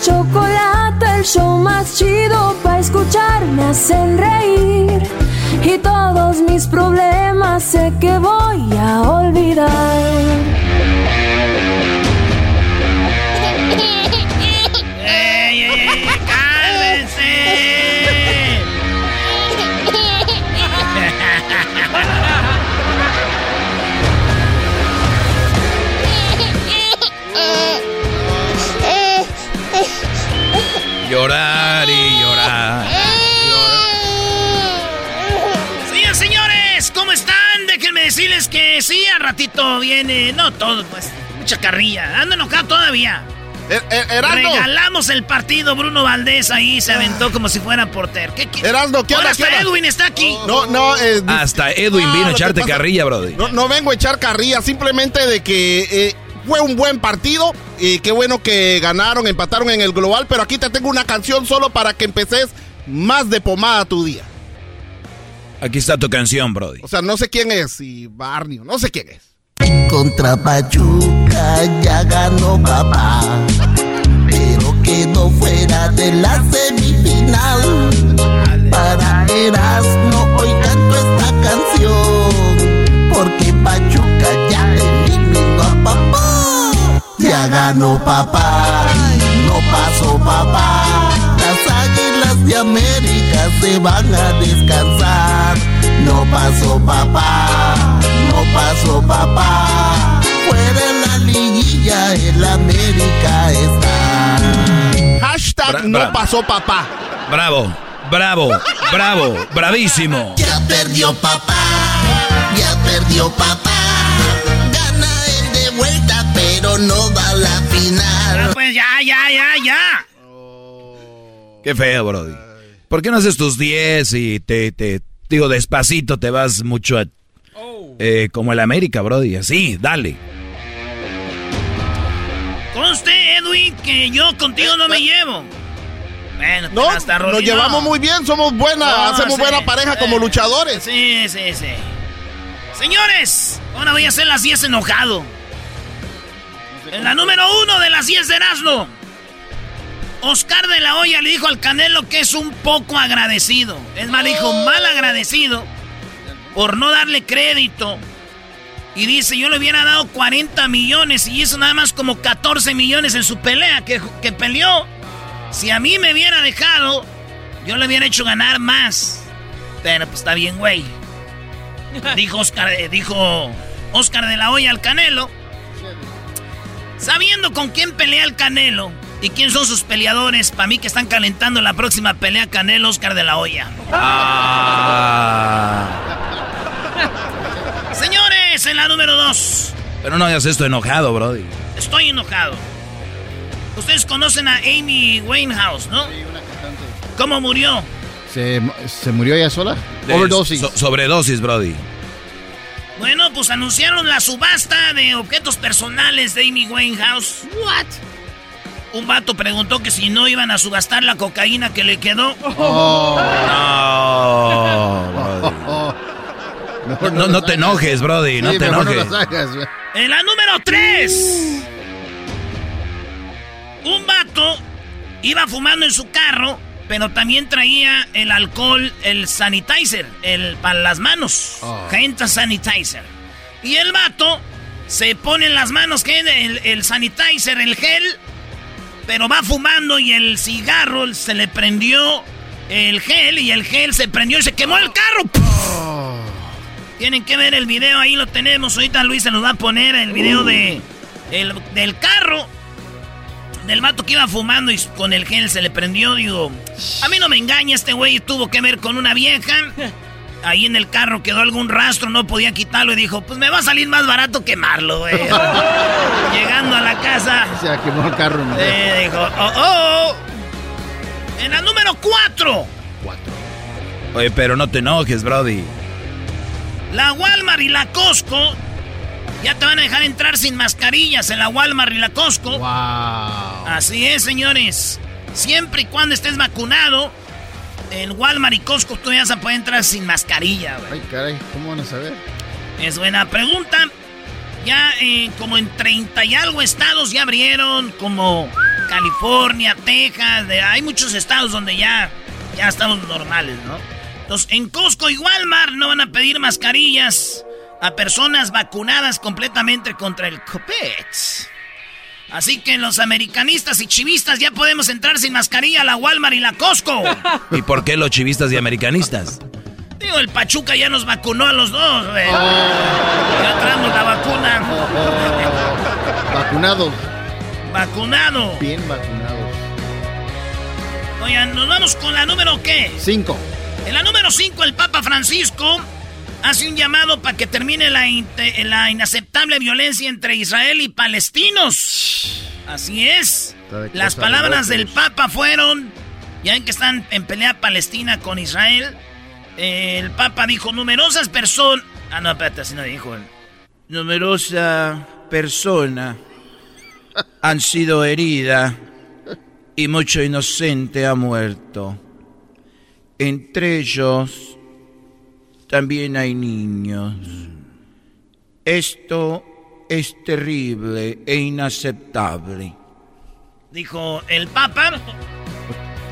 Chocolate, el show más chido para escuchar, me hacen reír. Y todos mis problemas sé que voy a olvidar. Llorar y llorar. Señores, señores, ¿cómo están? Déjenme decirles que sí, a ratito viene, no todo, pues, mucha carrilla. Ando enojado todavía. Er- er- Erasmo. Regalamos el partido, Bruno Valdés ahí se aventó como si fuera porter. ¿Qué quiere? Erasmo, ¿qué Ahora onda, qué hasta? Edwin está aquí. No, no, eh, Hasta Edwin No, vino a echarte carrilla, Brody. No, no vengo a echar carrilla, simplemente de que eh, fue un buen partido. Y qué bueno que ganaron, empataron en el global. Pero aquí te tengo una canción solo para que empeces más de pomada tu día. Aquí está tu canción, Brody. O sea, no sé quién es, y Barney, no sé quién es. Contra Pachuca ya ganó papá, pero quedó fuera de la semifinal. Para Erasmo hoy canto esta canción, porque Pachuca ya. Ya ganó papá, no pasó papá. Las águilas de América se van a descansar. No pasó papá, no pasó papá. Fuera la liguilla, el América está. Hashtag Bra- no pasó papá. Bravo, bravo, bravo, bravísimo. Ya perdió papá, ya perdió papá. Gana el de vuelta, pero no va a la Ah, final. pues ya, ya, ya, ya. Qué feo, Brody. ¿Por qué no haces tus 10 y te, te digo, despacito te vas mucho a, eh, como el América, Brody? Así, dale. Conste, Edwin, que yo contigo no me llevo. Bueno, No, hasta nos llevamos no. muy bien, somos buena, No, hacemos sí, buena pareja como eh, luchadores. Sí, sí, sí. Señores, ahora voy a hacer las 10 enojado. En la número uno de las 10 de Erasmo. Oscar de la Hoya le dijo al Canelo que es un poco agradecido. Es más, le dijo mal agradecido por no darle crédito. Y dice, yo le hubiera dado 40 millones y hizo nada más como 14 millones en su pelea que, que peleó. Si a mí me hubiera dejado, yo le hubiera hecho ganar más. Pero pues está bien, güey. Dijo Oscar, eh, dijo Oscar de la Hoya al Canelo. Sabiendo con quién pelea el Canelo y quién son sus peleadores, para mí que están calentando la próxima pelea Canelo Oscar de la Hoya. Ah. Señores, en la número 2. Pero no hagas esto enojado, Brody. Estoy enojado. Ustedes conocen a Amy Winehouse, ¿no? Sí, una cantante. ¿Cómo murió? ¿Se, se murió ella sola? De- Overdosis. so- sobredosis, Brody. Bueno, pues anunciaron la subasta de objetos personales de Amy Winehouse. What? Un vato preguntó que si no iban a subastar la cocaína que le quedó. Oh. No, No, te enojes, Brody, no Sí, te enojes. En la número 3. Un vato iba fumando en su carro, pero también traía el alcohol, el sanitizer, el para las manos. Oh. Sanitizer. Y el vato se pone en las manos que el, el sanitizer, el gel, pero va fumando y el cigarro se le prendió el gel y el gel se prendió y se quemó el carro. Tienen que ver el video, ahí lo tenemos. Ahorita Luis se nos va a poner el video de el- del carro. Del vato que iba fumando y con el gel se le prendió. Digo, a mí no me engaña, este güey tuvo que ver con una vieja. Ahí en el carro quedó algún rastro, no podía quitarlo y dijo, pues me va a salir más barato quemarlo, güey. Llegando a la casa, Se quemó el carro. ¿no? eh, dijo, oh, oh. En la número 4. Cuatro. Oye, pero no te enojes, Brody. La Walmart y la Costco ya te van a dejar entrar sin mascarillas en la Walmart y la Costco. Wow. Así es, señores. Siempre y cuando estés vacunado, en Walmart y Costco tú ya a poder entrar sin mascarilla. Ay, caray, ¿cómo van a saber? Es buena pregunta. Ya eh, como en 30 y algo estados ya abrieron, como California, Texas, de- hay muchos estados donde ya, ya estamos normales, ¿no? Entonces, en Costco y Walmart no van a pedir mascarillas a personas vacunadas completamente contra el COVID. Así que los americanistas y chivistas ya podemos entrar sin mascarilla a la Walmart y la Costco. ¿Y por qué los chivistas y americanistas? Digo, el Pachuca ya nos vacunó a los dos, güey. Ya traemos la vacuna. Vacunados. Vacunado. Bien vacunados. Oigan, nos vamos con la número qué. Cinco. En la número 5, el Papa Francisco hace un llamado para que termine la, inaceptable violencia entre Israel y palestinos. Así es. Las palabras del. Papa fueron, ya ven que están en pelea Palestina con Israel. eh, el Papa dijo, numerosas personas... Ah, no, espérate, así no dijo. Numerosa persona han sido heridas y mucho inocente ha muerto. Entre ellos también hay niños. Esto es terrible e inaceptable. Dijo el Papa.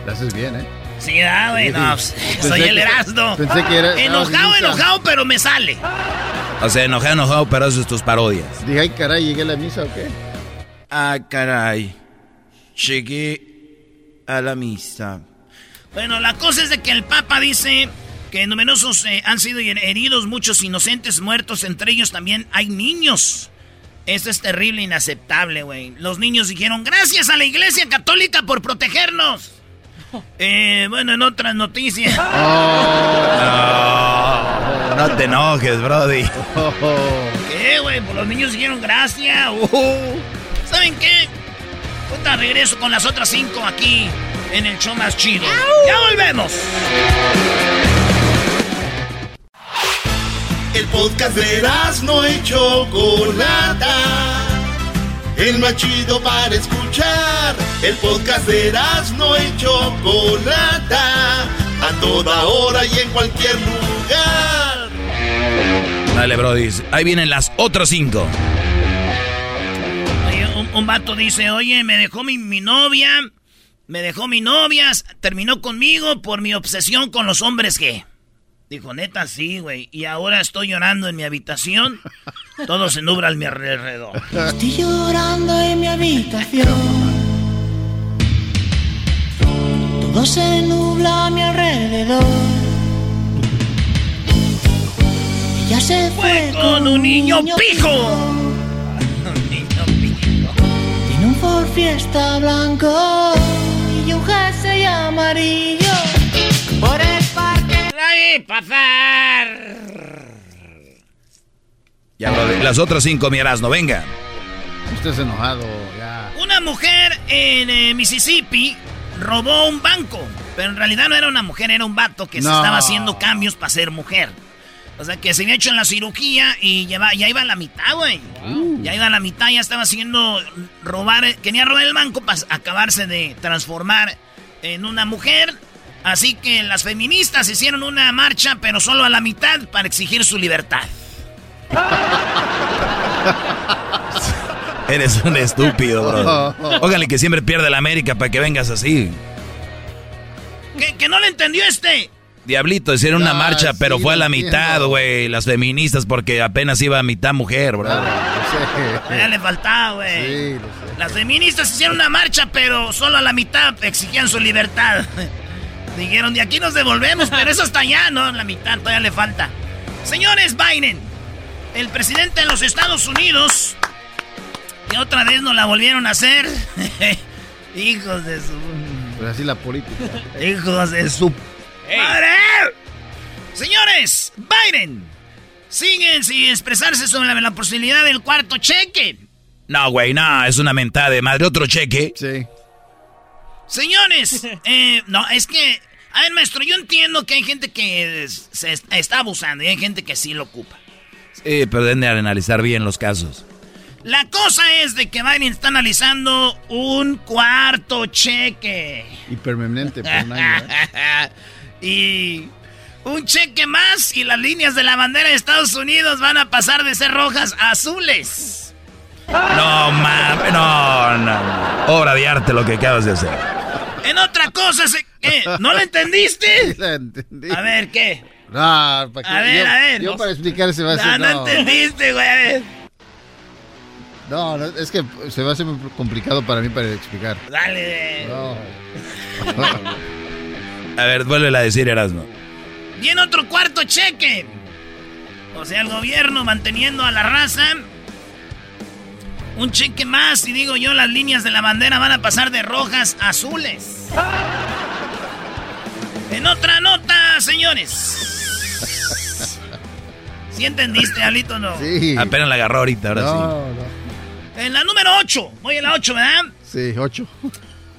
Lo haces bien, ¿eh? Sí, ah, güey, no, pues, soy el Erasmo. pensé que era- Enojado, enojado, pero me sale. O sea, enojado, enojado, pero eso es tus parodias. Dije, ay, caray, llegué a la misa o qué? Ah, caray. Llegué a la misa. Bueno, la cosa es de que el Papa dice que numerosos eh, han sido heridos, muchos inocentes muertos, entre ellos también hay niños. Esto es terrible, inaceptable, güey. Los niños dijeron, gracias a la Iglesia Católica por protegernos. Eh, bueno, en otras noticias. No te enojes, Brody. ¿Qué, güey? Pues los niños dijeron gracias. Uh. ¿Saben qué? Ahorita regreso con las otras cinco aquí en el show más chido. ¡Ya volvemos! El podcast de no y Chocolata. El más chido para escuchar. El podcast de no y Chocolata. A toda hora y en cualquier lugar. Dale, Brody. Ahí vienen las otras cinco. Oye, un, un vato dice, oye, me dejó mi, mi novia, me dejó mi novia, terminó conmigo por mi obsesión con los hombres que... Dijo, neta, sí, güey. Y ahora estoy llorando en mi habitación. Todo se nubla a mi alrededor. Estoy llorando en mi habitación. Todo se nubla a mi alrededor. Ella se fue con un niño pijo. Un niño pijo. Tiene un Ford Fiesta blanco y un jersey amarillo. ¡Ay, pasar! Ya. Las otras cinco, mi Erasmo, venga. Usted es enojado, ya. Una mujer en eh, Mississippi robó un banco. Pero en realidad no era una mujer, era un vato que se No. estaba haciendo cambios para ser mujer. O sea, que se había hecho en la cirugía y lleva- ya iba a la mitad, güey. Ya iba a la mitad, ya estaba haciendo robar, quería robar el banco para acabarse de transformar en una mujer. Así que las feministas hicieron una marcha, pero solo a la mitad para exigir su libertad. Eres un estúpido, bro. Ógale que siempre pierde la América para que vengas así. ¿Que, que no le entendió este? Diablito, hicieron una Ah, marcha, sí, pero fue a la mitad, güey. Las feministas, porque apenas iba a mitad mujer, bro. Ya le faltaba, güey. Sí, lo sé. Las feministas hicieron una marcha, pero solo a la mitad exigían su libertad. Dijeron, de aquí nos devolvemos, pero eso hasta allá, ¿no? La mitad todavía le falta. Señores Biden, el presidente de los Estados Unidos, que otra vez nos la volvieron a hacer. Hijos de su... Pues así la política. Hijos de su... ¡Madre! Señores, Biden, siguen sin expresarse sobre la, la posibilidad del cuarto cheque. No, güey, no, es una mentada de madre. Otro cheque. Sí. Señores, eh, no, es que, a ver, maestro, yo entiendo que hay gente que es- se est- está abusando y hay gente que sí lo ocupa. Sí, pero deben de analizar bien los casos. La cosa es de que Biden está analizando un cuarto cheque. Y permanente por un año. ¿eh? y un cheque más y las líneas de la bandera de Estados Unidos van a pasar de ser rojas a azules. No, mames, no, no, no. Obra de arte lo que acabas de hacer. En otra cosa, se- ¿qué? ¿no lo entendiste? La entendí. A ver, ¿qué? No, ¿para qué? A ver, yo, a ver. Yo para explicar se va a No, hacer. no No, entendiste, güey. A ver. no, no, es que se va a hacer muy complicado para mí para explicar. Dale. No. A ver, vuelve a decir, Erasmo. Viene otro cuarto cheque. O sea, el gobierno manteniendo a la raza. Un cheque más y digo yo, las líneas de la bandera van a pasar de rojas a azules. En otra nota, señores. ¿Sí entendiste, Alito, no? Sí. Apenas la agarró ahorita, ahora sí. No, no. En la número 8. Voy a la 8, ¿verdad? Sí, ocho.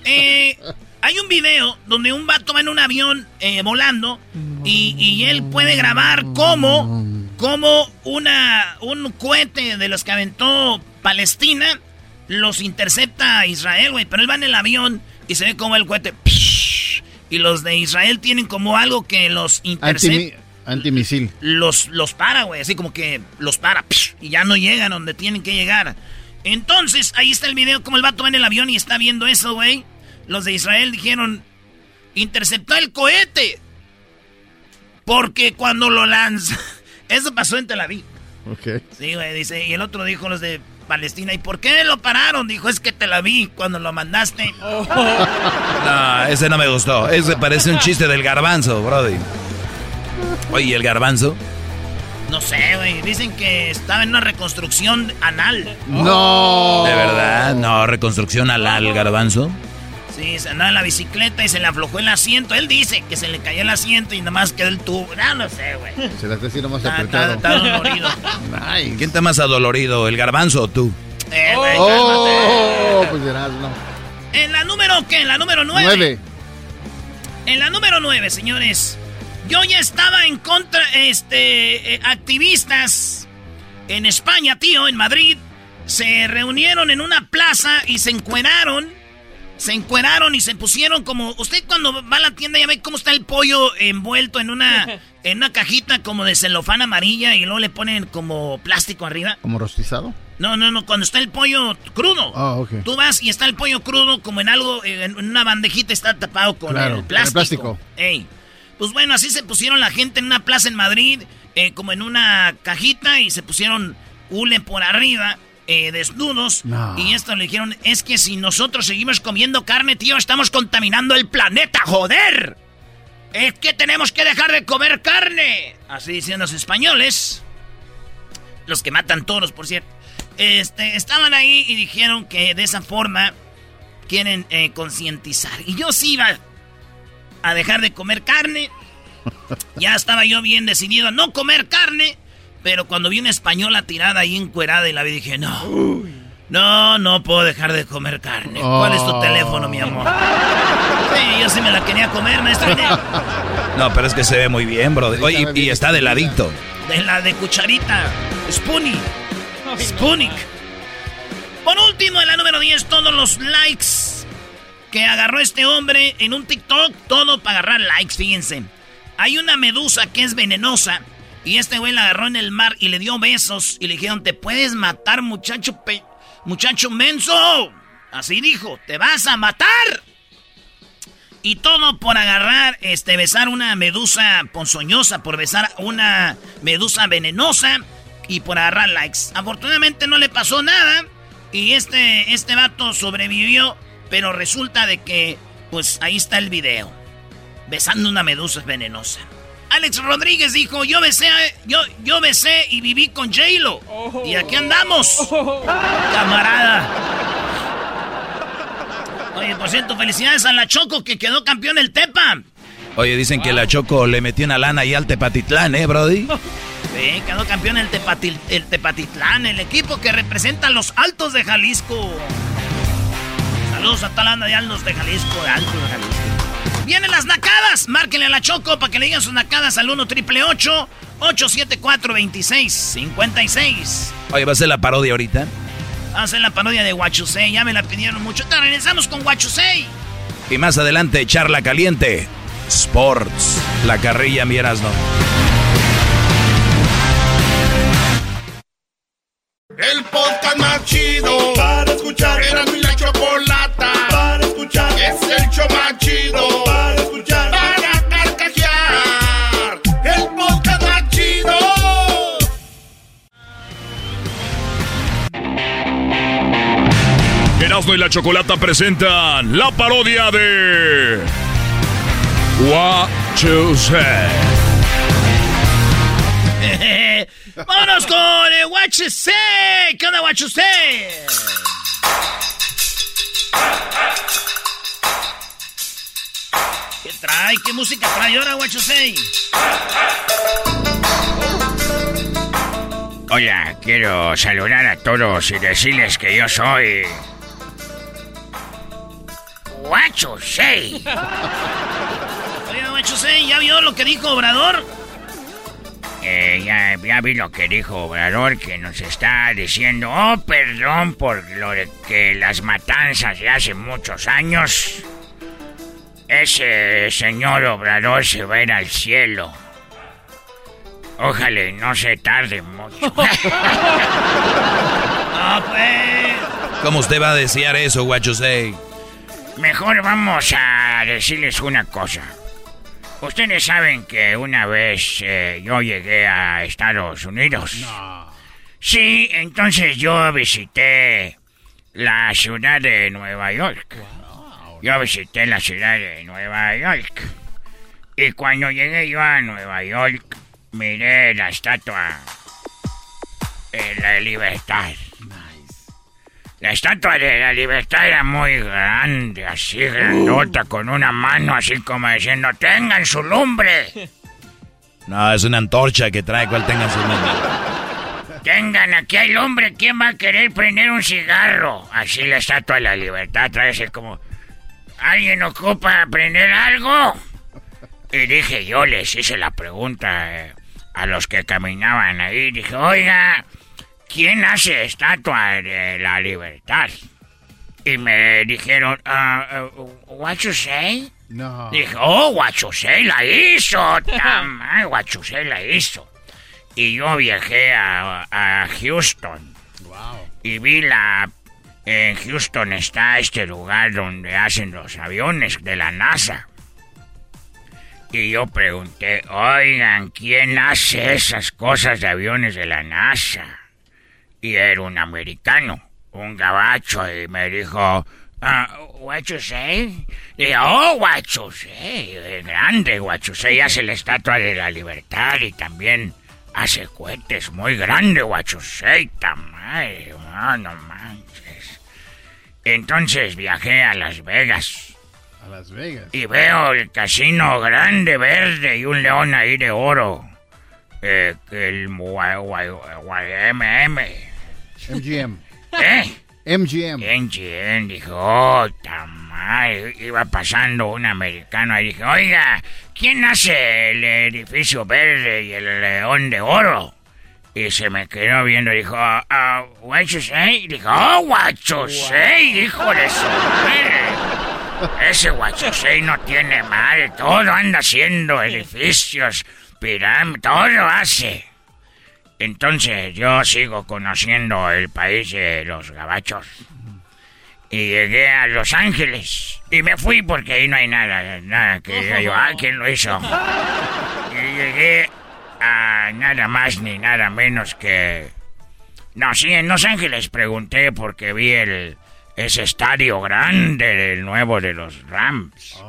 Eh, hay un video donde un vato va en un avión eh, volando y, y él puede grabar cómo, cómo una, un cohete de los que aventó Palestina los intercepta a Israel, güey. Pero él va en el avión y se ve como el cohete... psh, y los de Israel tienen como algo que los intercepta. Antimi- antimisil. los, los para, güey. Así como que los para. psh, y ya no llegan donde tienen que llegar. Entonces, ahí está el video como el vato va en el avión y está viendo eso, güey. Los de Israel dijeron, interceptó el cohete. Porque cuando lo lanza... Eso pasó en Tel Aviv. Ok. Sí, güey, dice. Y el otro dijo los de Palestina. ¿Y por qué lo pararon? Dijo, es que te la vi cuando lo mandaste. No, ese no me gustó. Ese parece un chiste del garbanzo, brody. Oye, ¿el garbanzo? No sé, güey. Dicen que estaba en una reconstrucción anal. No. ¿De verdad? No, reconstrucción al, al garbanzo. Sí, se andaba en la bicicleta y se le aflojó el asiento. Él dice que se le cayó el asiento y nada más quedó el tubo. No, no sé, güey. Se la está haciendo más apretado. está- está dolorido. Nice. ¿Quién está más adolorido, el garbanzo o tú? Eh, güey, Oh, pues verás, no. En la número, ¿qué? En la número 9. Nueve. En la número 9, señores. Yo ya estaba en contra, este, eh, activistas en España, tío, en Madrid, se reunieron en una plaza y se encueraron. Se encueraron y se pusieron como. Usted cuando va a la tienda ya ve cómo está el pollo envuelto en una, en una cajita como de celofán amarilla y luego le ponen como plástico arriba. ¿Como rostizado? No, no, no, cuando está el pollo crudo. Ah, ok. Tú vas y está el pollo crudo como en algo, eh, en una bandejita está tapado con Claro, el plástico. plástico. Ey. Pues bueno, así se pusieron la gente en una plaza en Madrid, eh, como en una cajita y se pusieron hule por arriba, eh, desnudos. No. Y esto le dijeron, es que si nosotros seguimos comiendo carne, tío, estamos contaminando el planeta, joder. Es que tenemos que dejar de comer carne. Así dicen los españoles. Los que matan toros, por cierto. Este, estaban ahí y dijeron que de esa forma quieren eh, concientizar. Y yo sí iba a dejar de comer carne. Ya estaba yo bien decidido a no comer carne. Pero cuando vi una española tirada ahí encuerada y la vi, dije, no. No, no puedo dejar de comer carne. ¿Cuál es tu Oh. teléfono, mi amor? Sí, yo sí me la quería comer, maestro. No, pero es que se ve muy bien. Oye, y, y está de ladito. De la de cucharita. Spoonie. Spoonik. Por último, en la número 10, todos los likes que agarró este hombre en un TikTok. Todo para agarrar likes, fíjense. Hay una medusa que es venenosa. Y este güey la agarró en el mar y le dio besos. Y le dijeron, te puedes matar, muchacho, muchacho menso. Así dijo, te vas a matar. Y todo por agarrar, este, besar una medusa ponzoñosa, por besar una medusa venenosa y por agarrar likes. Afortunadamente no le pasó nada y este, este vato sobrevivió, pero resulta de que, pues ahí está el video. Besando una medusa venenosa. Alex Rodríguez dijo, yo besé, yo, yo besé y viví con J-Lo. Y aquí andamos, camarada. Oye, por cierto, felicidades a la Choco que quedó campeón el Tepa. Oye, dicen que la Choco le metió una lana ahí al Tepatitlán, ¿eh, Brody? Sí, quedó campeón el, Tepatil- el Tepatitlán, el equipo que representa a los Altos de Jalisco. Saludos a Talanda de Altos de Jalisco, de Altos de Jalisco. Vienen las nacadas. Márquenle a la Choco para que le digan sus nacadas al 1 triple 874 2656 Oye, ¿va a ser la parodia ahorita? Hacen la parodia de Huachusei, ya me la pidieron mucho. Te regresamos con Huachusei. Y más adelante, charla caliente. Sports. La carrilla, mi Erasmo. El podcast más chido para escuchar. Era mi la chocolata para escuchar. Es el show más Erasmo y la Chocolata presentan la parodia de. What you say. Vámonos con el Huachusei. ¿Qué onda, Huachusei? ¿Qué trae? ¿Qué música trae ahora, Huachusei? Hola, quiero saludar a todos y decirles que yo soy. Guacho, sí. Oiga, Huachusei, ¿ya vio lo que dijo Obrador? Eh, ya, ya vi lo que dijo Obrador, que nos está diciendo, oh, perdón por lo de que las matanzas de hace muchos años. Ese señor Obrador se va a ir al cielo. Ojalá no se tarde mucho. Pues. ¿Cómo usted va a desear eso, Guachosei? Mejor vamos a decirles una cosa. Ustedes saben que una vez eh, yo llegué a Estados Unidos. Sí, entonces yo visité la ciudad de Nueva York. Yo visité la ciudad de Nueva York. Y cuando llegué yo a Nueva York, miré la estatua de la libertad. La estatua de la libertad era muy grande, así grandota, con una mano así como diciendo, tengan su lumbre, No, es una antorcha que trae cual tenga su nombre. tengan aquí hay lumbre, ¿quién va a querer prender un cigarro? Así la estatua de la libertad trae así como, ¿alguien ocupa prender algo? Y dije, yo les hice la pregunta eh, a los que caminaban ahí, dije, oiga, ¿quién hace estatua de la libertad? Y me dijeron, ah, uh, what you say? No. Dije, oh, Guachusei la hizo. Tamay, Guachusei la hizo. Y yo viajé a, a Houston. Y vi la... En Houston está este lugar donde hacen los aviones de la NASA. Y yo pregunté, oigan, ¿quién hace esas cosas de aviones de la NASA? Y era un americano, un gabacho, y me dijo, ah, what you say? Y dije, oh, what you say, grande, what you say, hace la estatua de la libertad y también hace cohetes muy grande, what you say, tamay, no manches. Entonces viajé a Las Vegas. A Las Vegas. Y veo el casino grande, verde y un león ahí de oro. Eh, el MMM. MGM. ¿Eh? MGM. MGM, dijo, oh, tamal. Iba pasando un americano y dije, oiga, ¿quién hace el edificio verde y el león de oro? Y se me quedó viendo y dijo, ah, what you say? Y dijo, oh, what you say, hijo de su madre. Ese Huachusei no tiene mal, todo anda haciendo edificios, pirámides, todo hace. Entonces yo sigo conociendo el país de los gabachos. Y llegué a Los Ángeles. Y me fui porque ahí no hay nada, nada que diga yo, ah, ¿quién lo hizo? Y llegué a nada más ni nada menos que... No, sí, en Los Ángeles pregunté porque vi el ese estadio grande del nuevo de los Rams.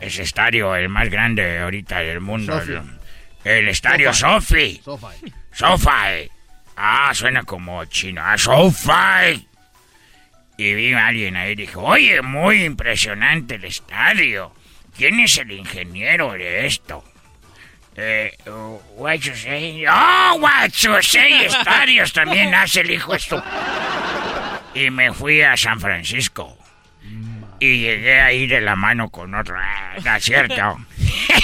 Ese estadio, el más grande ahorita del mundo. Sophie. El, estadio Sofi. Sofi. Sofi. Ah, suena como chino. Ah, Sofi. Y vi a alguien ahí y dijo, oye, muy impresionante el estadio. ¿Quién es el ingeniero de esto? Eh, what you say? Oh, what you say, estadios también hace el hijo esto. Y me fui a San Francisco. Y llegué ahí de la mano con otro. Ah, no es cierto.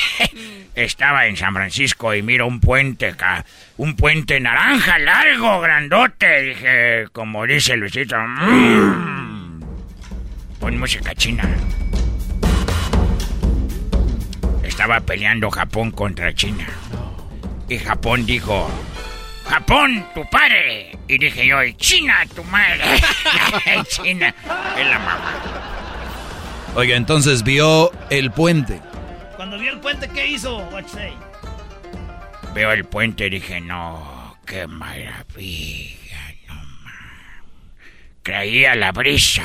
Estaba en San Francisco y miro un puente acá. Un puente naranja, largo, grandote. Dije, como dice Luisito. "Mm". Pon música china. Estaba peleando Japón contra China. Y Japón dijo, Japón, tu padre. Y dije yo, "Y China, tu madre. China es la mamá. Oiga, entonces vio el puente. Cuando vio el puente, ¿qué hizo? What you say? Veo el puente y dije, no, qué maravilla, no. Traía la brisa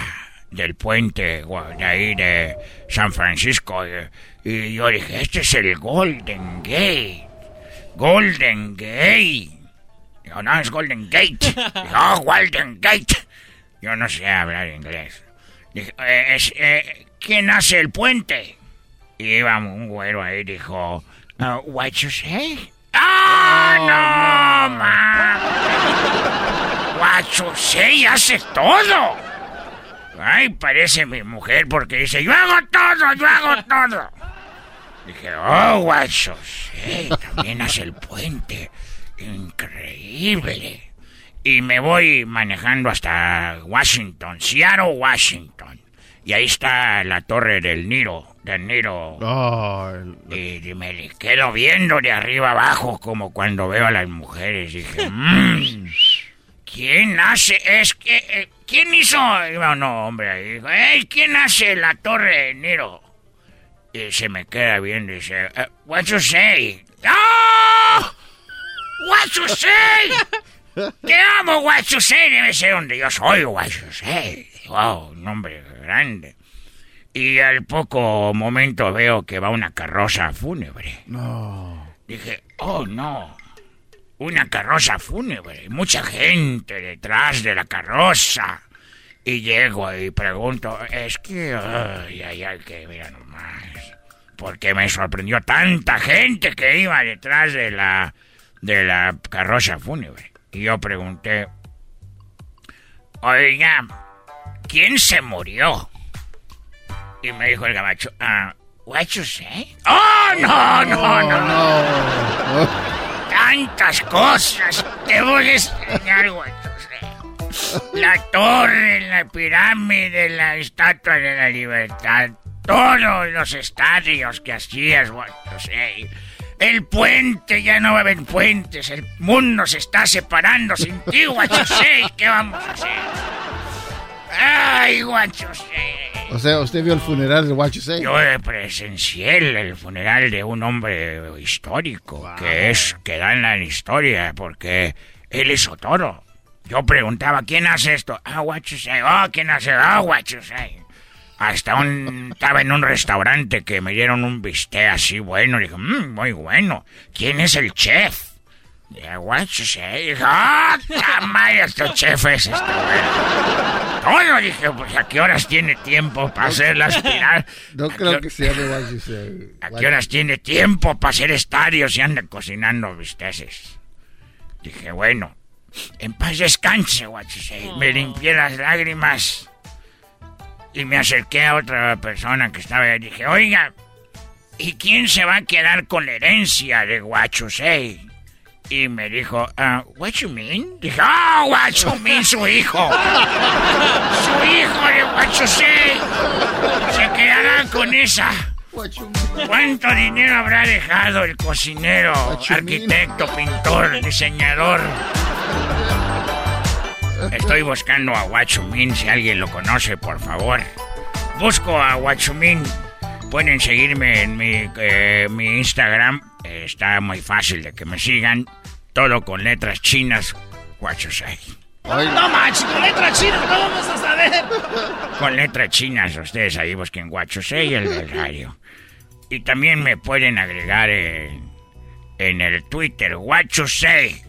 del puente de ahí de San Francisco. Y yo dije, este es el Golden Gate. Golden Gate. Digo, no, es Golden Gate. Digo, oh, Golden Gate. Yo no sé hablar inglés. Dije, "Eh, eh, ¿quién hace el puente? Y iba un güero ahí dijo, "Uh, what you say? ¡Ah, no, ma! What you say hace todo. Ay, parece mi mujer porque dice, yo hago todo, yo hago todo. Dije, oh, what you say, también hace el puente. Increíble. Y me voy manejando hasta Washington, Seattle, Washington. Y ahí está la torre del Niro, del Niro. Oh, el- Y, me quedo viendo de arriba abajo como cuando veo a las mujeres. Dije, "Mm, ¿quién hace? Es que, eh, ¿quién hizo? Iba un hombre. Dijo, "Ey, ¿quién hace la torre de Niro? Y se me queda viendo y dice, "Eh, what you say? ¡Oh! What you say? Te amo, say. Debe ser donde yo soy, say. Wow, un hombre grande. Y al poco momento veo que va una carroza fúnebre. No. Dije, oh no, una carroza fúnebre, mucha gente detrás de la carroza. Y llego y pregunto, es que, ay, ay, ay, que mira nomás. Porque me sorprendió tanta gente que iba detrás de la, de la carroza fúnebre. Y yo pregunté, oiga, ¿quién se murió? Y me dijo el gabacho, ah, what you say? ¡Oh, no, no, no! Tantas cosas. Te voy a enseñar, you say. La torre, la pirámide, la estatua de la libertad. Todos los estadios que hacías, what you say. El puente, ya no va a haber puentes. El mundo se está separando sin ti, you say. ¿Qué vamos a hacer? Ay, you say. O sea, usted vio el funeral de What You Say. Yo presencié el, funeral de un hombre histórico, que es, que da en la historia, porque él hizo todo. Yo preguntaba, ¿quién hace esto? Ah, you say. Oh, ¿quién hace? Ah, what you say. Hasta un, estaba en un restaurante que me dieron un bistec así bueno. Dije, "Mm, muy bueno. ¿Quién es el chef? Dije, what you say. Dije, ah, tamaya, este chef es este bueno. Todo, dije, pues, ¿a qué horas tiene tiempo para hacer las pirar? No creo que se llame What You Say. ¿A qué horas tiene tiempo para hacer estadios y anda cocinando bisteces? Dije, bueno, En paz descanse, Guachusei. Me limpié las lágrimas. Y me acerqué a otra persona que estaba ahí y dije, oiga, ¿y quién se va a quedar con la herencia de Guachusei? Y me dijo, ah, what you mean? Dije, ah, what you mean, su hijo. su hijo de Guachusei. Se quedará con esa. ¿Cuánto dinero habrá dejado el cocinero, arquitecto, pintor, diseñador? Estoy buscando a Guachumín, si alguien lo conoce, por favor. Busco a Guachumín. Pueden seguirme en mi, eh, mi Instagram. Eh, está muy fácil de que me sigan. Todo con letras chinas. Guachusei. No manches, con letras chinas, ¿cómo vamos a saber? Con letras chinas, ustedes ahí busquen Guachusei y el del radio. Y también me pueden agregar en, en el Twitter, Guachusei,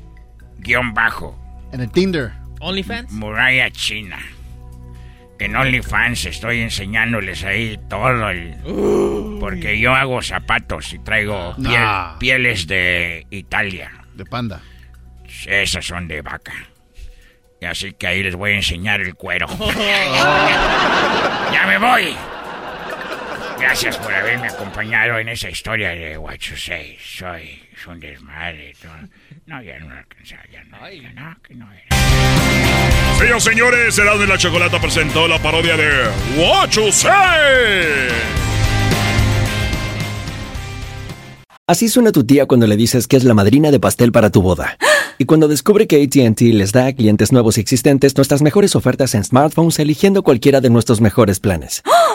guion bajo. En el Tinder. OnlyFans. Muralla China. En OnlyFans estoy enseñándoles ahí todo el... Porque yo hago zapatos y traigo piel- Nah. pieles de Italia. De panda. Esas son de vaca. Y así que ahí les voy a enseñar el cuero. ¡Ya me voy! Gracias por haberme acompañado en esa historia de What You Say. Soy un desmadre. todo. No, ya no alcanzaba, ya no, ya no, que no era. Señoras y señores, Erasmo y la Chocolata presentó la parodia de What You Say. Así suena tu tía cuando le dices que es la madrina de pastel para tu boda. Y cuando descubre que ATT les da a clientes nuevos y existentes nuestras mejores ofertas en smartphones eligiendo cualquiera de nuestros mejores planes.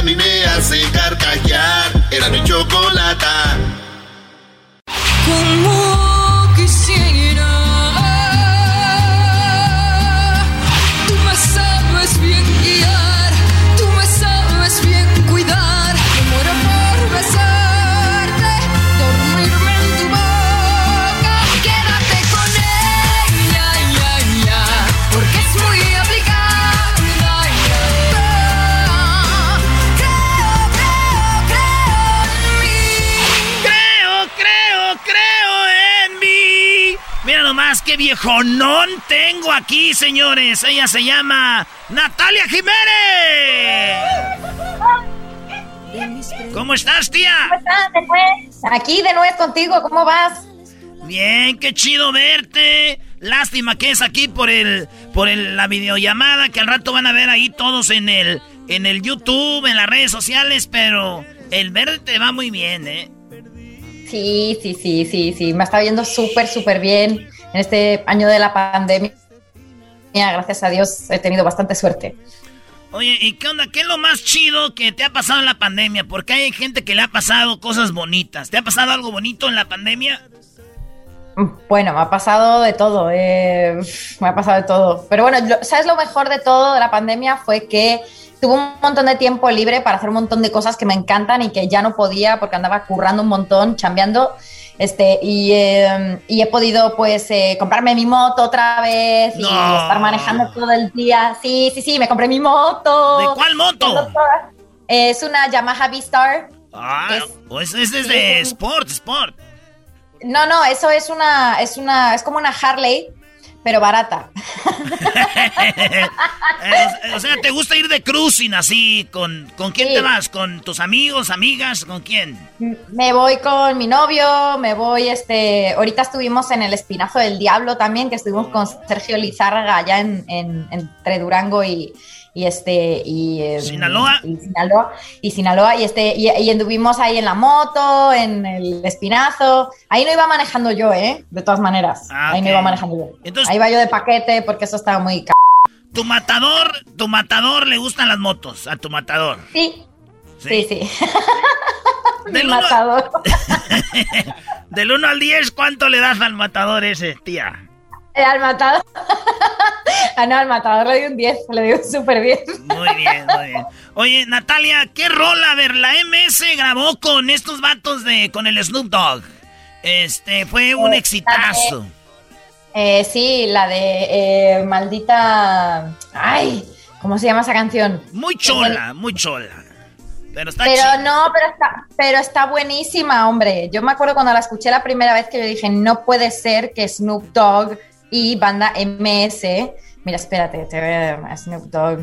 a mí me hace carcajear. Era mi chocolata. Como quisiera viejonón tengo aquí, señores. Ella se llama Natalia Jiménez. ¿Cómo estás, tía? ¿Cómo estás? Aquí de nuez contigo, ¿cómo vas? Bien, qué chido verte. Lástima que es aquí por el por el- la videollamada que al rato van a ver ahí todos en el en el YouTube, en las redes sociales, pero el verde te va muy bien, ¿eh? Sí, sí, sí, sí, sí. Me está yendo súper, súper bien en este año de la pandemia. Gracias a Dios he tenido bastante suerte. Oye, ¿y qué onda? ¿Qué es lo más chido que te ha pasado en la pandemia? Porque hay gente que le ha pasado cosas bonitas. ¿Te ha pasado algo bonito en la pandemia? Bueno, me ha pasado de todo, eh, me ha pasado de todo. Pero bueno, ¿sabes lo mejor de todo de la pandemia? Fue que tuve un montón de tiempo libre para hacer un montón de cosas que me encantan y que ya no podía porque andaba currando un montón, chambeando. Este, y, eh, y he podido pues eh, comprarme mi moto otra vez y estar manejando todo el día. Sí, sí, sí, me compré mi moto. ¿De cuál moto? Es una Yamaha V-Star. Ah, pues ese es de Sport, Sport. No, no, eso es una, es una, es como una Harley, pero barata. O sea, ¿te gusta ir de cruising así? ¿Con, con quién te vas? ¿Con tus amigos, amigas? ¿Con quién? Me voy con mi novio, me voy, este, ahorita estuvimos en el Espinazo del Diablo también, que estuvimos con Sergio Lizárraga allá en, en- entre Durango y, y este y em, Sinaloa. y Sinaloa y Sinaloa y este y, y anduvimos ahí en la moto en el espinazo ahí no iba manejando yo eh de todas maneras Ah, ahí no ok. iba manejando yo Entonces- ahí va yo de paquete porque eso estaba muy ca- Tu matador, tu matador le gustan las motos, a tu matador. sí sí sí, Mi Del uno- matador Del 1 al 10, ¿cuánto le das al matador ese, tía? Eh, al matador ah no al matador le di un 10 le di un súper bien Muy bien, muy bien. Oye, Natalia, ¿qué rola? A ver, la MS grabó con estos vatos de. con el Snoop Dogg. Este, fue un Eh, exitazo. Eh, sí, la de eh, maldita. Ay, ¿cómo se llama esa canción? Muy chola, muy chola. Pero está Pero no, pero está, pero está buenísima, hombre. Yo me acuerdo cuando la escuché la primera vez que yo dije, no puede ser que Snoop Dogg y banda MS. Mira, espérate, te voy a Snoop Dogg,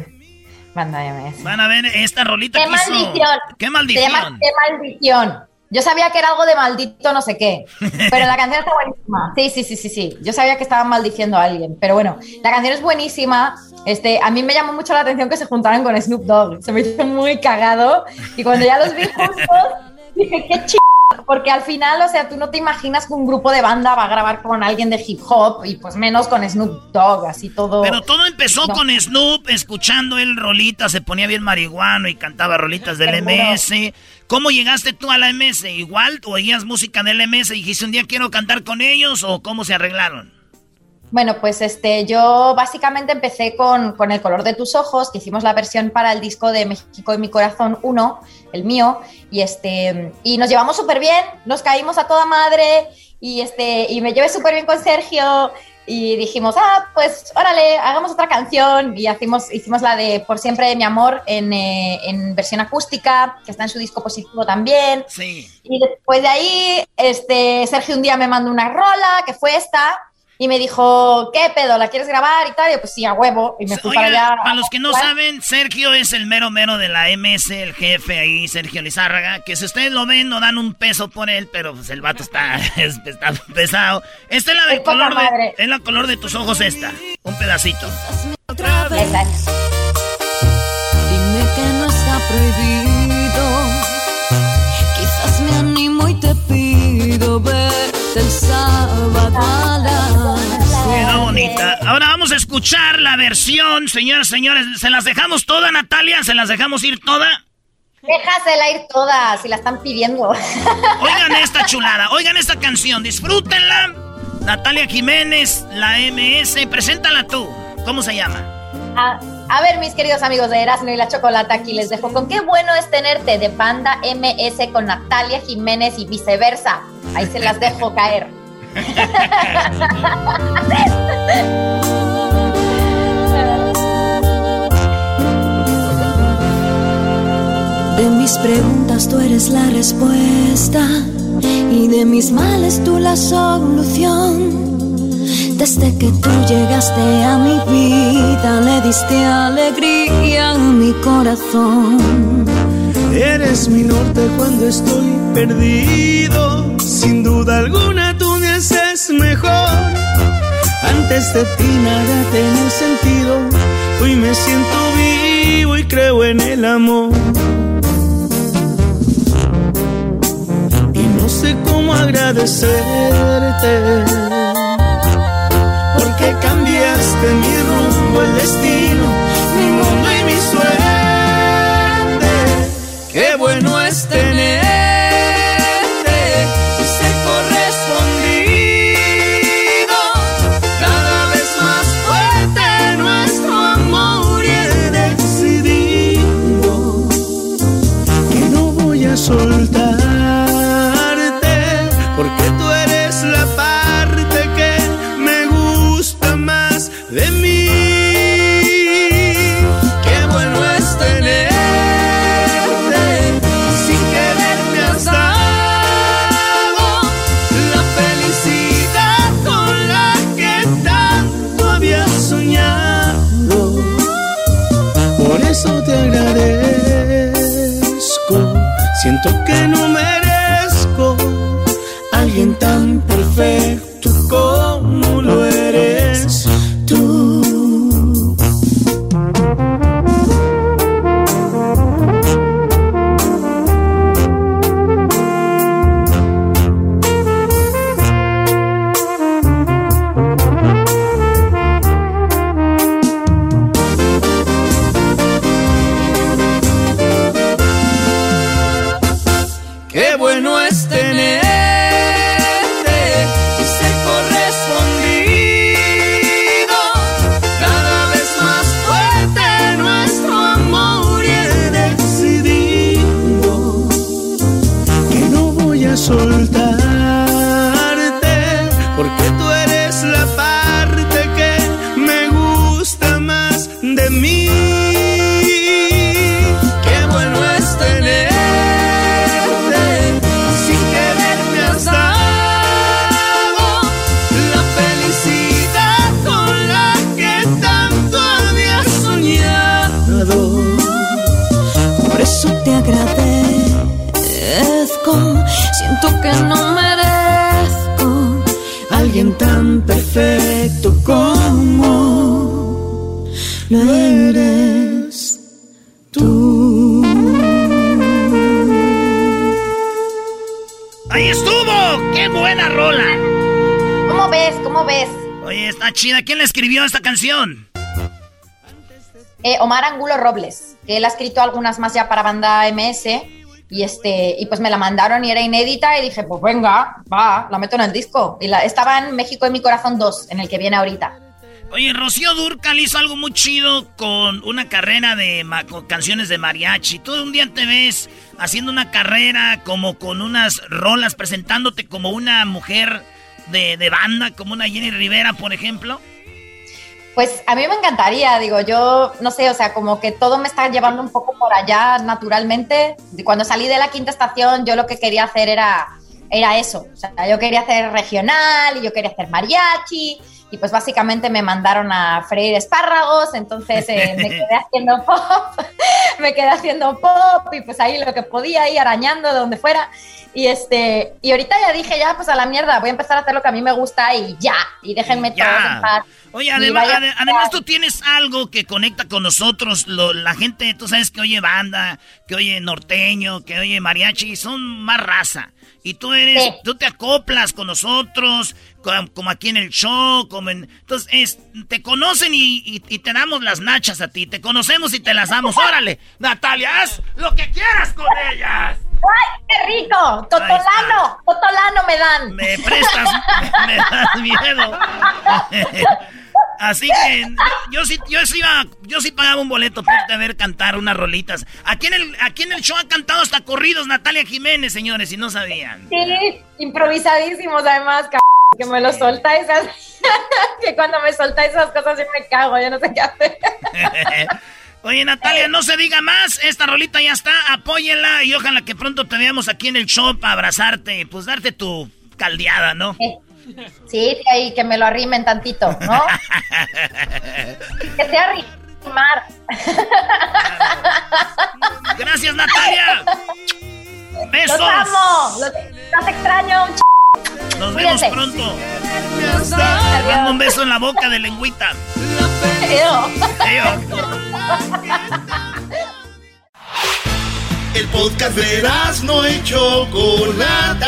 banda MS. Van a ver esta rolita ¡Qué que hizo- maldición! ¡Qué Se maldición! llama ¡Qué maldición! Yo sabía que era algo de maldito no sé qué, pero la canción está buenísima. Sí, sí, sí, sí, sí. Yo sabía que estaban maldiciendo a alguien, pero bueno, la canción es buenísima. Este, a mí me llamó mucho la atención que se juntaran con Snoop Dogg. Se me hizo muy cagado y cuando ya los vi juntos dije qué ch porque al final, o sea, tú no te imaginas que un grupo de banda va a grabar con alguien de hip hop y pues menos con Snoop Dogg, así todo. Pero todo empezó No. con Snoop, escuchando él rolitas, se ponía bien marihuano y cantaba rolitas del Seguro. MS. ¿Cómo llegaste tú a la MS? ¿Igual oías música del MS y dijiste un día quiero cantar con ellos o cómo se arreglaron? Bueno, pues este, yo básicamente empecé con, con El color de tus ojos, que hicimos la versión para el disco de México y mi corazón 1, el mío, y este, y nos llevamos súper bien, nos caímos a toda madre, y este, y me llevé súper bien con Sergio, y dijimos, ah, pues órale, hagamos otra canción, y hacimos, hicimos la de Por siempre mi amor en, eh, en versión acústica, que está en su disco positivo también. Sí. Y después de ahí, este, Sergio un día me mandó una rola, que fue esta, y me dijo, ¿qué pedo? ¿La quieres grabar y tal? Y yo, pues sí, a huevo. Y me fui Oiga, para allá. para los que no ¿Cuál? saben, Sergio es el mero mero de la MS, el jefe ahí, Sergio Lizárraga, que si ustedes lo ven no dan un peso por él, pero pues el vato está, es- está pesado. Esta es la del Es color de, es la color de tus ojos esta, un pedacito. Dime que no está prohibido. El sábado a Quedó bonita. Ahora vamos a escuchar la versión, señoras y señores. ¿Se las dejamos toda, Natalia? ¿Se las dejamos ir toda? Déjasela ir toda, si la están pidiendo. Oigan esta chulada, oigan esta canción, disfrútenla. Natalia Jiménez, la MS, preséntala tú. ¿Cómo se llama? A, a ver, mis queridos amigos de Erasmo y la Chocolata, aquí les dejo con qué bueno es tenerte de banda MS con Natalia Jiménez y viceversa. Ahí se las dejo caer. De mis preguntas tú eres la respuesta y de mis males tú la solución. Desde que tú llegaste a mi vida le diste alegría a mi corazón. Eres mi norte cuando estoy perdido. Sin duda alguna tú me haces mejor. Antes de ti nada tenía sentido. Hoy me siento vivo y creo en el amor. Y no sé cómo agradecerte. Porque cambiaste mi rumbo, el destino, mi mundo y mi suerte. Qué bueno es tenerte Siento Está chida. ¿Quién le escribió esta canción? Eh, Omar Angulo Robles, que él ha escrito algunas más ya para banda MS y este y pues me la mandaron y era inédita y dije, pues venga, va, la meto en el disco. Y la, estaba en México en mi corazón 2, en el que viene ahorita. Oye, Rocío Durcal hizo algo muy chido con una carrera de con canciones de mariachi. Todo un día te ves haciendo una carrera como con unas rolas, presentándote como una mujer de, de banda, como una Jenny Rivera, por ejemplo. Pues a mí me encantaría, digo, yo no sé, o sea, como que todo me está llevando un poco por allá naturalmente. Cuando salí de la quinta estación, yo lo que quería hacer era, era eso. O sea, yo quería hacer regional y yo quería hacer mariachi. Y pues básicamente me mandaron a freír espárragos, entonces eh, me quedé haciendo pop, me quedé haciendo pop y pues ahí lo que podía ir arañando de donde fuera. Y este, y ahorita ya dije, ya pues a la mierda, voy a empezar a hacer lo que a mí me gusta y ya, y déjenme Ya. todos en paz. Oye, además, vaya- ade- además tú tienes algo que conecta con nosotros. lo- la gente, tú sabes que oye banda, que oye norteño, que oye mariachi, son más raza. Y tú eres, Sí. tú te acoplas con nosotros, co- como, aquí en el show, como en... Entonces, es- te conocen y, y- y te damos las nachas a ti. Te conocemos y te las damos. ¡Órale! Natalia, haz lo que quieras con ellas. ¡Ay, qué rico! ¡Totolano! ¡Totolano me dan! Me prestas, me, me das miedo. Así que yo sí, yo sí iba, yo sí pagaba un boleto por ver cantar unas rolitas. Aquí en el, aquí en el show han cantado hasta corridos Natalia Jiménez, señores, si no sabían. Sí, improvisadísimos además, c que me lo soltáis, que cuando me soltáis esas cosas yo me cago, yo no sé qué hacer. Oye, Natalia, no se diga más. Esta rolita ya está. Apóyenla y ojalá que pronto te veamos aquí en el show para abrazarte y pues darte tu caldeada, ¿no? Sí, ahí que me lo arrimen tantito, ¿no? que sea arrimar. Gracias, Natalia. Besos. Los amo, los, los extraño un ch... Nos vemos Cuídense. pronto. Mando un beso en la boca de lengüita. El podcast de no y Chocolata.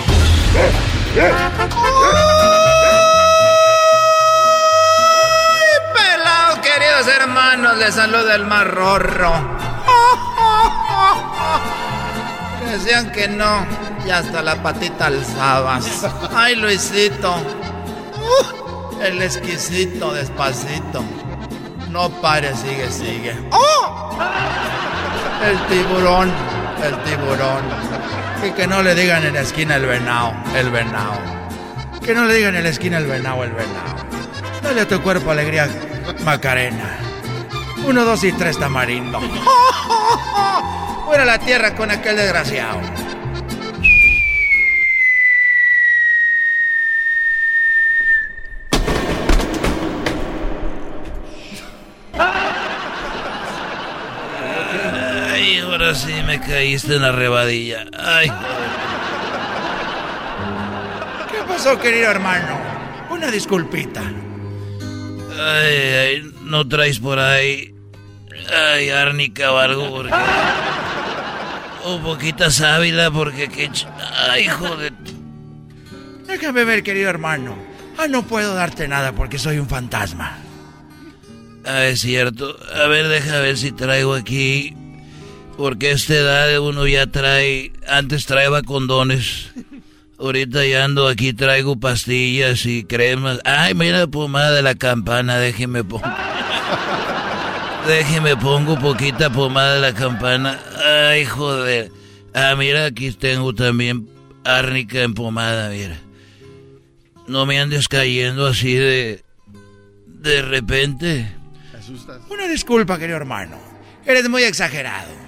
Pelado, queridos hermanos, les saluda el más rorro. Decían que no, y hasta la patita alzabas. Ay, Luisito. Uh, el exquisito, despacito. No pare, sigue, sigue. ¡Oh! El tiburón, el tiburón. Y que no le digan en la esquina el venado, el venado. Que no le digan en la esquina el venado, el venado. Dale a tu cuerpo alegría, Macarena. Uno, dos y tres tamarindo. Fuera la tierra con aquel desgraciado. Ahora sí me caíste en la rebadilla. Ay, ¿Qué pasó, querido hermano? Una disculpita. ay, ay, no traes por ahí. Ay, árnica o algo, porque. Un poquita sábila, porque que. ch- Ay, joder. Déjame ver, querido hermano. Ah, no puedo darte nada porque soy un fantasma. Ah, es cierto. A ver, deja ver si traigo aquí. Porque a esta edad uno ya trae. Antes traía condones. Ahorita ya ando aquí, traigo pastillas y cremas. Ay, mira, pomada de la campana, déjeme pongo. Déjeme pongo poquita pomada de la campana. Ay, joder. Ah, mira, aquí tengo también árnica en pomada, mira. No me andes cayendo así de. de repente. Una disculpa, querido hermano. Eres muy exagerado.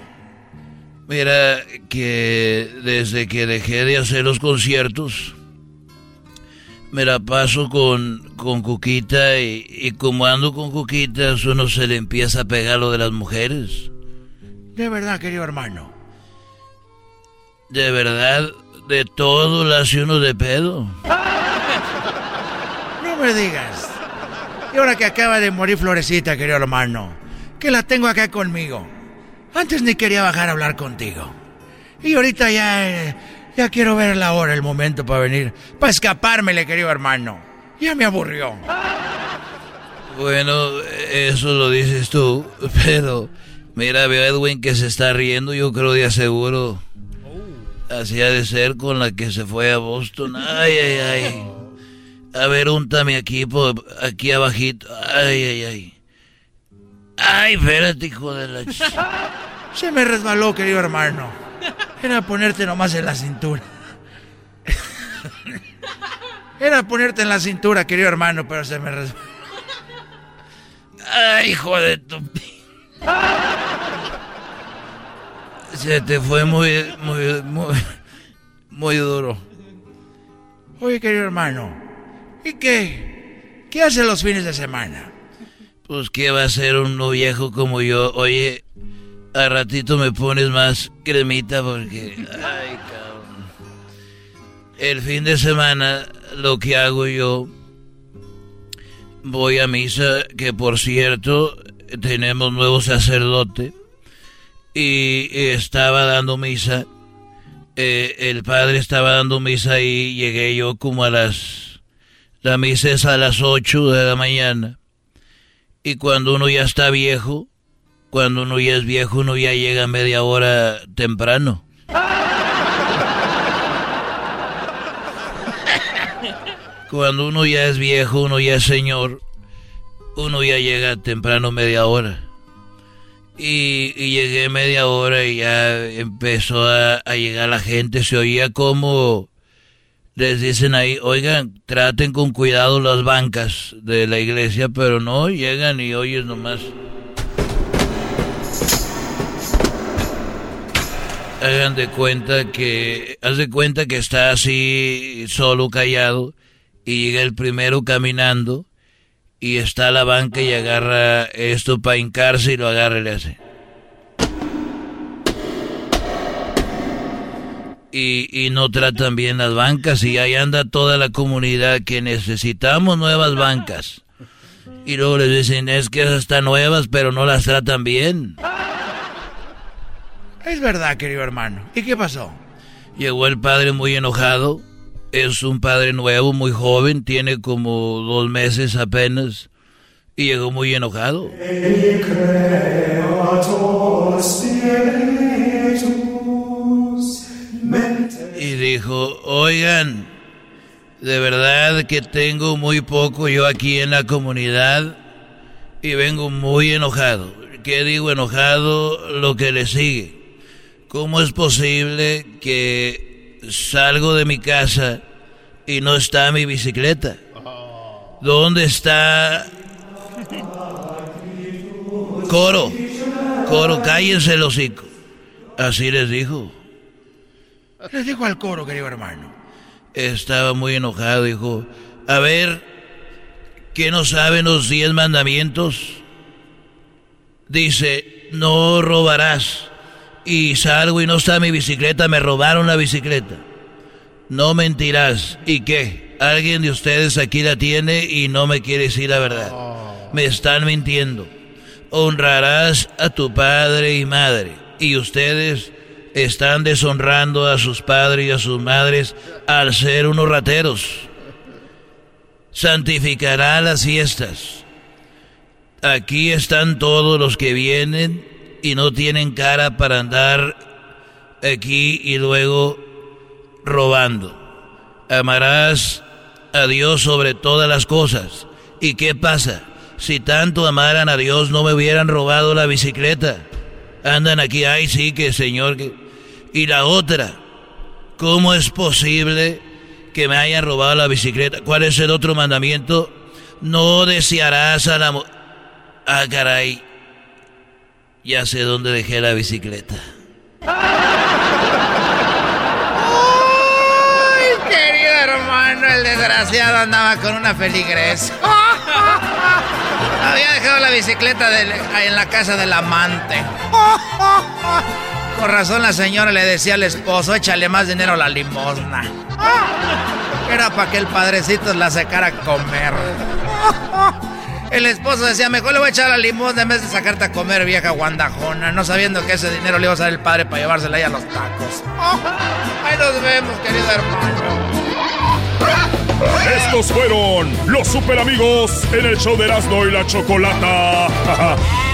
Mira, que desde que dejé de hacer los conciertos, me la paso con, con Cuquita y, y como ando con Cuquitas, uno se le empieza a pegar lo de las mujeres. De verdad, querido hermano. De verdad, de todo lo hace uno de pedo. No me digas. Y ahora que acaba de morir Florecita, querido hermano, que la tengo acá conmigo. Antes ni quería bajar a hablar contigo. Y ahorita ya, ya quiero ver la hora, el momento para venir, para escapármele, querido hermano. Ya me aburrió. Bueno, eso lo dices tú, pero mira, veo a Edwin que se está riendo, yo creo de aseguro. Así ha de ser con la que se fue a Boston. Ay, ay, ay. A ver, úntame aquí, po- aquí abajito. Ay, ay, ay. Ay, espérate, hijo de la... ch- Se me resbaló, querido hermano. Era ponerte nomás en la cintura. Era ponerte en la cintura, querido hermano, pero se me resbaló. Ay, hijo de tu... Se te fue muy, muy, muy, muy duro. Oye, querido hermano, ¿y qué? ¿Qué hace los fines de semana? Pues qué va a ser uno viejo como yo. Oye, a ratito me pones más cremita porque... Ay, cabrón. El fin de semana lo que hago yo... Voy a misa, que por cierto, tenemos nuevo sacerdote. Y estaba dando misa. Eh, el padre estaba dando misa y llegué yo como a las... La misa es a las 8 de la mañana. Y cuando uno ya está viejo, cuando uno ya es viejo, uno ya llega media hora temprano. Cuando uno ya es viejo, uno ya es señor, uno ya llega temprano media hora. Y, llegué media hora y ya empezó a, a llegar la gente, se oía como les dicen ahí, oigan, traten con cuidado las bancas de la iglesia, pero no, llegan y oyes nomás. Hagan de cuenta que, haz de cuenta que está así solo callado y llega el primero caminando y está a la banca y agarra esto para hincarse y lo agarra y le hace. Y, y no tratan bien las bancas y ahí anda toda la comunidad que necesitamos nuevas bancas. Y luego les dicen, es que esas están nuevas, pero no las tratan bien. Es verdad, querido hermano. ¿Y qué pasó? Llegó el padre muy enojado. Es un padre nuevo, muy joven, tiene como dos meses apenas. Y llegó muy enojado. Y dijo, oigan, de verdad que tengo muy poco yo aquí en la comunidad y vengo muy enojado. ¿Qué digo enojado? Lo que le sigue. ¿Cómo es posible que salgo de mi casa y no está mi bicicleta? ¿Dónde está Coro? Coro, cállense el hocico. Así les dijo. Les dijo al coro, querido hermano. Estaba muy enojado, dijo. A ver, ¿qué no saben los diez mandamientos? Dice, no robarás. Y salgo y no está mi bicicleta, me robaron la bicicleta. No mentirás. ¿Y qué? Alguien de ustedes aquí la tiene y no me quiere decir la verdad. Me están mintiendo. Honrarás a tu padre y madre. Y ustedes están deshonrando a sus padres y a sus madres al ser unos rateros. Santificará las fiestas. Aquí están todos los que vienen y no tienen cara para andar aquí y luego robando. Amarás a Dios sobre todas las cosas. ¿Y qué pasa? Si tanto amaran a Dios no me hubieran robado la bicicleta. Andan aquí, ay sí, que Señor. Y la otra, ¿cómo es posible que me hayan robado la bicicleta? ¿Cuál es el otro mandamiento? No desearás a la... Ah, caray. Ya sé dónde dejé la bicicleta. Ay, querido hermano, el desgraciado andaba con una feligres. Había dejado la bicicleta en la casa del amante. Con razón la señora le decía al esposo, échale más dinero a la limosna. Era para que el padrecito la sacara a comer. El esposo decía, mejor le voy a echar la limosna en vez de sacarte a comer, vieja guandajona, no sabiendo que ese dinero le iba a usar el padre para llevársela ahí a los tacos. Ahí nos vemos, querido hermano. Estos fueron los super amigos en el show de Erasmo y la Chocolata.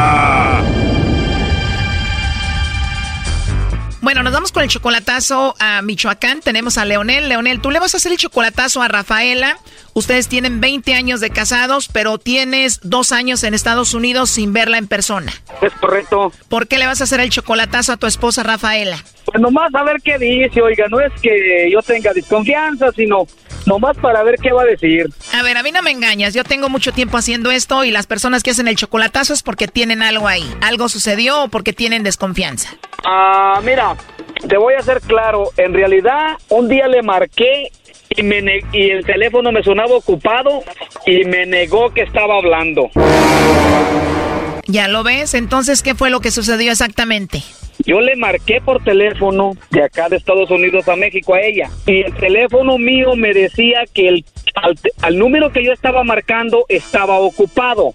Bueno, nos vamos con el chocolatazo a Michoacán. Tenemos a Leonel. Leonel, tú le vas a hacer el chocolatazo a Rafaela. Ustedes tienen 20 años de casados, pero tienes dos años en Estados Unidos sin verla en persona. Es correcto. ¿Por qué le vas a hacer el chocolatazo a tu esposa Rafaela? Pues nomás a ver qué dice, oiga, no es que yo tenga desconfianza, sino nomás para ver qué va a decir. A ver, a mí no me engañas, yo tengo mucho tiempo haciendo esto y las personas que hacen el chocolatazo es porque tienen algo ahí. ¿Algo sucedió o porque tienen desconfianza? Ah, mira, te voy a ser claro, en realidad un día le marqué y, me y el teléfono me sonaba ocupado y me negó que estaba hablando. ¿Ya lo ves? Entonces, ¿qué fue lo que sucedió exactamente? Yo le marqué por teléfono de acá de Estados Unidos a México a ella y el teléfono mío me decía que el, al, número que yo estaba marcando estaba ocupado.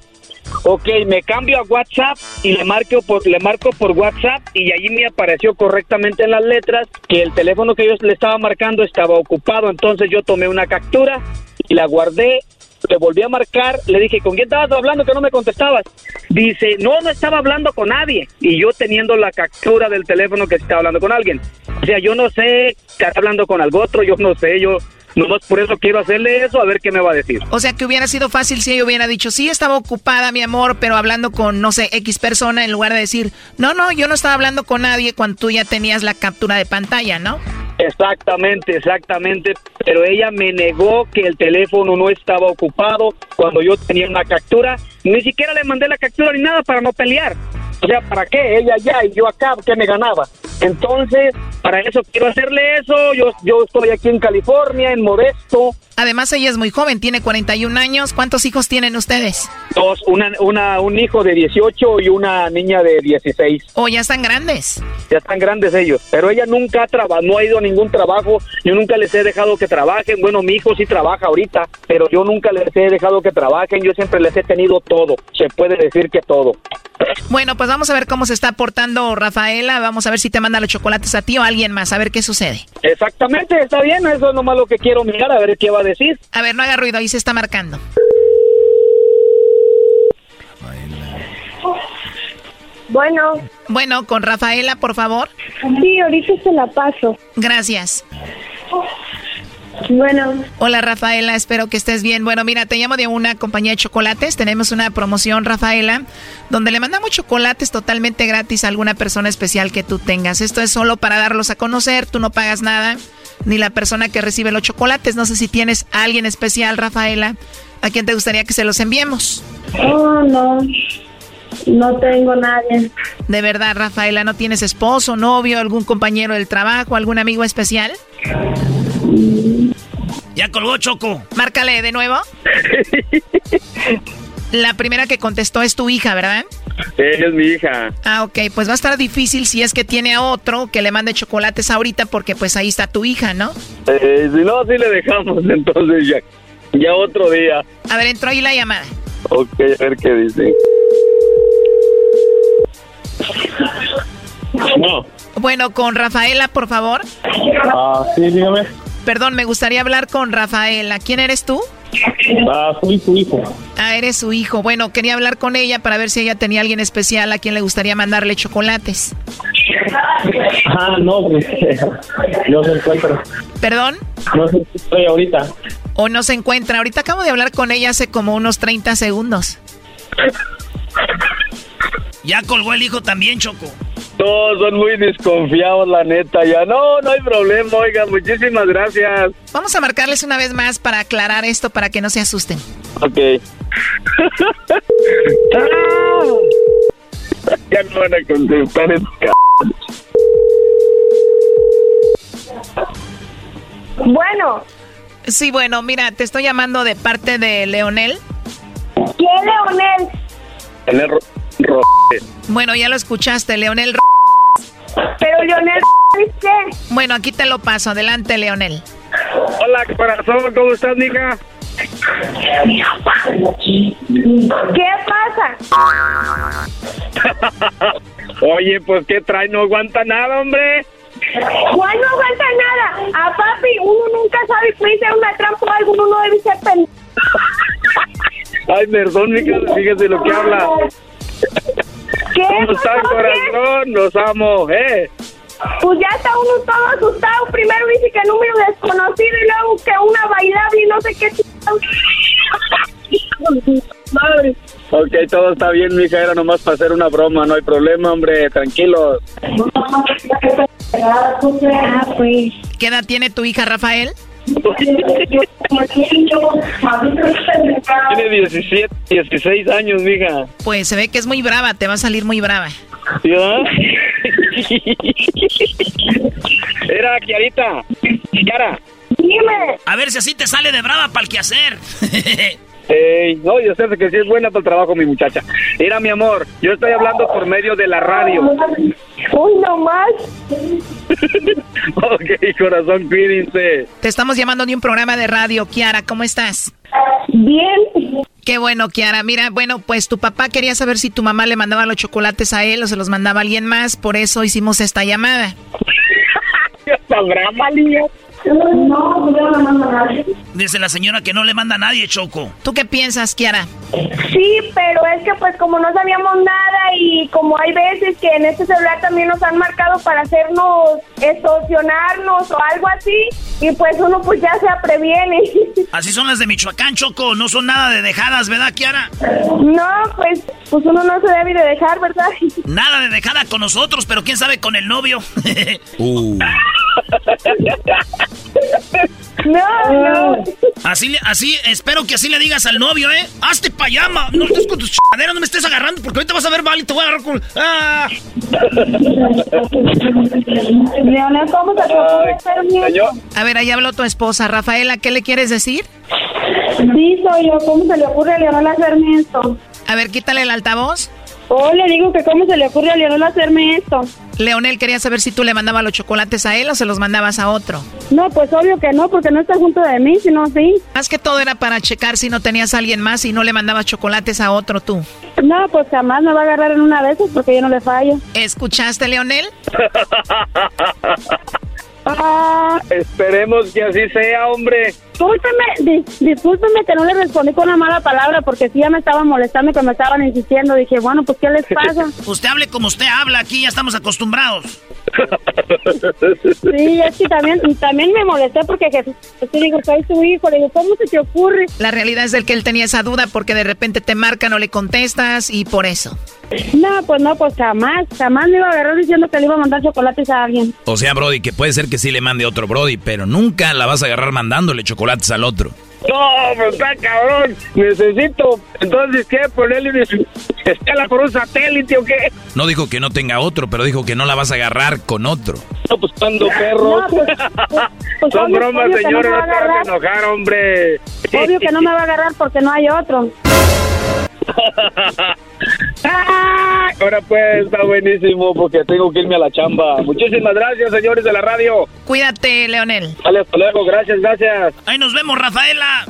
Ok, me cambio a WhatsApp y le marco por, le marco por WhatsApp y allí me apareció correctamente en las letras que el teléfono que yo le estaba marcando estaba ocupado. Entonces yo tomé una captura y la guardé le volví a marcar, le dije, ¿con quién estabas hablando que no me contestabas? Dice, no, no estaba hablando con nadie. Y yo teniendo la captura del teléfono que estaba hablando con alguien. O sea, yo no sé, está hablando con algo otro, yo no sé, yo nomás por eso quiero hacerle eso, a ver qué me va a decir. O sea, que hubiera sido fácil si ella hubiera dicho, sí, estaba ocupada, mi amor, pero hablando con, no sé, X persona, en lugar de decir, no, no, yo no estaba hablando con nadie cuando tú ya tenías la captura de pantalla, ¿no? Exactamente, exactamente. Pero ella me negó que el teléfono no estaba ocupado cuando yo tenía una captura. Ni siquiera le mandé la captura ni nada para no pelear. O sea, ¿para qué? Ella allá y yo acá, ¿qué me ganaba? Entonces, para eso quiero hacerle eso. Yo, yo estoy aquí en California, en Modesto, Además, ella es muy joven, tiene 41 años. ¿Cuántos hijos tienen ustedes? Dos, una, una, un hijo de 18 y una niña de 16. ¿O ya están grandes? Ya están grandes ellos. Pero ella nunca ha trabajado, no ha ido a ningún trabajo. Yo nunca les he dejado que trabajen. Bueno, mi hijo sí trabaja ahorita, pero yo nunca les he dejado que trabajen. Yo siempre les he tenido todo. Se puede decir que todo. Bueno, pues vamos a ver cómo se está portando Rafaela. Vamos a ver si te manda los chocolates a ti o a alguien más. A ver qué sucede. Exactamente, está bien. Eso es nomás lo que quiero mirar, a ver qué va a decir. A ver, no haga ruido, ahí se está marcando. Bueno. Bueno, con Rafaela, por favor. Sí, ahorita se la paso. Gracias. Bueno. Hola Rafaela, espero que estés bien. Bueno, mira, te llamo de una compañía de chocolates. Tenemos una promoción, Rafaela, donde le mandamos chocolates totalmente gratis a alguna persona especial que tú tengas. Esto es solo para darlos a conocer, tú no pagas nada, ni la persona que recibe los chocolates. No sé si tienes a alguien especial, Rafaela, a quien te gustaría que se los enviemos. Oh, no. No tengo nadie. De verdad, Rafaela, ¿no tienes esposo, novio, algún compañero del trabajo, algún amigo especial? Ya colgó Choco. Márcale de nuevo. La primera que contestó es tu hija, ¿verdad? Ella es mi hija. Ah, ok, pues va a estar difícil si es que tiene a otro que le mande chocolates ahorita porque pues ahí está tu hija, ¿no? Eh, si no, sí le dejamos entonces ya, ya otro día. A ver, entró ahí la llamada. Ok, a ver qué dice. No. Bueno, con Rafaela, por favor. Ah, sí, dígame. Perdón, me gustaría hablar con Rafaela. ¿Quién eres tú? Ah, soy su hijo. Ah, eres su hijo. Bueno, quería hablar con ella para ver si ella tenía alguien especial a quien le gustaría mandarle chocolates. Ah, no, pues no se encuentra. ¿Perdón? No sé si estoy ahorita. ¿O no se encuentra? Ahorita acabo de hablar con ella hace como unos 30 segundos. Ya colgó el hijo también, Choco. Todos son muy desconfiados, la neta. Ya no, no hay problema, oiga, muchísimas gracias. Vamos a marcarles una vez más para aclarar esto, para que no se asusten. Ok. ya no van a contestar es Bueno. Sí, bueno, mira, te estoy llamando de parte de Leonel. ¿Quién Leonel? Leonel Ro Ro Bueno, ya lo escuchaste, Leonel Ro Pero Leonel qué? Bueno, aquí te lo paso. Adelante, Leonel. Hola, corazón, ¿cómo estás, mija? ¿Qué pasa? Oye, pues, ¿qué trae? No aguanta nada, hombre. ¿Cuál no aguanta nada? A papi, uno nunca sabe si hice una trampa o algo, uno no debe ser pendejo. Ay, perdón, mija, fíjese lo que habla. ¿Qué ¿Cómo están, corazón? Los amo, ¿eh? Pues ya está uno todo asustado. Primero dice que número desconocido y luego que una bailable y no sé qué. Madre. Ok, todo está bien, mija. Era nomás para hacer una broma. No hay problema, hombre. Tranquilos. Ah, pues. ¿Qué edad tiene tu hija, Rafael? Tiene 17, 16 años, mija. Pues se ve que es muy brava, te va a salir muy brava. ¿Ya? Era, Kiarita. Kiara. Dime. A ver si así te sale de brava para el quehacer. Ey, no, yo sé que sí es buena para el trabajo, mi muchacha. Mira, mi amor, yo estoy hablando por medio de la radio. Uy, no más. ok, corazón, cuídense. Te estamos llamando de un programa de radio, Kiara, ¿cómo estás? Bien. Qué bueno, Kiara. Mira, bueno, pues tu papá quería saber si tu mamá le mandaba los chocolates a él o se los mandaba a alguien más, por eso hicimos esta llamada. ¿Sabrá, Malía? No, yo no mando a nadie. Dice la señora que no le manda a nadie, Choco. ¿Tú qué piensas, Kiara? Sí, pero es que pues como no sabíamos nada y como hay veces que en este celular también nos han marcado para hacernos extorsionarnos o algo así y pues uno pues ya se previene. Así son las de Michoacán, Choco. No son nada de dejadas, ¿verdad, Kiara? No, pues, pues uno no se debe de dejar, ¿verdad? Nada de dejada con nosotros, pero quién sabe con el novio. Uh. No, no. Así, le- así, espero que así le digas al novio, ¿eh? Hazte payama. No estés con tus chaderas, no me estés agarrando porque ahorita vas a ver mal y te voy a agarrar con. ¡Ah! Leonel, ¿cómo se te ocurre hacerme eso? A ver, ahí habló tu esposa. Rafaela, ¿qué le quieres decir? Sí, soy yo. ¿Cómo se le ocurre a Leonel hacerme esto? A ver, quítale el altavoz. Oh, le digo que cómo se le ocurre a Leonel hacerme esto. Leonel quería saber si tú le mandabas los chocolates a él o se los mandabas a otro. No, pues obvio que no, porque no está junto de mí, sino sí. Más que todo era para checar si no tenías a alguien más y no le mandabas chocolates a otro tú. No, pues jamás me va a agarrar en una de esas porque yo no le fallo. ¿Escuchaste, Leonel? Ah, Esperemos que así sea, hombre. Discúlpeme, dis- discúlpeme que no le respondí con una mala palabra porque sí ya me estaban molestando y que me estaban insistiendo. Dije, bueno, pues ¿qué les pasa? Usted hable como usted habla, aquí ya estamos acostumbrados. Sí, es que también, también me molesté porque Jesús, le digo, soy su hijo, le digo, ¿cómo se te ocurre? La realidad es del que él tenía esa duda porque de repente te marca, no le contestas y por eso. No, pues no, pues jamás, jamás me iba a agarrar diciendo que le iba a mandar chocolates a alguien. O sea, Brody, que puede ser que sí le mande otro Brody, pero nunca la vas a agarrar mandándole chocolates al otro. No, pues está cabrón. Necesito, entonces, ¿qué? Ponerle una escala por un satélite o qué? No dijo que no tenga otro, pero dijo que no la vas a agarrar con otro. No, pues cuando perros. No, pues, pues, Son bromas, no señores, no a te vas a enojar, hombre. Obvio que no me va a agarrar porque no hay otro. Ah, Ahora pues, está buenísimo porque tengo que irme a la chamba. Muchísimas gracias, señores de la radio. Cuídate, Leonel. Vale, hasta luego, gracias, gracias. Ahí nos vemos, Rafaela.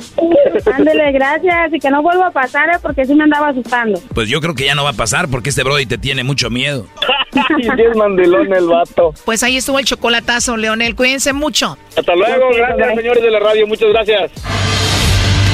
Ándele, gracias, y que no vuelva a pasar, ¿eh? porque sí me andaba asustando. Pues yo creo que ya no va a pasar porque este Brody te tiene mucho miedo. Y es mandilón el vato. Pues ahí estuvo el chocolatazo, Leonel. Cuídense mucho. Hasta luego, gracias, señores de la radio. Muchas gracias.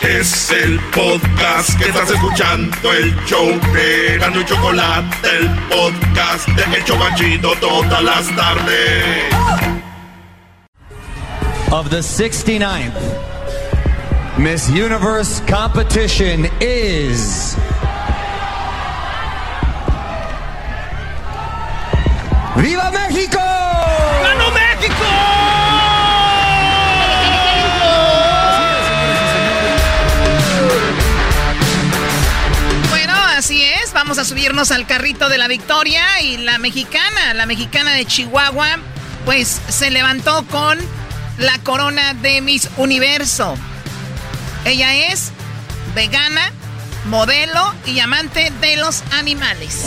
Es el podcast que estás escuchando, el show de Gano y Chocolate, el podcast de El Chocachito todas las tardes. of the 69th Miss Universe competition is ¡Viva México! ¡Ganó México! Vamos a subirnos al carrito de la victoria y la mexicana, la mexicana de Chihuahua, pues se levantó con la corona de Miss Universo. Ella es vegana, modelo y amante de los animales.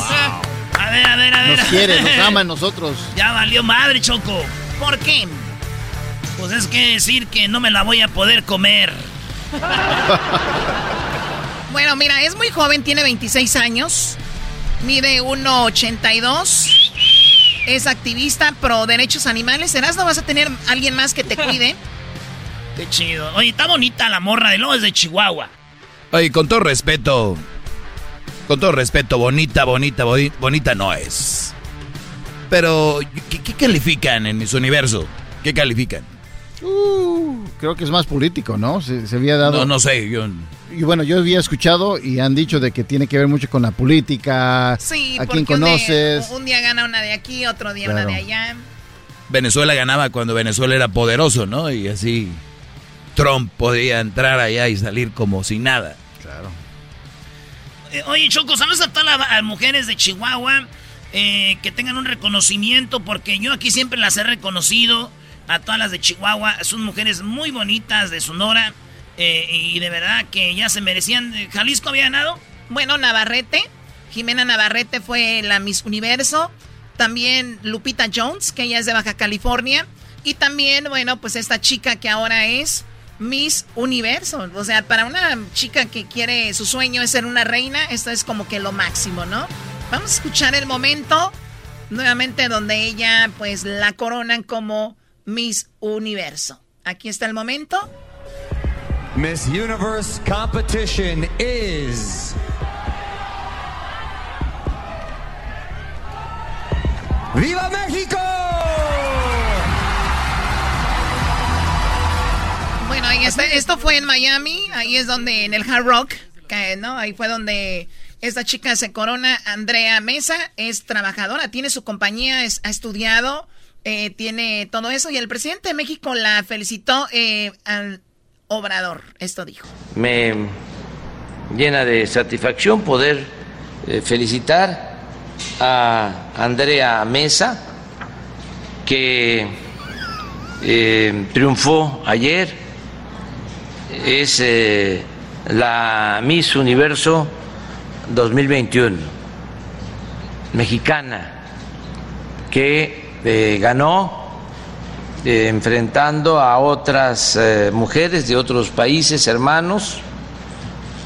A ver, a ver, a ver. Nos quiere, nos ama a nosotros. Ya valió madre, Choco. ¿Por qué? Pues es que decir que no me la voy a poder comer. Bueno, mira, es muy joven, tiene 26 años, mide 1,82, es activista pro derechos animales. ¿Serás no vas a tener alguien más que te cuide? Qué chido. Oye, está bonita la morra de Lobos de Chihuahua. Oye, con todo respeto, con todo respeto, bonita, bonita, boni- bonita no es. Pero, ¿qué, qué califican en Miss Universo? ¿Qué califican? Uh, creo que es más político, ¿no? Se, se había dado. No, no sé, yo... Y bueno, yo había escuchado y han dicho de que tiene que ver mucho con la política. Sí, a porque quién un día- conoces. Un, día gana una de aquí, otro día una de allá. Venezuela ganaba cuando Venezuela era poderoso, ¿no? Y así Trump podía entrar allá y salir como sin nada. Claro. Eh, oye, Choco, saludos a todas las mujeres de Chihuahua eh, que tengan un reconocimiento, porque yo aquí siempre las he reconocido. A todas las de Chihuahua, son mujeres muy bonitas de Sonora eh, y de verdad que ya se merecían. ¿Jalisco había ganado? Bueno, Navarrete, Jimena Navarrete fue la Miss Universo. También Lupita Jones, que ella es de Baja California. Y también, bueno, pues esta chica que ahora es Miss Universo. O sea, para una chica que quiere, su sueño es ser una reina, esto es como que lo máximo, ¿no? Vamos a escuchar el momento nuevamente donde ella, pues, la coronan como Miss Universo. Aquí está el momento. Miss Universe competition is ¡Viva México! Bueno, ahí está. Esto fue en Miami. Ahí es donde, en el Hard Rock, ¿no? Ahí fue donde esta chica se corona. Andrea Mesa es trabajadora, tiene su compañía, es, ha estudiado eh, tiene todo eso, y el presidente de México la felicitó eh, al Obrador, esto dijo. Me llena de satisfacción poder eh, felicitar a Andrea Mesa, que triunfó ayer, es la Miss Universo 2021, mexicana, que eh, ganó eh, enfrentando a otras eh, mujeres de otros países hermanos,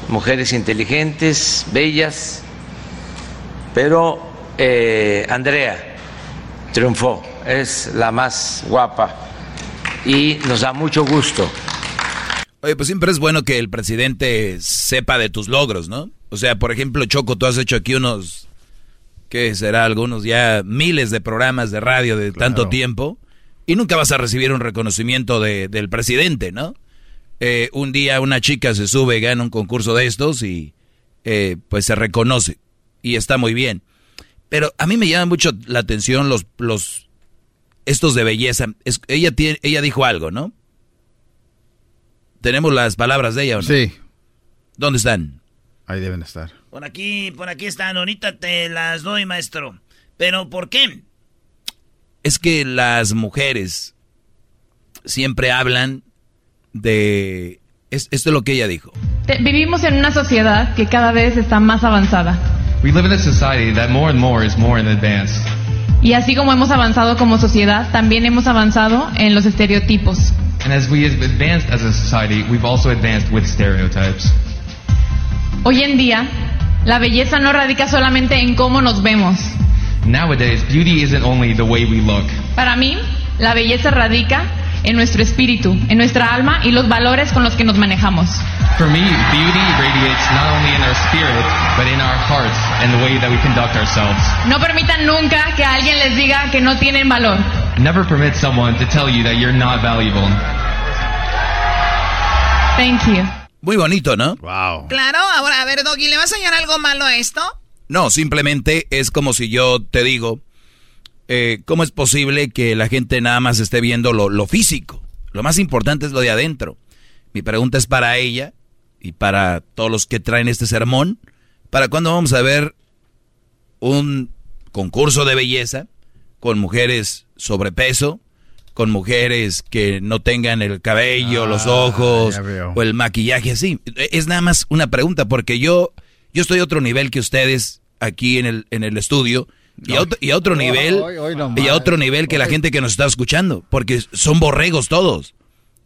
mujeres inteligentes, bellas, pero eh, Andrea triunfó, es la más guapa y nos da mucho gusto. Oye, pues siempre es bueno que el presidente sepa de tus logros, ¿no? O sea, por ejemplo, Choco, tú has hecho aquí unos, ¿qué será? Algunos ya miles de programas de radio de tanto tiempo y nunca vas a recibir un reconocimiento de- del presidente, ¿no? Eh, un día una chica se sube, gana un concurso de estos y eh, pues se reconoce y está muy bien. Pero a mí me llama mucho la atención los, los estos de belleza. Es- ella, tiene, ella dijo algo, ¿no? ¿Tenemos las palabras de ella o no? Sí. ¿Dónde están? Ahí deben estar. Por aquí, por aquí están, ahorita te las doy, maestro. Pero ¿por qué? Es que las mujeres siempre hablan de... es- esto es lo que ella dijo. Te- Vivimos en una sociedad que cada vez está más avanzada. We live in a society that more and more is more in advance. Y así como hemos avanzado como sociedad, también hemos avanzado en los estereotipos. And as we have advanced as a society, we've also advanced with stereotypes. Hoy en día, la belleza no radica solamente en cómo nos vemos. Nowadays, beauty isn't only the way we look. Para mí, la belleza radica en nuestro espíritu, en nuestra alma y los valores con los que nos manejamos. For me, beauty radiates not only in our spirit, but in our hearts and the way that we conduct ourselves. No permitan nunca que alguien les diga que no tienen valor. Never permit someone to tell you that you're not valuable. Thank you. Muy bonito, ¿no? Wow. Claro, ahora, a ver, Doggy, ¿le vas a hallar algo malo a esto? No, simplemente es como si yo te digo, eh, ¿cómo es posible que la gente nada más esté viendo lo, lo físico? Lo más importante es lo de adentro. Mi pregunta es para ella y para todos los que traen este sermón. ¿Para cuándo vamos a ver un concurso de belleza con mujeres sobrepeso, con mujeres que no tengan el cabello, los ojos ya veo. o el maquillaje así? Es nada más una pregunta porque yo, yo estoy a otro nivel que ustedes aquí en el, en el estudio. Y, a otro, y a otro nivel, hoy- hoy nomás. y a otro nivel que la gente que nos está escuchando, porque son borregos todos.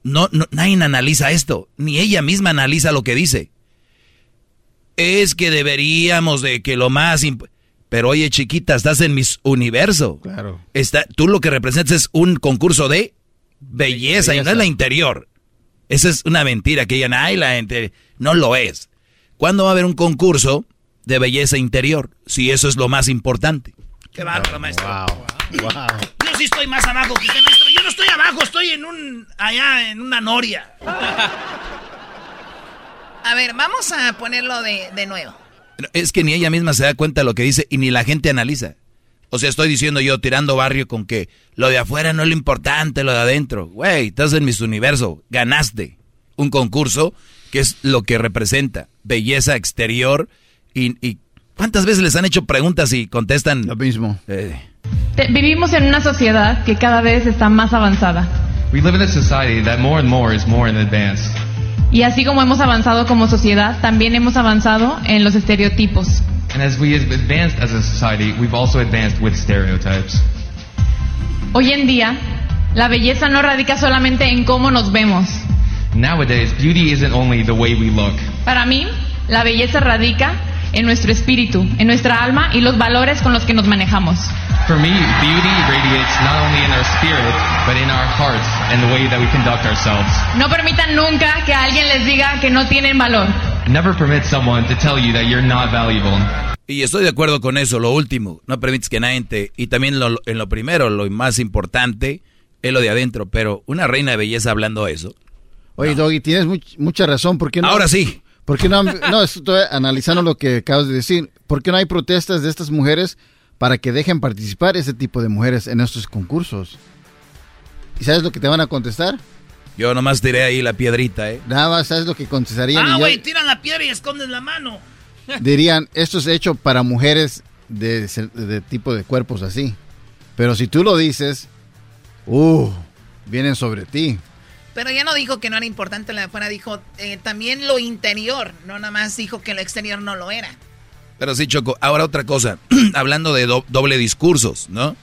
No, no, nadie analiza esto, ni ella misma analiza lo que dice. Es que deberíamos de que lo más... imp- Pero oye, chiquita, estás en mis universo. Claro. Está, tú lo que representas es un concurso de belleza, y no es la interior. Esa es una mentira que digan, ay, la gente no lo es. ¿Cuándo va a haber un concurso de belleza interior? Si eso es lo más importante. Qué bárbaro, maestro. Wow. Yo sí estoy más abajo que usted, maestro. Yo no estoy abajo, estoy en un. allá, en una noria. A ver, vamos a ponerlo de, de nuevo. Es que ni ella misma se da cuenta de lo que dice y ni la gente analiza. O sea, estoy diciendo yo, tirando barrio con que lo de afuera no es lo importante, lo de adentro. Güey, estás en mis universo, ganaste un concurso que es lo que representa belleza exterior y, y ¿cuántas veces les han hecho preguntas y contestan? Lo mismo. Te- Vivimos en una sociedad que cada vez está más avanzada. We live in a society that more and more is more in advance. Y así como hemos avanzado como sociedad, también hemos avanzado en los estereotipos. And as we have advanced as a society, we've also advanced with stereotypes. Hoy en día, la belleza no radica solamente en cómo nos vemos. Nowadays, beauty isn't only the way we look. Para mí, la belleza radica en nuestro espíritu, en nuestra alma y los valores con los que nos manejamos. For me, beauty radiates not only in our spirit, but in our hearts and the way that we conduct ourselves. No permitan nunca que alguien les diga que no tienen valor. Never permit someone to tell you that you're not valuable. Y estoy de acuerdo con eso, lo último, no permites que nadie te... Y también lo- en lo primero, lo más importante, es lo de adentro, pero una reina de belleza hablando eso. Oye, Doggy, tienes much- mucha razón. ¿Por qué no? Ahora sí. ¿Por qué no? No, estoy analizando lo que acabas de decir. ¿Por qué no hay protestas de estas mujeres para que dejen participar ese tipo de mujeres en estos concursos? ¿Y sabes lo que te van a contestar? Yo nomás tiré ahí la piedrita, ¿eh? Nada más, ¿sabes lo que contestarían? Ah, güey, tiran la piedra y esconden la mano. dirían, esto es hecho para mujeres de, de tipo de cuerpos así. Pero si tú lo dices, uh, vienen sobre ti. Pero ya no dijo que no era importante la de afuera, dijo eh, también lo interior, no nada más dijo que lo exterior no lo era. Pero sí, Choco. Ahora otra cosa. Hablando de do- doble discursos, ¿no?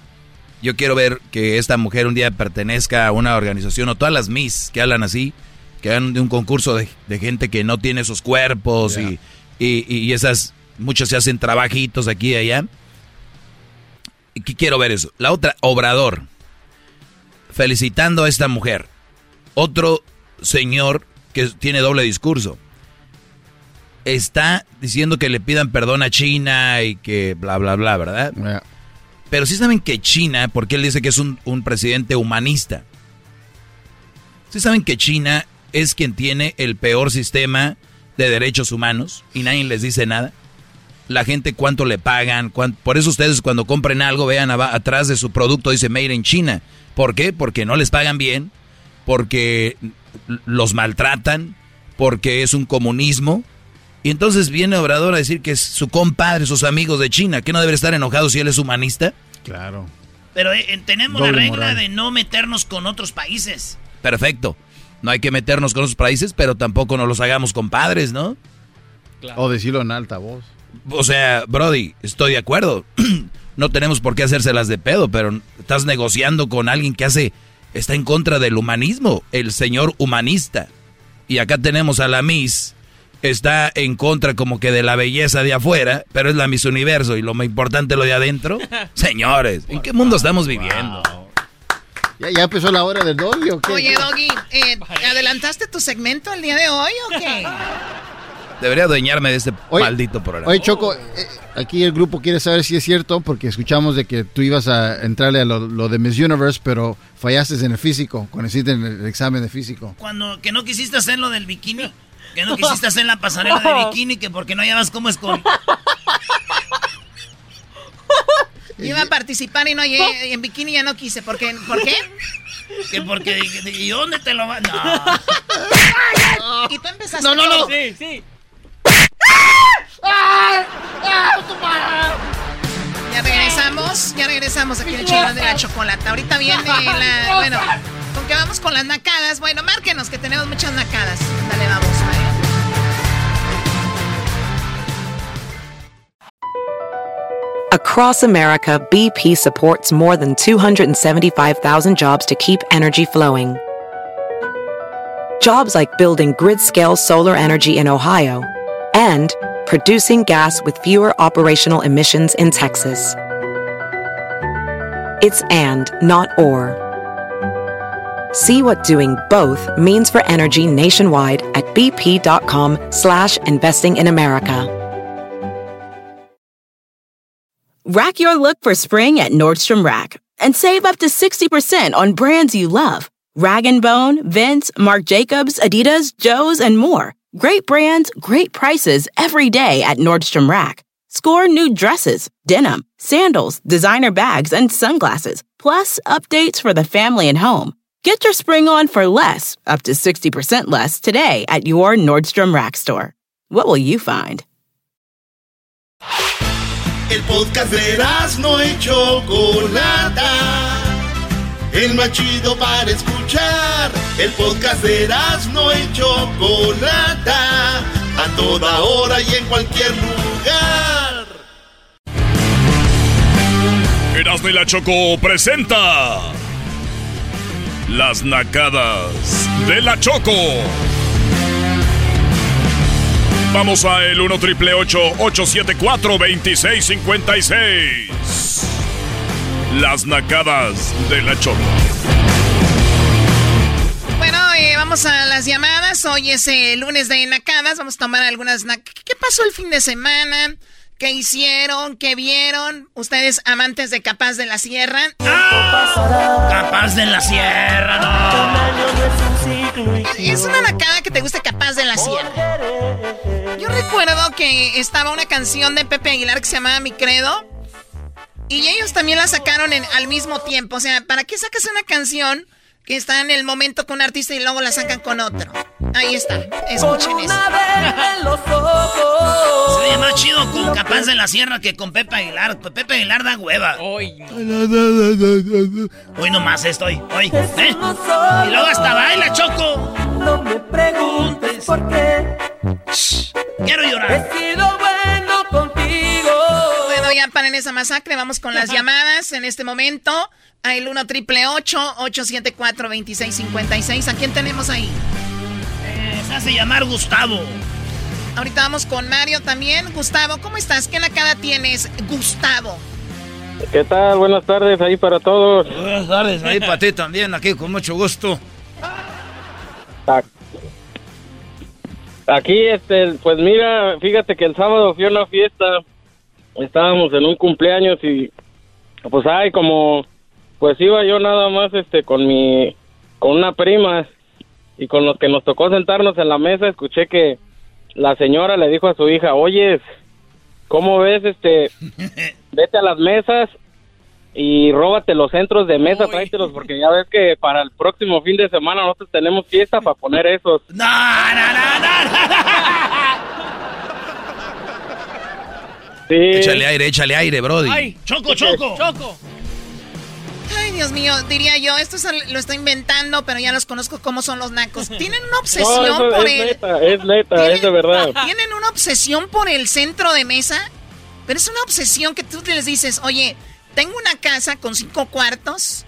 Yo quiero ver que esta mujer un día pertenezca a una organización o todas las Miss que hablan así, que hagan de un concurso de, de gente que no tiene esos cuerpos y, y, y esas, muchos se hacen trabajitos aquí y allá. Y quiero ver eso. La otra, Obrador. Felicitando a esta mujer. Otro señor que tiene doble discurso está diciendo que le pidan perdón a China y que bla, bla, bla, ¿verdad? Pero sí saben que China, porque él dice que es un, un presidente humanista, sí saben que China es quien tiene el peor sistema de derechos humanos y nadie les dice nada. La gente cuánto le pagan, por eso ustedes cuando compren algo vean atrás de su producto dice Made in China. ¿Por qué? Porque no les pagan bien, porque los maltratan, porque es un comunismo. Y entonces viene Obrador a decir que es su compadre, sus amigos de China, que no debe estar enojado si él es humanista. Claro. Pero eh, tenemos Doble la regla moral. de no meternos con otros países. Perfecto. No hay que meternos con otros países, pero tampoco nos los hagamos compadres, ¿no? O decirlo en alta voz. O sea, Brody, estoy de acuerdo. no tenemos por qué hacérselas de pedo, pero estás negociando con alguien que hace, está en contra del humanismo, el señor humanista. Y acá tenemos a la Miss, está en contra como que de la belleza de afuera, pero es la Miss Universo y lo más importante lo de adentro. Señores, ¿en qué mundo estamos viviendo? ¿Ya, ya empezó la hora del doggy o qué? Oye, Doggy, eh, ¿adelantaste tu segmento el día de hoy o qué? Debería adueñarme de este maldito programa. Oye, Choco, eh, aquí el grupo quiere saber si es cierto, porque escuchamos de que tú ibas a entrarle a lo, lo de Miss Universe, pero fallaste en el físico, cuando hiciste el, el examen de físico. Cuando que no quisiste hacer lo del bikini, que no quisiste hacer la pasarela de bikini, que porque no hallabas cómo es con... Iba a participar y no llegué, y en bikini ya no quise. ¿Por qué? ¿Por qué? Que porque... ¿Y dónde te lo vas? No. Y tú empezaste. No, no, no. Sí, sí. Ya regresamos, ya regresamos aquí en el show de la chocolata. Ahorita viene la. Bueno, con que vamos con las nacadas. Bueno, márquenos que tenemos muchas nacadas. Dale, vamos. Across America, BP supports more than 275,000 jobs to keep energy flowing. Jobs like building grid scale solar energy in Ohio and producing gas with fewer operational emissions in Texas. It's and, not or. See what doing both means for energy nationwide at bp.com slash investing in America. Rack your look for spring at Nordstrom Rack and save up to 60% on brands you love. Rag & Bone, Vince, Marc Jacobs, Adidas, Joe's, and more. Great brands, great prices every day at Nordstrom Rack. Score new dresses, denim, sandals, designer bags, and sunglasses, plus updates for the family and home. Get your spring on for less, up to 60% less, today at your Nordstrom Rack store. What will you find? El podcast de no y Chocolata. El más chido para escuchar. El podcast de no y Chocolata. A toda hora y en cualquier lugar. Erasmo y la Choco presenta Las Nacadas de la Choco. Vamos a el 1 triple 874 2656. Las Nacadas de la Choco. Eh, vamos a las llamadas. Hoy es el lunes de nacadas. Vamos a tomar algunas nac- ¿Qué pasó el fin de semana? ¿Qué hicieron? ¿Qué vieron? Ustedes amantes de Capaz de la Sierra. Capaz de la Sierra, no. Es una nacada que te guste Capaz de la Sierra. Yo recuerdo que estaba una canción de Pepe Aguilar que se llamaba Mi Credo. Y ellos también la sacaron en, al mismo tiempo. O sea, ¿para qué sacas una canción que está en el momento con un artista y luego la sacan con otro? Ahí está. Escuchen eso. Se ve más chido con Capaz de la Sierra que con Pepe Aguilar. Pues Pepe Aguilar da hueva. Hoy nomás estoy. Hoy. ¿eh? Y luego hasta baila, Choco. No me preguntes por qué. Quiero llorar. He sido bueno. Bueno, ya paren esa masacre. Vamos con las llamadas en este momento. Al 1 triple 874 2656. ¿A quién tenemos ahí? Eh, se hace llamar Gustavo. Ahorita vamos con Mario también. Gustavo, ¿cómo estás? ¿Qué nacada tienes, Gustavo? ¿Qué tal? Buenas tardes ahí para todos. Buenas tardes, ahí para ti también, aquí con mucho gusto. Aquí, este, pues mira, fíjate que el sábado fui a una fiesta, estábamos en un cumpleaños y pues ay, como, pues iba yo nada más, este, con mi, con una prima y con los que nos tocó sentarnos en la mesa, escuché que la señora le dijo a su hija, oyes, ¿cómo ves, este, vete a las mesas y róbate los centros de mesa, tráetelos, porque ya ves que para el próximo fin de semana nosotros tenemos fiesta para poner esos. No, no, no, no. Sí. Échale aire, échale aire, Brody. Ay, choco, choco. Choco. Ay, Dios mío, diría yo, esto es- lo estoy inventando, pero ya los conozco cómo son los nacos. Tienen una obsesión No, por es el... neta, es neta, es de verdad. Tienen una obsesión por el centro de mesa, pero es una obsesión que tú les dices, oye, tengo una casa con cinco cuartos,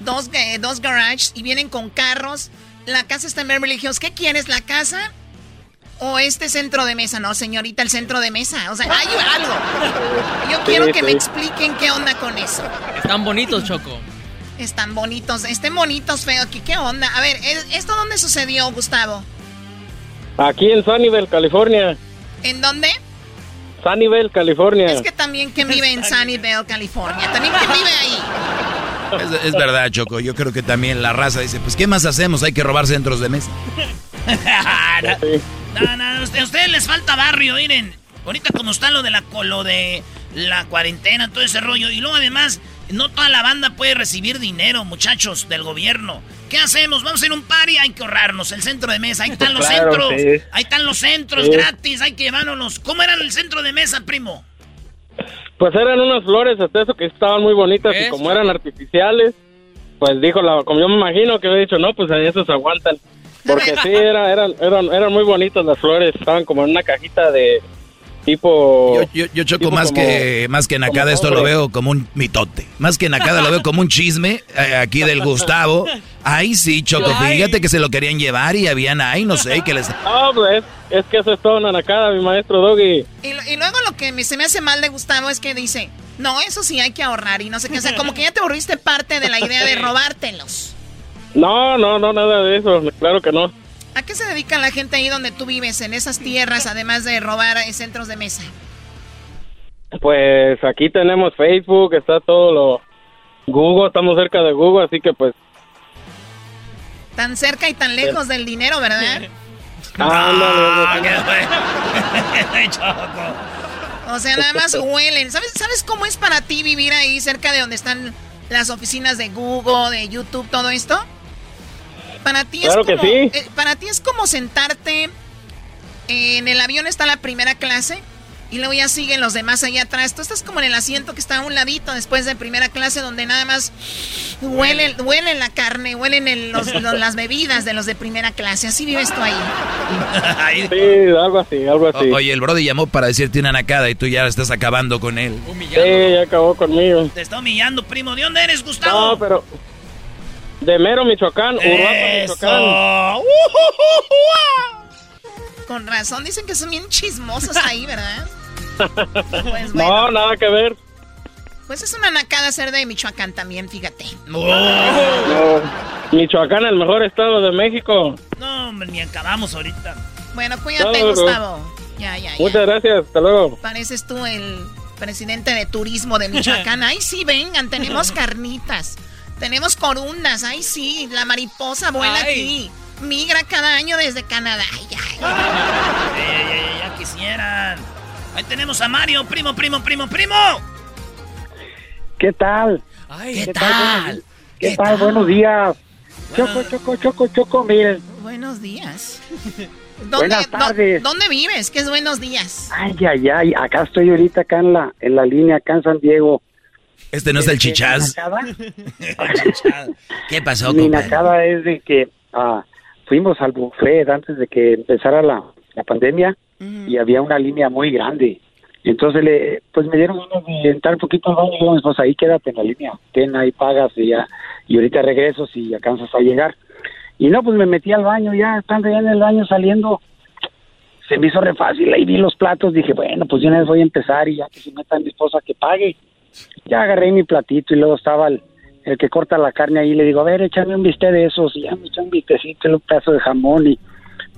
dos, eh, dos garages y vienen con carros. La casa está en Beverly Hills. ¿Qué quieres, la casa o este centro de mesa? No, señorita, el centro de mesa. O sea, hay algo. Yo Sí, quiero que sí. me expliquen qué onda con eso. Están bonitos, Choco. Están bonitos, estén bonitos, feo aquí. ¿Qué onda? A ver, ¿es- ¿esto dónde sucedió, Gustavo? Aquí en Sunnyvale, California. ¿En dónde? Sunnyvale, California. Es que también que vive en Sunnyvale, California. También que vive ahí. Es, es verdad, Choco. Yo creo que también la raza dice, pues, ¿qué más hacemos? Hay que robar centros de mesa. No, no, a ustedes, les falta barrio, miren. Ahorita como está lo de la lo de la cuarentena, todo ese rollo. Y luego además, no toda la banda puede recibir dinero, muchachos, del gobierno. ¿Qué hacemos? Vamos a ir a un party, hay que ahorrarnos. El centro de mesa, ahí están los Claro, centros. sí. Ahí están los centros Sí. gratis, hay que llevárnoslos. ¿Cómo era el centro de mesa, primo? Pues eran unas flores hasta eso que estaban muy bonitas y como eran artificiales, pues dijo la, como yo me imagino que había dicho, no, pues esos aguantan. Porque sí, era, eran, eran, eran muy bonitas las flores, estaban como en una cajita de tipo... Yo, yo, yo choco tipo más como- que más que Nakada, como esto lo veo como un mitote. Más que Nakada lo veo como un chisme eh, aquí del Gustavo. Ahí sí, Choco, Ay. fíjate que se lo querían llevar y habían ahí, no sé, que les... No, pues es, es que eso es todo una nacada, mi maestro Doggy. Y, y luego lo que me- se me hace mal de Gustavo es que dice, no, eso sí hay que ahorrar y no sé qué. O sea, como que ya te aburriste parte de la idea de robártelos. No, no, no, nada de eso, claro que no. ¿A qué se dedica la gente ahí donde tú vives, en esas tierras, además de robar eh, centros de mesa? Pues aquí tenemos Facebook, está todo lo... Google, estamos cerca de Google, así que pues... Tan cerca y tan lejos del dinero, ¿verdad? ándale, O sea, nada más huelen. ¿Sabes, ¿Sabes cómo es para ti vivir ahí cerca de donde están las oficinas de Google, de YouTube, todo esto? Para ti Claro es que como, sí. eh, para ti es como sentarte en el avión está la primera clase y luego ya siguen los demás allá atrás. Tú estás como en el asiento que está a un ladito después de primera clase donde nada más huelen, huelen la carne, huelen el- los- los- las bebidas de los de primera clase. Así vives tú ahí. Sí, algo así, algo así. O- oye, el Brody llamó para decirte una Nakada y tú ya estás acabando con él. Sí, ya acabó conmigo. Te está humillando, primo. ¿De dónde eres, Gustavo? No, pero... De Mero, Michoacán, Uruapan. Michoacán. Con razón, dicen que son bien chismosos ahí, ¿verdad? Pues No, bueno, nada que ver. pues es una nacada ser de Michoacán también, fíjate. No. Michoacán, el mejor estado de México. No, hombre, ni acabamos ahorita. Bueno, cuídate, No, no. Gustavo. Ya, ya, ya. Muchas gracias, hasta luego. Pareces tú el presidente de turismo de Michoacán. Ay, sí, vengan, tenemos carnitas. Tenemos corundas, ay, sí, la mariposa vuela aquí. Migra cada año desde Canadá. Ay, ay, ay, ya quisieran. Ahí tenemos a Mario, primo, primo, primo, primo. ¿Qué tal? Ay, ¿Qué, tal? ¿Qué, tal? Buenos días. Choco, choco, choco, choco, miren. Buenos días. Buenas tardes. ¿Dónde vives? ¿Qué es buenos días? Ay, ay, ay. Acá estoy ahorita, acá en la, en la línea, acá en San Diego. Este no es el chichaz. ¿Qué pasó, Mi nacada es de que ah, fuimos al buffet antes de que empezara la, la pandemia y había una línea muy grande. Entonces, le, pues me dieron ganas de entrar un poquito al baño y pues ahí quédate en la línea, ten ahí pagas y ya, y ahorita regreso si alcanzas a llegar. Y no, pues me metí al baño, ya estando ya en el baño saliendo, se me hizo re fácil, ahí vi los platos, dije, bueno, pues yo no voy a empezar y ya que se meta mi esposa que pague. Ya agarré mi platito y luego estaba el, el que corta la carne ahí, le digo, a ver, échame un bistec de esos, y ya me echó un bistecito, un pedazo de jamón y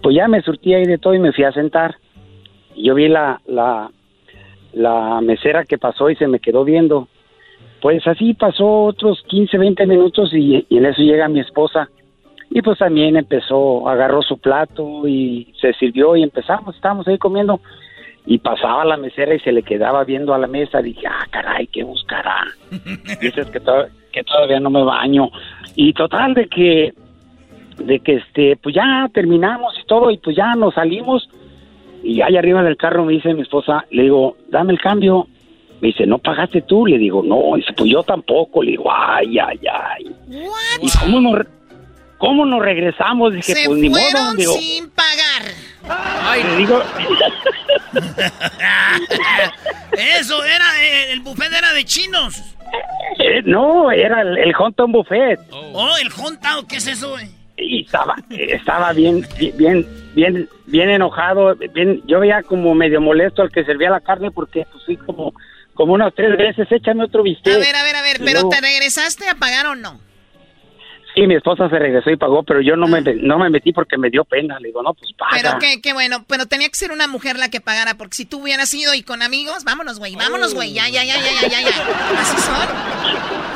pues ya me surtí ahí de todo y me fui a sentar. Y yo vi la, la, mesera que pasó y se me quedó viendo. Pues así pasó otros 15, 20 minutos y, en eso llega mi esposa. Y pues también empezó, agarró su plato y se sirvió y empezamos, estábamos ahí comiendo. Y pasaba la mesera y se le quedaba viendo a la mesa. Dije, ah, caray, ¿qué buscará? Dices que, que todavía no me baño. Y total de que, de que este, pues ya terminamos y todo y pues ya nos salimos y allá arriba del carro me dice mi esposa, le digo, dame el cambio. Me dice, ¿no pagaste tú? Le digo, no. Dice, pues yo tampoco. Le digo, ay, ay, ay. ¿Y cómo nos, cómo nos regresamos? Dije, Se pues ni modo. Digo, sin pagar. Ay, le digo... Eso era, eh, el buffet era de chinos. Eh, no, era el, el Honton Buffet. Oh, el Honton, ¿qué es eso? Y estaba, estaba bien, bien, bien, bien enojado, bien, yo veía como medio molesto al que servía la carne porque pues sí como, como unas tres veces, échame otro bistec. A ver, a ver, a ver, pero ¿te regresaste a pagar o no? Sí, mi esposa se regresó y pagó, pero yo no me no me metí porque me dio pena. Le digo, no, pues paga. Pero qué, qué bueno, pero tenía que ser una mujer la que pagara, porque si tú hubieras ido y con amigos, vámonos, güey, vámonos, güey, ya, ya, ya, ya, ya, ya, Así son.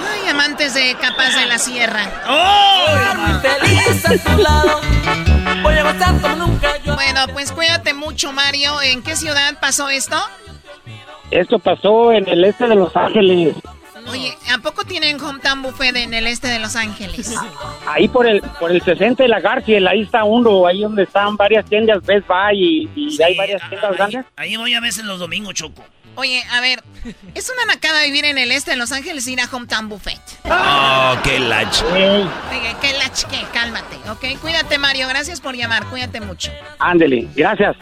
Ay, amantes de capas de la sierra. ¡Oh! feliz a tu lado. Voy a gozar como nunca yo. Bueno, pues cuídate mucho, Mario. ¿En qué ciudad pasó esto? Esto pasó en el este de Los Ángeles. Oye, ¿a poco tienen hometown buffet en el este de Los Ángeles? Ahí por el por el 60 de la Garfield, ahí está uno, ahí donde están varias tiendas Best Buy y, hay varias tiendas grandes. Ahí voy a veces los domingos, Choco. Oye, a ver, es una nacada vivir en el este de Los Ángeles y ir a hometown buffet. Oh, qué lach. Oye, qué lach, qué, cálmate, ¿ok? Cuídate, Mario, gracias por llamar, cuídate mucho. Ándele, gracias.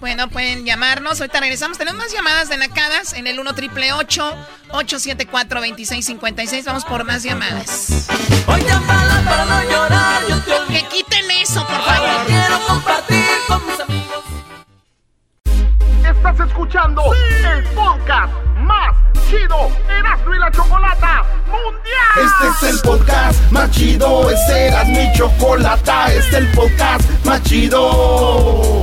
Bueno, pueden llamarnos. Ahorita regresamos. Tenemos más llamadas de nacadas en el 1 triple 874 2656. Vamos por más llamadas. Hoy para no llorar. Yo te que quiten eso, por favor. Quiero compartir con mis amigos. Estás escuchando el podcast más chido Erasmo y la Chocolata Mundial. Este es el podcast más chido. Este era mi chocolata. Este es el podcast más chido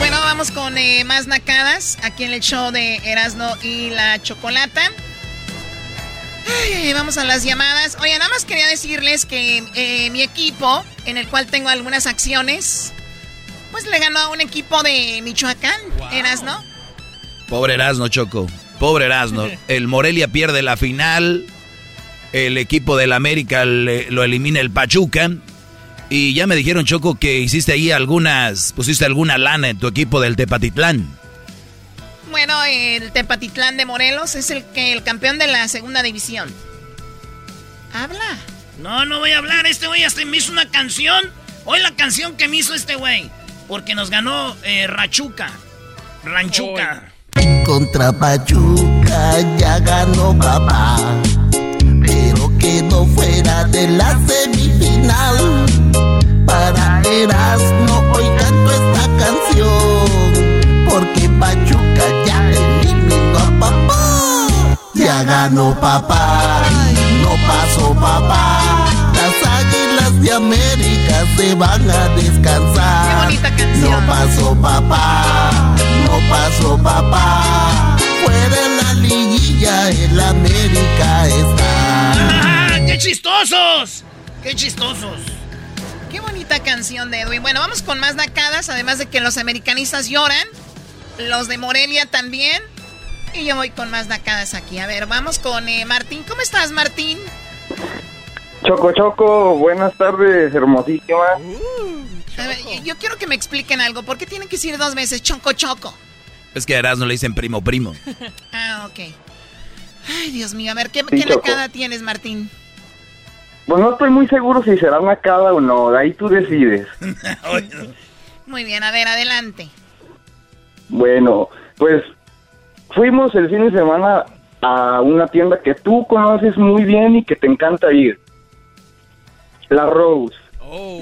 Vamos con eh, más nacadas aquí en el show de Erasno y la Chocolata. vamos a las llamadas. Oye, nada más quería decirles que eh, mi equipo, en el cual tengo algunas acciones, pues le ganó a un equipo de Michoacán, Erasno. Pobre Erasno, Choco. Pobre Erasno. El Morelia pierde la final. El equipo del América lo elimina el Pachuca. Y ya me dijeron, Choco, que hiciste ahí algunas, pusiste alguna lana en tu equipo del Tepatitlán. Bueno, el Tepatitlán de Morelos es el que el campeón de la segunda división. Habla. No, no voy a hablar. Este güey hasta me hizo una canción. Hoy la canción que me hizo este güey. Porque nos ganó eh, Rachuca. Ranchuca. Contra Pachuca ya ganó papá, quedó fuera de la semifinal. Para Erasmo hoy canto esta canción, porque Pachuca ya eliminó a papá. Ya ganó papá, no pasó papá. Las águilas de América se van a descansar. No pasó papá, no pasó papá. ¡Qué chistosos! ¡Qué chistosos! Qué bonita canción de Edwin. Bueno, vamos con más nacadas, además de que los americanistas lloran, los de Morelia también. Y yo voy con más nacadas aquí. A ver, vamos con eh, Martín. ¿Cómo estás, Martín? Choco Choco, buenas tardes, hermosísima. A ver, yo- yo quiero que me expliquen algo. ¿Por qué tienen que decir dos veces choco choco? Es que a Erasmo le dicen primo primo. Ah, ok. Ay, Dios mío. A ver, ¿qué, Sí, qué nacada tienes, Martín? Pues no estoy muy seguro si será una cada o no, de ahí tú decides. Muy bien, a ver, adelante. Bueno, pues fuimos el fin de semana a una tienda que tú conoces muy bien y que te encanta ir. La Rose.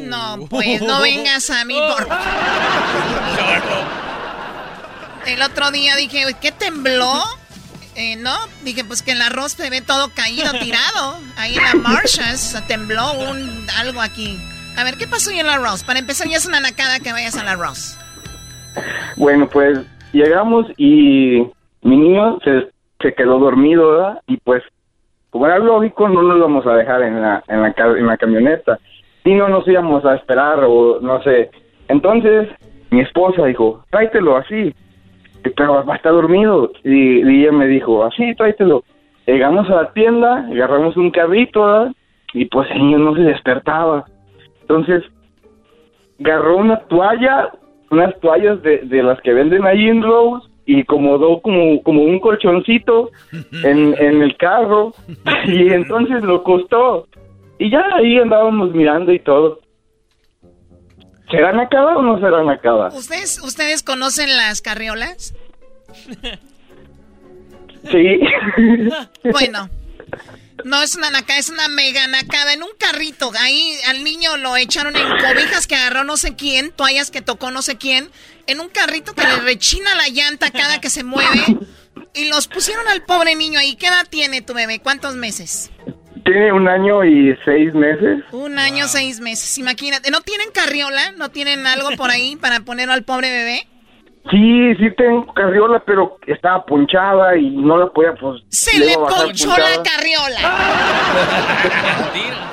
No, pues no vengas a mí por... El otro día dije, ¿qué tembló? Eh, no, dije, pues que el arroz se ve todo caído, tirado. Ahí en la Marshalls tembló un algo aquí. A ver, ¿qué pasó en la Ross? Para empezar, ya es una nacada que vayas a la Ross. Bueno, pues llegamos y mi niño se, se quedó dormido, ¿verdad? Y pues, como era lógico, no nos íbamos a dejar en la, en la, en la camioneta. Y no nos íbamos a esperar o no sé. Entonces, mi esposa dijo, tráetelo así. Pero va a estar dormido. Y, y ella me dijo, así, tráetelo. Llegamos a la tienda, agarramos un carrito, ¿verdad? Y pues el niño no se despertaba. Entonces, agarró una toalla, unas toallas de, de las que venden ahí en Rose y acomodó como, como un colchoncito en, en el carro y entonces lo costó. Y ya ahí andábamos mirando y todo. ¿Serán acaba o no serán acaba? ¿Ustedes, ¿Ustedes conocen las carriolas? Sí. Bueno, no es una nacada, es una mega nacada en un carrito. Ahí al niño lo echaron en cobijas que agarró no sé quién, toallas que tocó no sé quién, en un carrito que le rechina la llanta cada que se mueve. Y los pusieron al pobre niño ahí. ¿Qué edad tiene tu bebé? ¿Cuántos meses? Tiene un año y seis meses. Un año, seis meses. Imagínate. ¿No tienen carriola? ¿No tienen algo por ahí para ponerlo al pobre bebé? Sí, sí tengo carriola, pero estaba ponchada y no la podía, pues... Se le ponchó punchada. la carriola.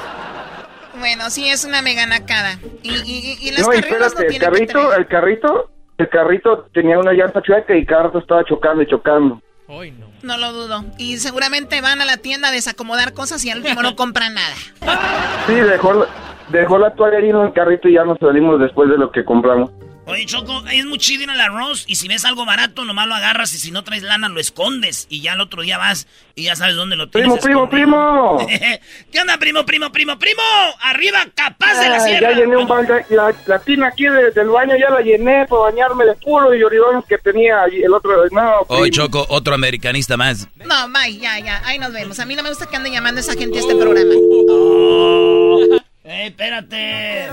Bueno, sí, es una mega nacada. Y, y, y- y las No, carriolas espérate, no el tienen carrito, el carrito, el carrito tenía una llanta chueca y cada rato estaba chocando y chocando. No lo dudo. Y seguramente van a la tienda a desacomodar cosas y al último no compran nada. Sí, dejó, la- dejó la toalla ahí en el carrito y ya nos salimos después de lo que compramos. Oye, Choco, es muy chido ir a la Rose y si ves algo barato, nomás lo agarras y si no traes lana, lo escondes y ya el otro día vas y ya sabes dónde lo tienes. ¡Primo, primo, escondido. primo! ¿Qué onda, primo, primo, primo, primo? Arriba, capaz de la sierra. ya llené un balde, la, la tina aquí de- del baño, ya la llené para bañarme de puro y oridones que tenía el otro. No, primo. Choco, otro americanista más. No, bye, ya, ya. Ahí nos vemos. A mí no me gusta que ande llamando esa gente a este programa. ¡Eh, espérate!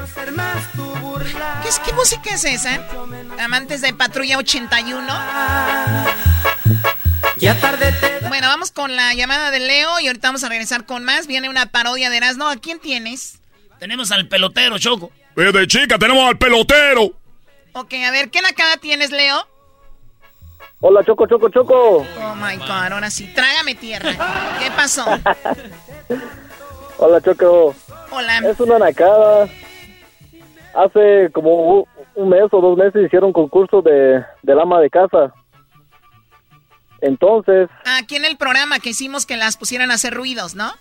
¿Qué, es, ¿Qué música es esa? Amantes de Patrulla 81. Bueno, vamos con la llamada de Leo y ahorita vamos a regresar con más. Viene una parodia de Erasmo. ¿A quién tienes? Tenemos al pelotero, Choco. De chica, tenemos al pelotero. Ok, a ver, ¿qué nacada tienes, Leo? Hola, Choco, Choco, Choco. Oh my god, ahora sí, trágame tierra. ¿Qué pasó? Hola, Choco. Hola. Es una nacada. Hace como un mes o dos meses hicieron un concurso de, del ama de casa. Entonces, Aquí en el programa que hicimos que las pusieran a hacer ruidos, ¿no?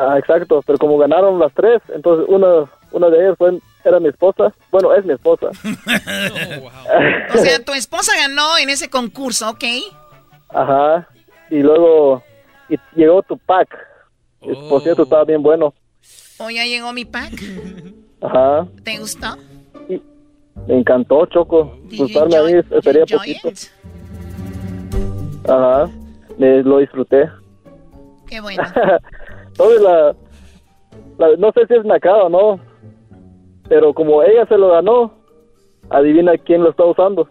ah, exacto, pero como ganaron las tres, entonces una, una de ellas fue, era mi esposa. Bueno, es mi esposa. O sea, tu esposa ganó en ese concurso, ¿ok? Ajá. Y luego y llegó tu pack. Por cierto, estaba bien bueno. ¿O ya llegó mi pack? Ajá. ¿Te gustó? Me encantó, Choco. Gustarme a mí sería poquito. Ajá. Me, lo disfruté. Qué bueno. Entonces, la, la- no sé si es nacada o no, pero como ella se lo ganó, adivina quién lo está usando.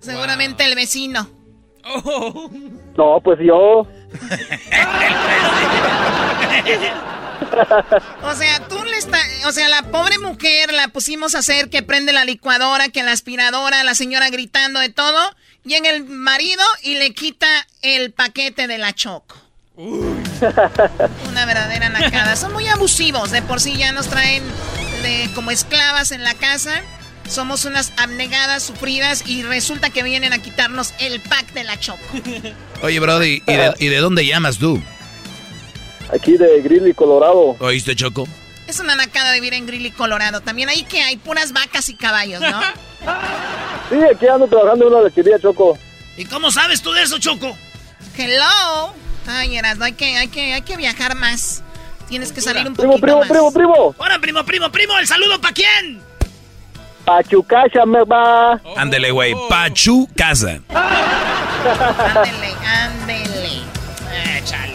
Seguramente el vecino. No, pues yo. O sea, tú le estás... O sea, la pobre mujer la pusimos a hacer que prende la licuadora, que la aspiradora, la señora gritando de todo. Llega el marido y le quita el paquete de la choco. Una verdadera nacada. Son muy abusivos. De por sí ya nos traen de- como esclavas en la casa. Somos unas abnegadas, sufridas y resulta que vienen a quitarnos el pack de la choco. Oye, Brody, ¿y de, y de dónde llamas tú? Aquí de Greeley, Colorado. ¿Oíste, Choco? Es una nacada vivir en Greeley, Colorado. También ahí que hay puras vacas y caballos, ¿no? Sí, aquí ando trabajando en una lechería, Choco. ¿Y cómo sabes tú de eso, Choco? Hello. Ay, Erasmo, hay que, hay que, hay que viajar más. Tienes que salir un Primo, poquito primo, más. primo, primo. Ahora, primo, primo, primo, ¿el saludo para quién? Pachucacha me va. Ándele, güey. Pachu Casa. Ándele, ándele. Échale.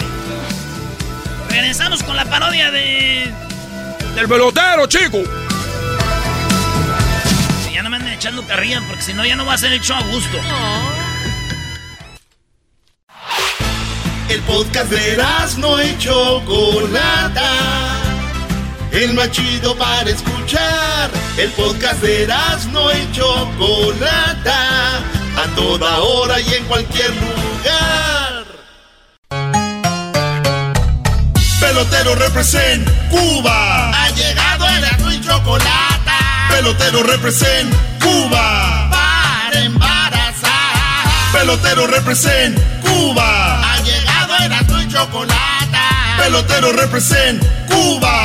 Regresamos con la parodia de... Del pelotero, chico. Si ya no me anden echando carrilla, porque si no ya no va a ser el show a gusto. El podcast de no y Chocolata. El más chido para escuchar. El podcast de no y Chocolata. A toda hora y en cualquier lugar. Pelotero represent Cuba. Ha llegado el y Chocolata. Pelotero represent Cuba. Para embarazar. Pelotero represent Cuba. Ha llegado el y Chocolata. Pelotero represent Cuba.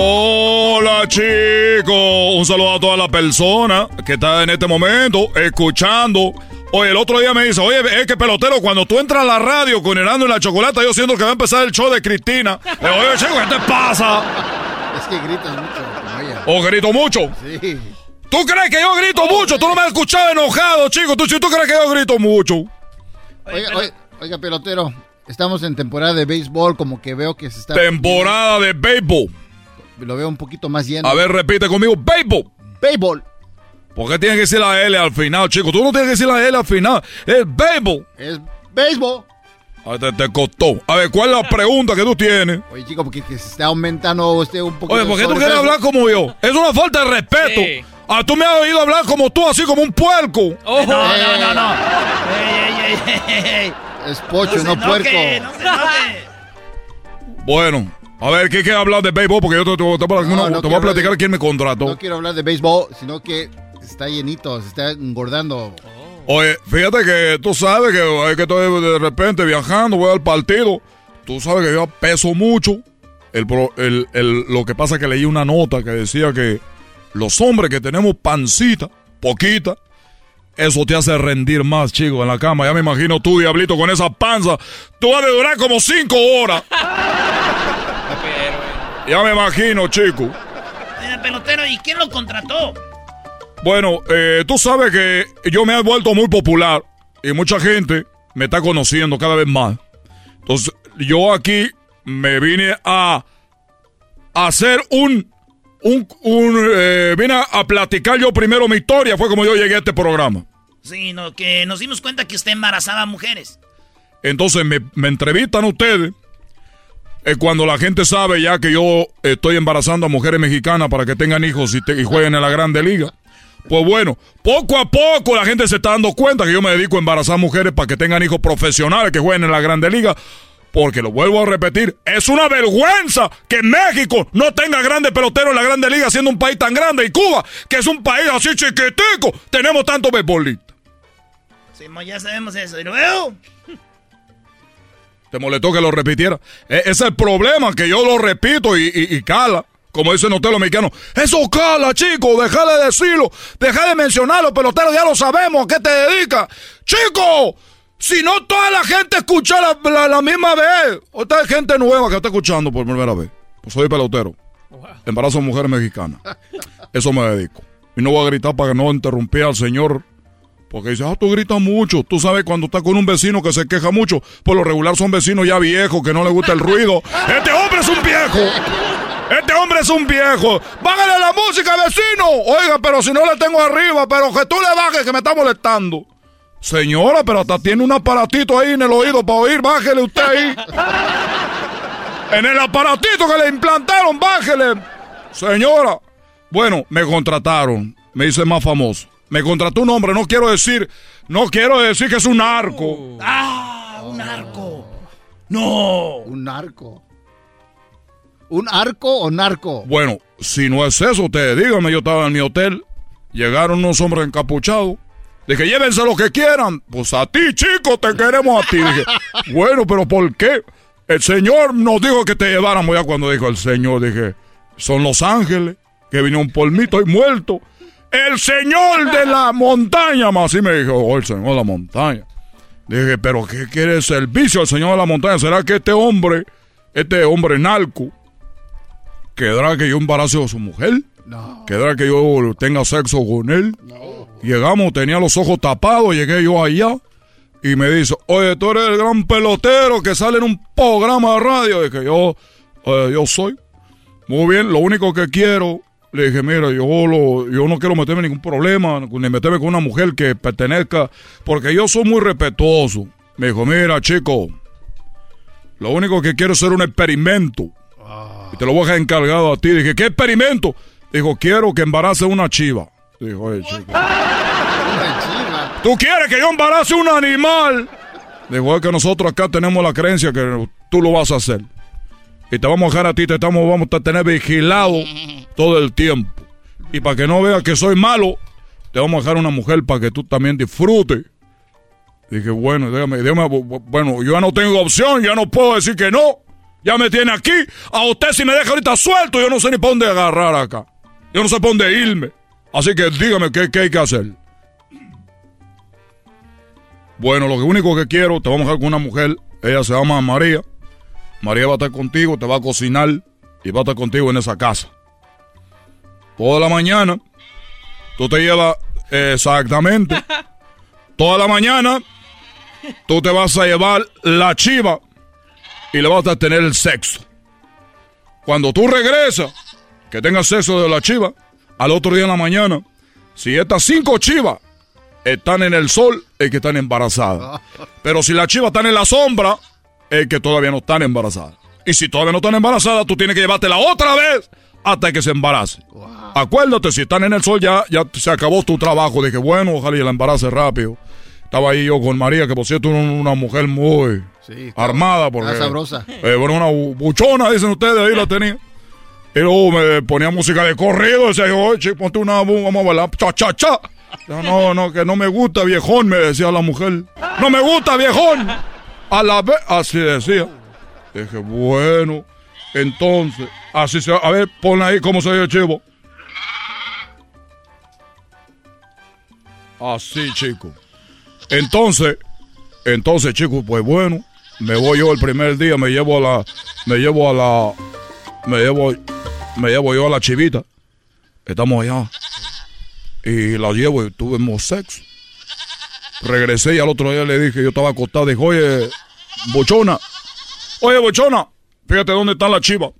Hola chicos, un saludo a toda la persona que está en este momento escuchando. Oye, el otro día me dice, oye, es que pelotero, cuando tú entras a la radio con Herando y la Chocolata, yo siento que va a empezar el show de Cristina. Le digo, oye, chico, ¿qué te pasa? Es que gritas mucho. ¿O grito mucho? Sí. ¿Tú crees que yo grito mucho? Tú no me has escuchado enojado, chico. ¿Tú, si tú crees que yo grito mucho? Oiga, oiga, oiga, pelotero, estamos en temporada de béisbol, como que veo que se está... Temporada de béisbol. Lo veo un poquito más lleno. A ver, repite conmigo, béisbol. Béisbol. ¿Por qué tienes que decir la L al final, chico? Tú no tienes que decir la L al final. Es béisbol. Es béisbol. A ver, te, te costó. A ver, ¿cuál es la pregunta que tú tienes? Oye, chico, porque que se está aumentando usted un poco... Oye, ¿por qué tú quieres hablar como yo? Es una falta de respeto. Sí. Ah, tú me has oído hablar como tú, así como un puerco. No, no, no, no. Ey, ey, ey, ey. Es pocho, no, enoje, puerco. No se. Bueno, a ver, ¿qué quieres hablar de béisbol? Porque yo te, te- te- te- No, voy a quiero platicar hablar de- quién me contrató. No quiero hablar de béisbol, sino que está llenito, se está engordando. Oye, fíjate que tú sabes que, que estoy de repente viajando, voy al partido. Tú sabes que yo peso mucho. El, el- el- lo que pasa es que leí una nota que decía que los hombres que tenemos pancita, poquita, eso te hace rendir más, chico, en la cama. Ya me imagino tú, diablito, con esa panza. Tú vas a durar como cinco horas. Ya me imagino, chico. Mira, pelotero, ¿y quién lo contrató? Bueno, eh, tú sabes que yo me he vuelto muy popular y mucha gente me está conociendo cada vez más. Entonces, yo aquí me vine a hacer un... un, un, eh, vine a platicar yo primero mi historia, fue como yo llegué a este programa. Sí, no, que nos dimos cuenta que usted embarazaba a mujeres. Entonces me, me entrevistan ustedes eh, cuando la gente sabe ya que yo estoy embarazando a mujeres mexicanas para que tengan hijos y, jueguen en la Grande Liga. Pues bueno, poco a poco la gente se está dando cuenta que yo me dedico a embarazar mujeres para que tengan hijos profesionales que jueguen en la Grande Liga. Porque lo vuelvo a repetir, es una vergüenza que México no tenga grandes peloteros en la Grande Liga siendo un país tan grande y Cuba, que es un país así chiquitico, tenemos tanto beisbolistas. Sí, ya sabemos eso. Y luego, ¿Te molestó que lo repitiera? E- ese es el problema, que yo lo repito y, y- y cala. Como dicen ustedes los mexicanos, eso cala, chico, deja de decirlo, deja de mencionarlo, pelotero, ya lo sabemos, ¿a qué te dedicas? Chico, si no toda la gente escucha la, la- la misma vez. Es gente nueva que está escuchando por primera vez. Pues soy pelotero. Embarazo de mujer mexicana. Eso me dedico. Y no voy a gritar para que no interrumpir al señor. Porque dice, ah, tú gritas mucho. Tú sabes cuando estás con un vecino que se queja mucho. Por lo regular son vecinos ya viejos que no le gusta el ruido. Este hombre es un viejo. Este hombre es un viejo. Bájale la música, vecino. Oiga, pero si no le tengo arriba, pero que tú le bajes que me está molestando. Señora, pero hasta tiene un aparatito ahí en el oído para oír. Bájele usted ahí. En el aparatito que le implantaron, bájele. Señora. Bueno, me contrataron. Me hice más famoso. Me contrató un hombre, no quiero decir, no quiero decir que es un narco. ¡Ah! ¡Un arco! ¡No! Un narco. ¿Un arco o narco? Bueno, si no es eso, usted dígame, yo estaba en mi hotel. Llegaron unos hombres encapuchados. Dije, llévense lo que quieran. Pues a ti, chico, te queremos a ti. Dije, bueno, pero ¿por qué? El Señor nos dijo que te lleváramos ya cuando dijo el Señor. Dije, son los ángeles, que vino un polmito y muerto. El Señor de la montaña, más así me dijo, oh, el Señor de la montaña. Dije, pero ¿qué quiere el servicio al Señor de la montaña? ¿Será que este hombre, este hombre narco, quedará que yo embarace a su mujer? No. ¿Quedará que yo tenga sexo con él? Llegamos, tenía los ojos tapados, llegué yo allá y me dice, oye, tú eres el gran pelotero que sale en un programa de radio. Dije, yo, eh, yo soy. Muy bien, lo único que quiero, le dije, mira, yo, lo, yo no quiero meterme en ningún problema, ni meterme con una mujer que pertenezca, porque yo soy muy respetuoso. Me dijo, mira, chico, lo único que quiero es hacer un experimento. Y te lo voy a dejar encargado a ti. Dije, ¿qué experimento? Dijo, quiero que embarace una chiva. Dijo, oye, chico. ¿Tú quieres que yo embarace un animal? Dijo, es que nosotros acá tenemos la creencia que tú lo vas a hacer. Y te vamos a dejar a ti, te estamos, vamos a tener vigilado todo el tiempo. Y para que no veas que soy malo, te vamos a dejar una mujer para que tú también disfrutes. Dije, bueno, déjame, déjame, bu- bu- bueno, yo ya no tengo opción, ya no puedo decir que no. Ya me tiene aquí. A usted si me deja ahorita suelto, yo no sé ni para dónde agarrar acá. Yo no sé para dónde irme. Así que dígame qué, qué hay que hacer. Bueno, lo único que quiero, te vamos a dejar con una mujer. Ella se llama María. María va a estar contigo, te va a cocinar y va a estar contigo en esa casa. Toda la mañana, tú te llevas exactamente. Toda la mañana, tú te vas a llevar la chiva y le vas a tener el sexo. Cuando tú regresas, que tengas sexo de la chiva, al otro día en la mañana, si estas cinco chivas están en el sol, es que están embarazadas. Pero si las chivas están en la sombra, es que todavía no están embarazadas. Y si todavía no están embarazadas, tú tienes que llevártela otra vez hasta que se embarace. Acuérdate, si están en el sol ya, ya se acabó tu trabajo. Dije, bueno, ojalá y la embarace rápido. Estaba ahí yo con María, que por cierto una mujer muy Sí, armada. Porque, sabrosa. eh, bueno, una bu- buchona, dicen ustedes, ahí la tenía. Y luego me ponía música de corrido, decía oye, ponte una, vamos a bailar, cha, cha, cha. No, no, que no me gusta, viejón, me decía la mujer. No me gusta, viejón. A la vez, así decía. Dije, bueno, entonces, así se A ver, pon ahí cómo se oye el chivo. Así, chico. Entonces, entonces, chicos, pues bueno, me voy yo el primer día, me llevo a la, me llevo a la, me llevo, me llevo yo a la chivita. Estamos allá. Y la llevo y tuvimos sexo. Regresé y al otro día le dije, yo estaba acostado, dije, oye, bochona, oye, bochona, fíjate dónde está la chiva.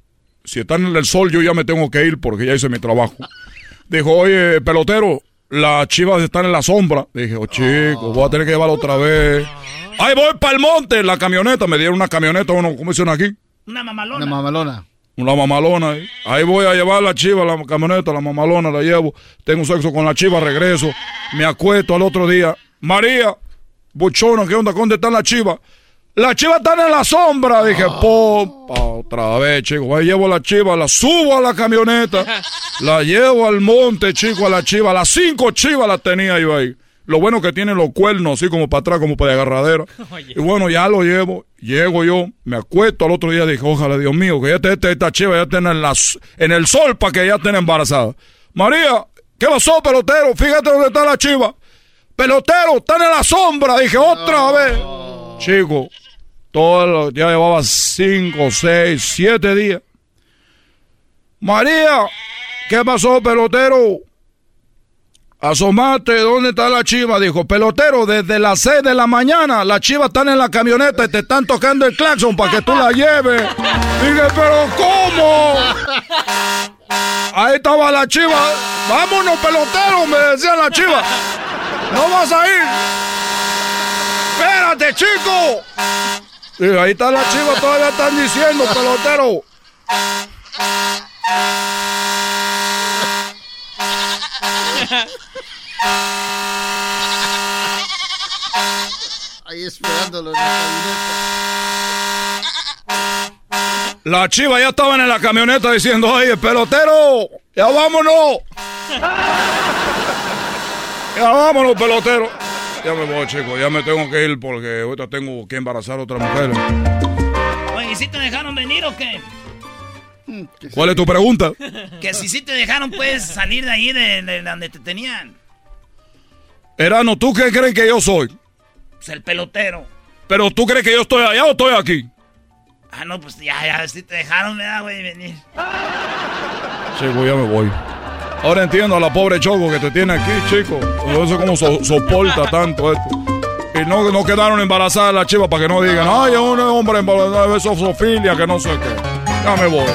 Si están en el sol, yo ya me tengo que ir porque ya hice mi trabajo. Dijo, oye, pelotero, las chivas están en la sombra. Dije, oh, chico, voy a tener que llevarla otra vez. Ahí voy para el monte, en la camioneta. Me dieron una camioneta, uno, ¿cómo dicen aquí? Una mamalona. Una mamalona. Una mamalona ahí. Ahí voy a llevar la chiva, la camioneta, la mamalona, la llevo. Tengo sexo con la chiva, regreso. Me acuesto al otro día. María, buchona, ¿qué onda? ¿Dónde están las chivas? Las chivas están en la sombra. Dije, popa, otra vez, chico. Ahí llevo la chiva, la subo a la camioneta. La llevo al monte, chico, a la chiva. Las cinco chivas las tenía yo ahí. Lo bueno que tiene los cuernos así como para atrás, como para de agarradera. Y bueno, ya lo llevo. Llego yo, me acuesto al otro día dije, ojalá, Dios mío, que ya esté esta, esta chiva ya esté en, las- en el sol para que ya estén embarazada. María, ¿qué pasó, pelotero? Fíjate dónde está la chiva. Pelotero, están en la sombra. Dije, otra vez. Chico, todo lo- ya llevaba cinco, seis, siete días. María, ¿qué pasó, pelotero? Asomate, ¿dónde está la chiva? Dijo, pelotero, desde las 6 de la mañana las chivas están en la camioneta y te están tocando el claxon para que tú la lleves. Dije, pero ¿cómo? Ahí estaba la chiva. Vámonos, pelotero, me decía la chiva. No vas a ir. Espérate, chico. Dije, ahí está la chiva, todavía están diciendo, pelotero. Ahí esperándolo en la camioneta. La chiva ya estaban en la camioneta diciendo, oye, pelotero, ya vámonos. Ya vámonos, pelotero. Ya me voy, chico, ya me tengo que ir porque ahorita tengo que embarazar a otra mujer. Oye, ¿y si te dejaron venir o qué? ¿Cuál es tu pregunta? Que si sí te dejaron, puedes salir de ahí, de, de donde te tenían. Erano, ¿tú qué crees que yo soy? Pues el pelotero. Pero tú crees que yo estoy allá o estoy aquí? Ah, no, pues ya, ya, si te dejaron, ¿verdad, güey, venir. Chico, ya me voy. Ahora entiendo a la pobre Choco que te tiene aquí, chico. No sé cómo so- soporta tanto esto. Y no, no quedaron embarazadas las chivas para que no digan, ay, es un hombre embarazado de sofilia, que no sé qué. Ya me voy.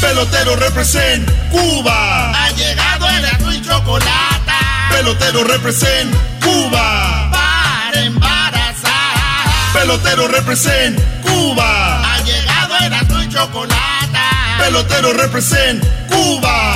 Pelotero represent Cuba. Ha llegado el azul y chocolate Pelotero represent Cuba. para embarazar. Pelotero represent Cuba. Ha llegado el azul y chocolate Pelotero represent Cuba.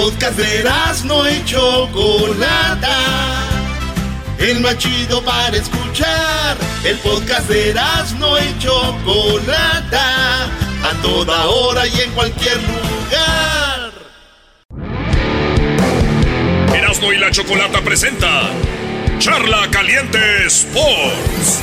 Podcast de no y Chocolata. El más chido para escuchar. El podcast de no y Chocolata. A toda hora y en cualquier lugar. Erasmo y la Chocolata presenta Charla Caliente Sports.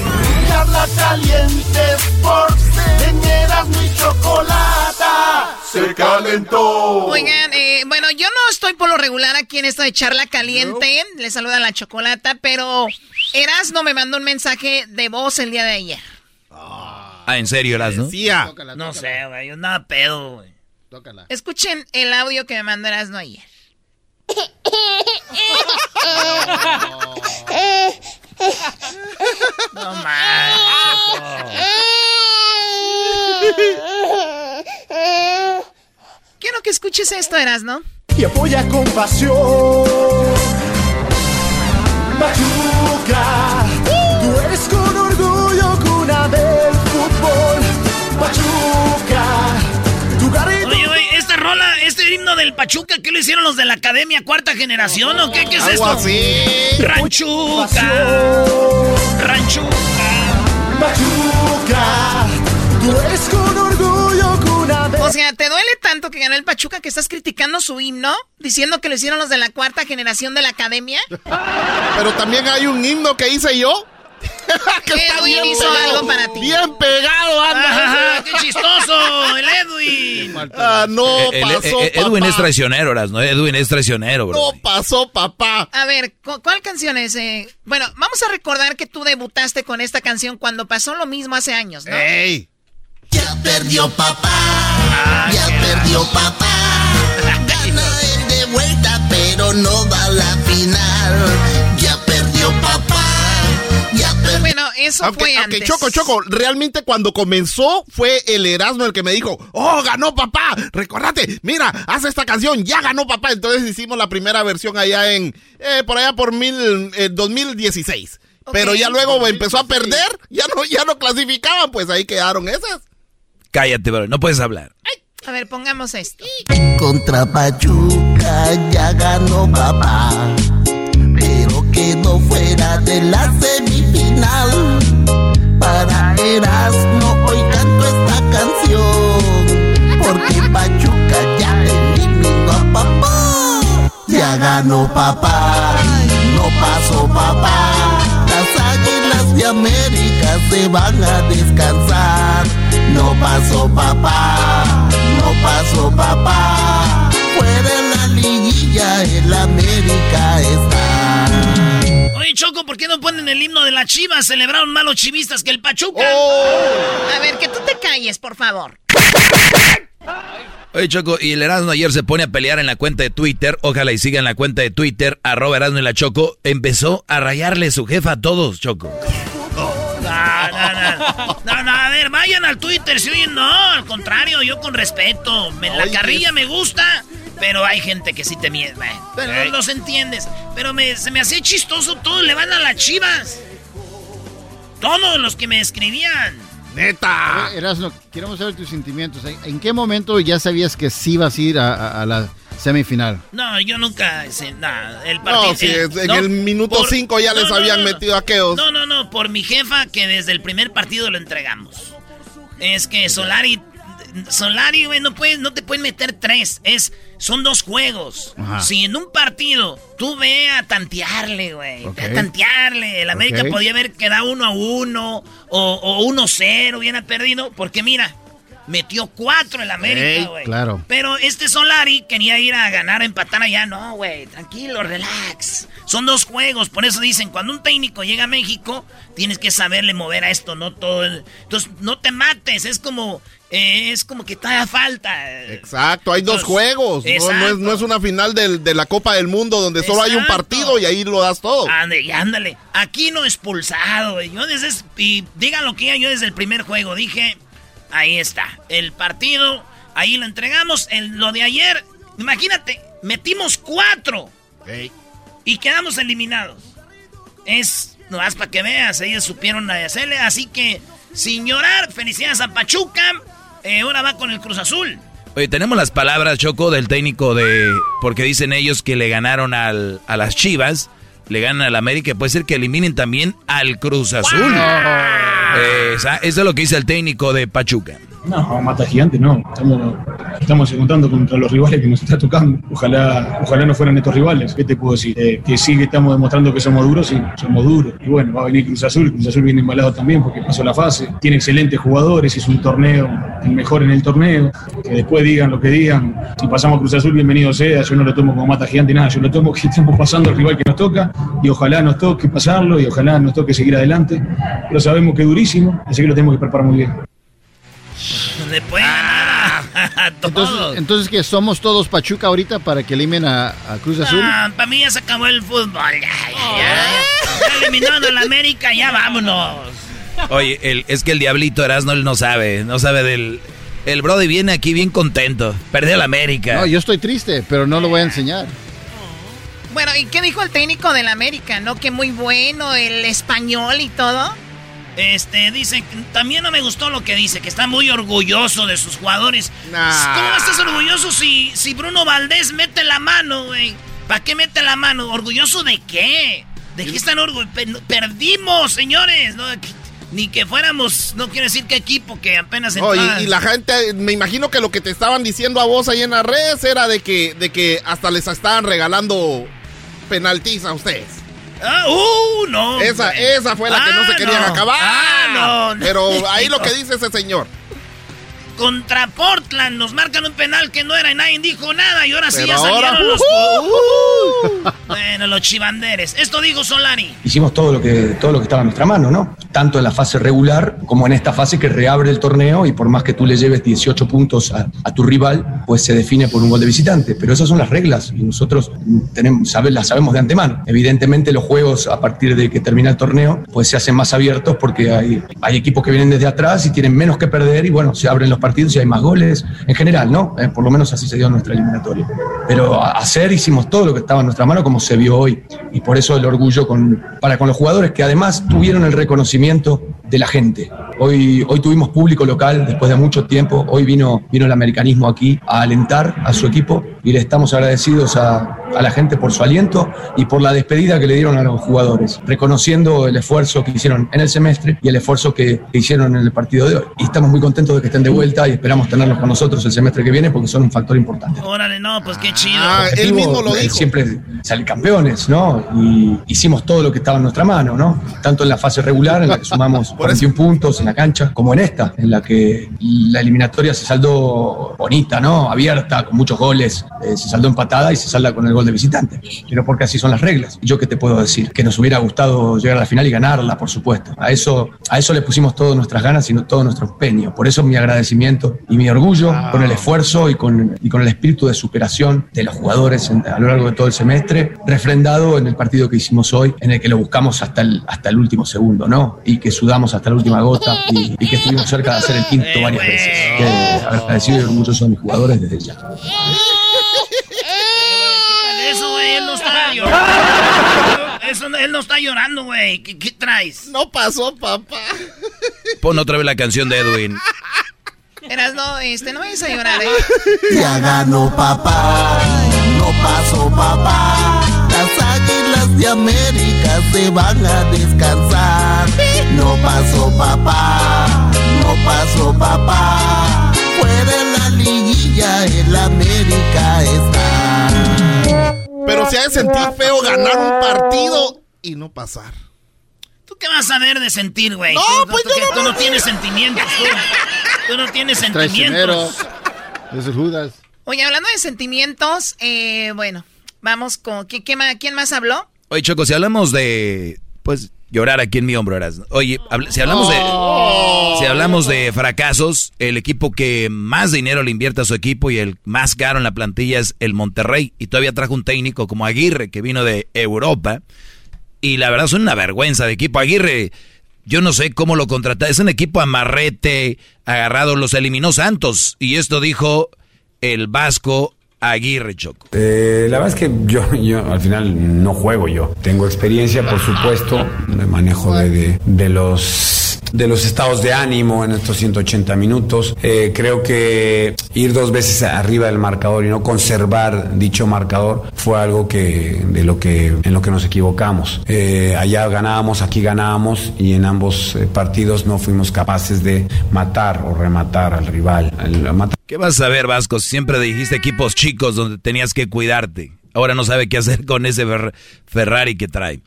Charla caliente Sports. En Erasmo y chocolata. Se calentó. Oigan, eh, bueno, yo no estoy por lo regular aquí en esto de charla caliente. Le saluda la chocolata, pero Erasmo me mandó un mensaje de voz el día de ayer. Ah, ¿en serio, Eras, no? No sé, güey, yo nada pedo, güey. Escuchen el audio que me mandó Erasmo ayer. No manches. Quiero que escuches esto, Erasmo. Y apoya con pasión. Pachuca, tú eres con orgullo cuna del fútbol. Pachuca, este himno del Pachuca, ¿qué lo hicieron los de la Academia Cuarta Generación o qué? ¿Qué es Algo esto? así. Ranchuca. Ranchuca. Pachuca, tú eres con orgullo cuna O sea, ¿te duele tanto que ganó el Pachuca que estás criticando su himno? Diciendo que lo hicieron los de la cuarta generación de la academia. Pero también hay un himno que hice yo. Que está Edwin bien hizo pegado. algo para ti. Bien pegado, anda. Ajá, ¡Qué chistoso! ¡El Edwin! Ah, no Eh, el- pasó, eh, Edwin papá. es traicionero, ¿no? Edwin es traicionero, bro. No pasó, papá. A ver, ¿cu- ¿cuál canción es? eh? Bueno, vamos a recordar que tú debutaste con esta canción cuando pasó lo mismo hace años, ¿no? ¡Ey! Ya perdió papá, ya perdió papá. Gana él de vuelta, pero no va a la final. Bueno, eso aunque, fue aunque antes. Choco, Choco, realmente cuando comenzó fue el Erasmo el que me dijo, oh, ganó papá, recordate, mira, haz esta canción, ya ganó papá. Entonces hicimos la primera versión allá en, eh, por allá por mil, eh, 2016. Pero ya luego empezó a perder, ya no, ya no clasificaban, pues ahí quedaron esas. Cállate, bro, no puedes hablar. A ver, pongamos esto. Contra Pachuca ya ganó papá, pero quedó fuera de la semifinal. Para Erasmo hoy canto esta canción, porque Pachuca ya eliminó a papá. Ya ganó papá, no pasó papá. Las águilas de América se van a descansar. No pasó papá, no pasó papá. Fuera en la liguilla, el América está. Choco, ¿por qué no ponen el himno de la Chivas? Celebraron malos chivistas que el Pachuca. A ver, que tú te calles, por favor. Oye, Choco, y el Erasmo ayer se pone a pelear en la cuenta de Twitter. Ojalá y sigan la cuenta de Twitter, arroba Erasmo y la Choco. Empezó a rayarle su jefa a todos, Choco. No, no, no. No, no, a ver, vayan al Twitter, si oyen, no, al contrario, yo con respeto. Me- la carrilla me gusta, pero hay gente que sí te miente. Pero no los entiendes. Pero me- se me hacía chistoso, todos le van a las chivas. Todos los que me escribían. ¡Neta! Erasno, queremos saber tus sentimientos. ¿En- ¿En qué momento ya sabías que sí ibas a ir a, a- a la semifinal? No, yo nunca nada. El partido, No, si eh, en no, el minuto por- 5 ya no, les no, habían metido aquellos. No, no, no, por mi jefa que desde el primer partido lo entregamos. Es que Solari, Solari, güey, no, puedes, no te pueden meter tres. Es, son dos juegos. Ajá. Si en un partido tú ve a tantearle, güey. ve. A tantearle. El América Ok. podía haber quedado uno a uno o, o uno cero, hubiera perdido. Porque mira, metió cuatro el América, Ey, güey. claro. Pero este Solari quería ir a ganar, a empatar allá. No, güey, tranquilo, relax. Son dos juegos, por eso dicen, cuando un técnico llega a México, tienes que saberle mover a esto, no todo. el- Entonces, no te mates, es como, eh, es como que te haga falta. Exacto, hay dos Entonces, juegos. No, no es, no es una final del- de la Copa del Mundo donde solo hay un partido y ahí lo das todo. Ande, y ándale. Aquí no expulsado. Yo desde, y digan lo que yo desde el primer juego dije, ahí está, el partido, ahí lo entregamos. El, lo de ayer, imagínate, metimos cuatro y quedamos eliminados. Es, no más para que veas, ellos supieron hacerle, así que, sin llorar, felicidades a Pachuca. Eh, ahora va con el Cruz Azul. Oye, tenemos las palabras, Choco, del técnico de... Porque dicen ellos que le ganaron al, a las Chivas, le ganan al América, puede ser que eliminen también al Cruz Azul. Eh, eso es lo que dice el técnico de Pachuca. No, mata gigante, no. Estamos, estamos contando contra los rivales que nos está tocando. Ojalá, ojalá no fueran estos rivales. ¿Qué te puedo decir? Eh, que sí que estamos demostrando que somos duros, sí, somos duros. Y bueno, va a venir Cruz Azul. Cruz Azul viene embalado también porque pasó la fase. Tiene excelentes jugadores, es un torneo, el mejor en el torneo. Que después digan lo que digan. Si pasamos Cruz Azul, bienvenido sea. Yo no lo tomo como mata gigante, nada. Yo lo tomo que estamos pasando al rival que nos toca y ojalá nos toque pasarlo y ojalá nos toque seguir adelante. Pero sabemos que es durísimo, así que lo tenemos que preparar muy bien. Le pueden ganar a todos. Entonces, entonces que somos todos Pachuca ahorita para que eliminen a, a Cruz Azul. Ah, para mí ya se acabó el fútbol. Ya, ya, ya. Ya eliminaron a la América, ya vámonos. Oye, el- es que el diablito Erasmo él no sabe, no sabe del... El Brody viene aquí bien contento, perdió el América. No, yo estoy triste, pero no lo voy a enseñar. Bueno, ¿y qué dijo el técnico del América? ¿No? Que muy bueno el español y todo. Este, dice, también no me gustó lo que dice, que está muy orgulloso de sus jugadores. ¿Cómo vas a estar orgulloso si, si Bruno Valdés mete la mano, güey? ¿Para qué mete la mano? ¿Orgulloso de qué? ¿De qué están orgullosos? Perdimos, señores. ¿no? Ni que fuéramos, no quiero decir qué equipo, que apenas No, y la gente, me imagino que lo que te estaban diciendo a vos ahí en las redes era de que, de que hasta les estaban regalando penaltis a ustedes. Ah, uh, no. Esa, esa fue la que no Ah, se querían no. acabar. Ah, no, no. Pero ahí lo que dice ese señor. Contra Portland nos marcan un penal que no era y nadie dijo nada y ahora sí ya ahora, salieron los... uh, Uh, bueno, Bueno, los chivanderes. Esto dijo Solari. Hicimos todo lo que todo lo que estaba en nuestra mano, ¿no? Tanto en la fase regular como en esta fase que reabre el torneo y por más que tú le lleves 18 puntos a, a tu rival, pues se define por un gol de visitante. Pero esas son las reglas y nosotros tenemos, sabe- las sabemos de antemano. Evidentemente los juegos a partir de que termina el torneo, pues se hacen más abiertos porque hay, hay equipos que vienen desde atrás y tienen menos que perder y bueno, se abren los partidos y hay más goles en general, ¿no? Eh, por lo menos así se dio en nuestra eliminatoria. Pero hacer hicimos todo lo que estaba en nuestra mano como se vio hoy y por eso el orgullo con, para con los jugadores que además tuvieron el reconocimiento de la gente. Hoy, hoy tuvimos público local después de mucho tiempo, hoy vino, vino el americanismo aquí a alentar a su equipo y le estamos agradecidos a, a la gente por su aliento y por la despedida que le dieron a los jugadores, reconociendo el esfuerzo que hicieron en el semestre y el esfuerzo que hicieron en el partido de hoy. Y estamos muy contentos de que estén de vuelta y esperamos tenerlos con nosotros el semestre que viene porque son un factor importante. Órale, no, pues qué chido. Objetivo, eh, Siempre salir campeones, ¿no? Y hicimos todo lo que estaba en nuestra mano, ¿no? Tanto en la fase regular, en la que sumamos 41 puntos en la cancha, como en esta, en la que la eliminatoria se saldó bonita, ¿no? Abierta, con muchos goles. Eh, se saldó empatada y se salda con el gol de visitante. Pero porque así son las reglas. ¿Y yo qué te puedo decir? Que nos hubiera gustado llegar a la final y ganarla, por supuesto. A eso, a eso le pusimos todas nuestras ganas y no todo nuestro empeño. Por eso mi agradecimiento y mi orgullo con el esfuerzo y con, y con el espíritu de superación de los jugadores en- a lo largo de todo el semestre, refrendado en el partido que hicimos hoy, en el que lo buscamos hasta el, hasta el último segundo, ¿no? Y que sudamos hasta la última gota y, y que estuvimos cerca de hacer el quinto varias veces. Que agradecido y orgulloso de mis jugadores desde ya. Quítale Eso, güey, él no está llorando. Eso, él no está llorando, güey. ¿Qué, qué traes? No pasó, papá. Pon otra vez la canción de Edwin. Eras, no, este, no vayas a llorar, ¿eh? Ya ganó papá, no pasó papá. Las águilas de América se van a descansar. No pasó papá, no pasó papá. Fuera en la liguilla, el América está. Pero se ha de sentir feo ganar un partido y no pasar. ¿Tú qué vas a ver de sentir, güey? No, Tú- pues tú, yo que- no- tú no tienes sentimientos, tú. Tú no tienes sentimientos. Es Judas. Oye, hablando de sentimientos, eh, bueno, vamos con... ¿qué, qué ma- ¿Quién más habló? Oye, Choco, si hablamos de. Pues llorar aquí en mi hombro, eras. Oye, habl- si hablamos de. Si hablamos de fracasos, el equipo que más dinero le invierte a su equipo y el más caro en la plantilla es el Monterrey. Y todavía trajo un técnico como Aguirre, que vino de Europa. Y la verdad es una vergüenza de equipo. Aguirre, yo no sé cómo lo contrata. Es un equipo amarrete, agarrado, los eliminó Santos. Y esto dijo el Vasco Aguirre, Choco. Eh, la verdad es que yo, yo al final no juego yo. Tengo experiencia, por supuesto, de manejo de, de- de los de los estados de ánimo en estos 180 minutos. Eh, creo que ir dos veces arriba del marcador y no conservar dicho marcador fue algo que de lo que en lo que nos equivocamos. Eh, allá ganábamos, aquí ganábamos y en ambos eh, partidos no fuimos capaces de matar o rematar al rival. Matar ¿Qué vas a ver, Vasco? Siempre dijiste equipos chicos donde tenías que cuidarte. Ahora no sabe qué hacer con ese Fer- Ferrari que trae.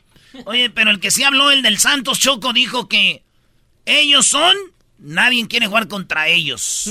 Oye, pero el que sí habló, el del Santos Choco, dijo que ellos son, nadie quiere jugar contra ellos.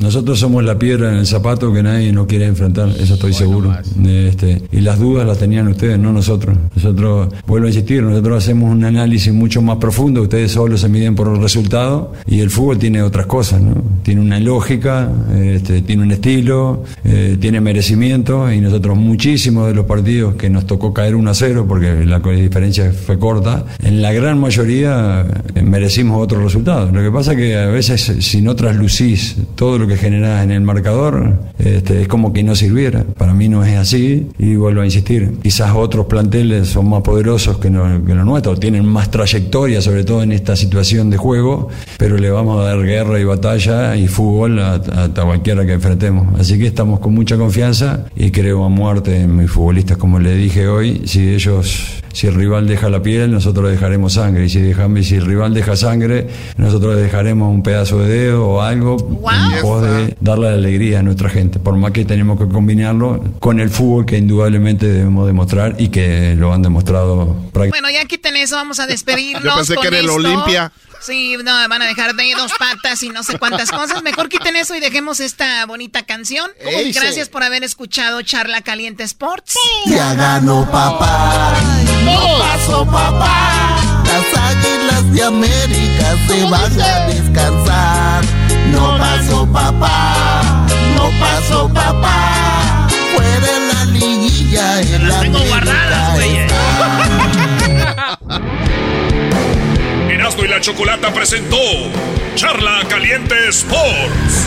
Nosotros somos la piedra en el zapato que nadie nos quiere enfrentar, eso estoy seguro. Este, y las dudas las tenían ustedes, no nosotros. Nosotros, vuelvo a insistir, nosotros hacemos un análisis mucho más profundo, ustedes solo se miden por el resultado y el fútbol tiene otras cosas, ¿no? Tiene una lógica, este, tiene un estilo, eh, tiene merecimiento y nosotros muchísimos de los partidos que nos tocó caer 1 a 0 porque la diferencia fue corta, en la gran mayoría eh, merecimos otro resultado. Lo que pasa que a veces si no traslucís todo lo que generás en el marcador, este, es como que no sirviera. Para mí no es así y vuelvo a insistir. Quizás otros planteles son más poderosos que, no- que tienen más trayectoria, sobre todo en esta situación de juego, pero le vamos a dar guerra y batalla y fútbol a, a- a cualquiera que enfrentemos. Así que estamos con mucha confianza y creo a muerte en mis futbolistas, como le dije hoy, si ellos... Si el rival deja la piel, nosotros dejaremos sangre. Y si, dejamos, si el rival deja sangre, nosotros dejaremos un pedazo de dedo o algo en pos de darle alegría a nuestra gente. Por más que tenemos que combinarlo con el fútbol que indudablemente debemos demostrar y que lo han demostrado prácticamente. Bueno, ya aquí tenemos eso vamos a despedirnos. Yo pensé con que era el. Olimpia. Sí, no, van a dejar de dos patas y no sé cuántas cosas. Mejor quiten eso y dejemos esta bonita canción. Gracias por haber escuchado Charla Caliente Sports. Ya ganó papá, no pasó papá. Las águilas de América se van a descansar. No pasó papá, no pasó papá. Fuera en la liguilla en la tengo guardadas, Erasmo y la Chocolata presentó Charla Caliente Sports.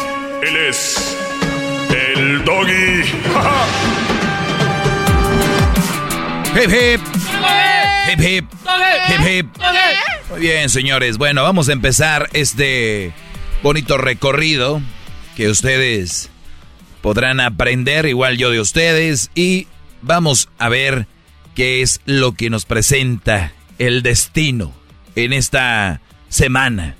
Él es el doggy. Hip hip. Hip hip. Hip hip. Muy bien, señores. Bueno, vamos a empezar este bonito recorrido que ustedes podrán aprender, igual yo de ustedes, y vamos a ver qué es lo que nos presenta el destino en esta semana.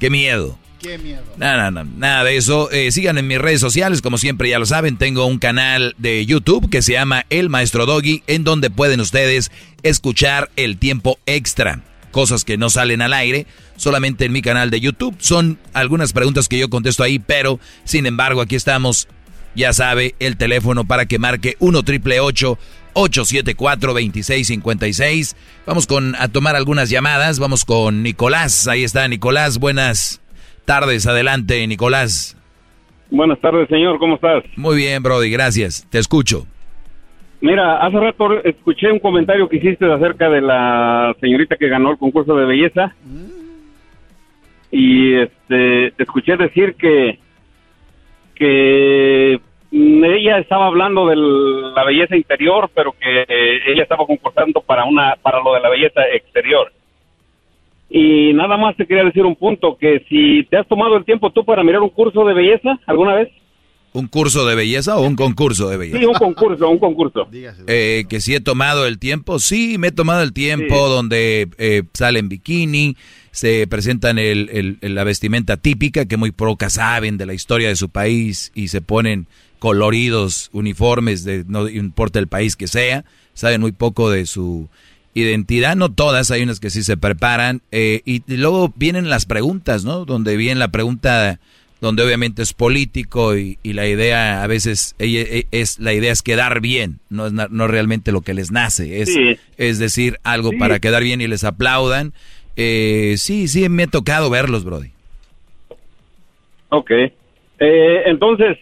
Qué miedo. Qué miedo. Nada, nada, nada de eso. Eh, sigan en mis redes sociales, como siempre ya lo saben. Tengo un canal de YouTube que se llama El Maestro Doggy, en donde pueden ustedes escuchar el tiempo extra. Cosas que no salen al aire, solamente en mi canal de YouTube. Son algunas preguntas que yo contesto ahí, pero sin embargo, aquí estamos. Ya sabe, el teléfono para que marque 1 triple 874 2656. Vamos con a tomar algunas llamadas. Vamos con Nicolás. Ahí está Nicolás. Buenas tardes. Adelante, Nicolás. Buenas tardes, señor. ¿Cómo estás? Muy bien, Brody. Gracias. Te escucho. Mira, hace rato escuché un comentario que hiciste acerca de la señorita que ganó el concurso de belleza. Y este, escuché decir que que ella estaba hablando de la belleza interior, pero que eh, ella estaba concursando para una para lo de la belleza exterior. Y nada más te quería decir un punto, que si te has tomado el tiempo tú para mirar un curso de belleza alguna vez. ¿Un curso de belleza o un concurso de belleza? Sí, un concurso, un concurso. Eh, que si he tomado el tiempo, sí, me he tomado el tiempo Sí. donde eh, salen bikini, se presentan el, el- el- la vestimenta típica que muy pocas saben de la historia de su país y se ponen coloridos, uniformes, de no importa el país que sea, saben muy poco de su identidad, no todas, hay unas que sí se preparan eh, y, y luego vienen las preguntas, ¿no? Donde viene la pregunta donde obviamente es político y, y la idea a veces ella- e- es la idea es quedar bien, no es no realmente lo que les nace, es, Sí. es decir algo Sí. para quedar bien y les aplaudan. Eh, sí, sí, me ha tocado verlos, Brody. Ok. Eh, entonces,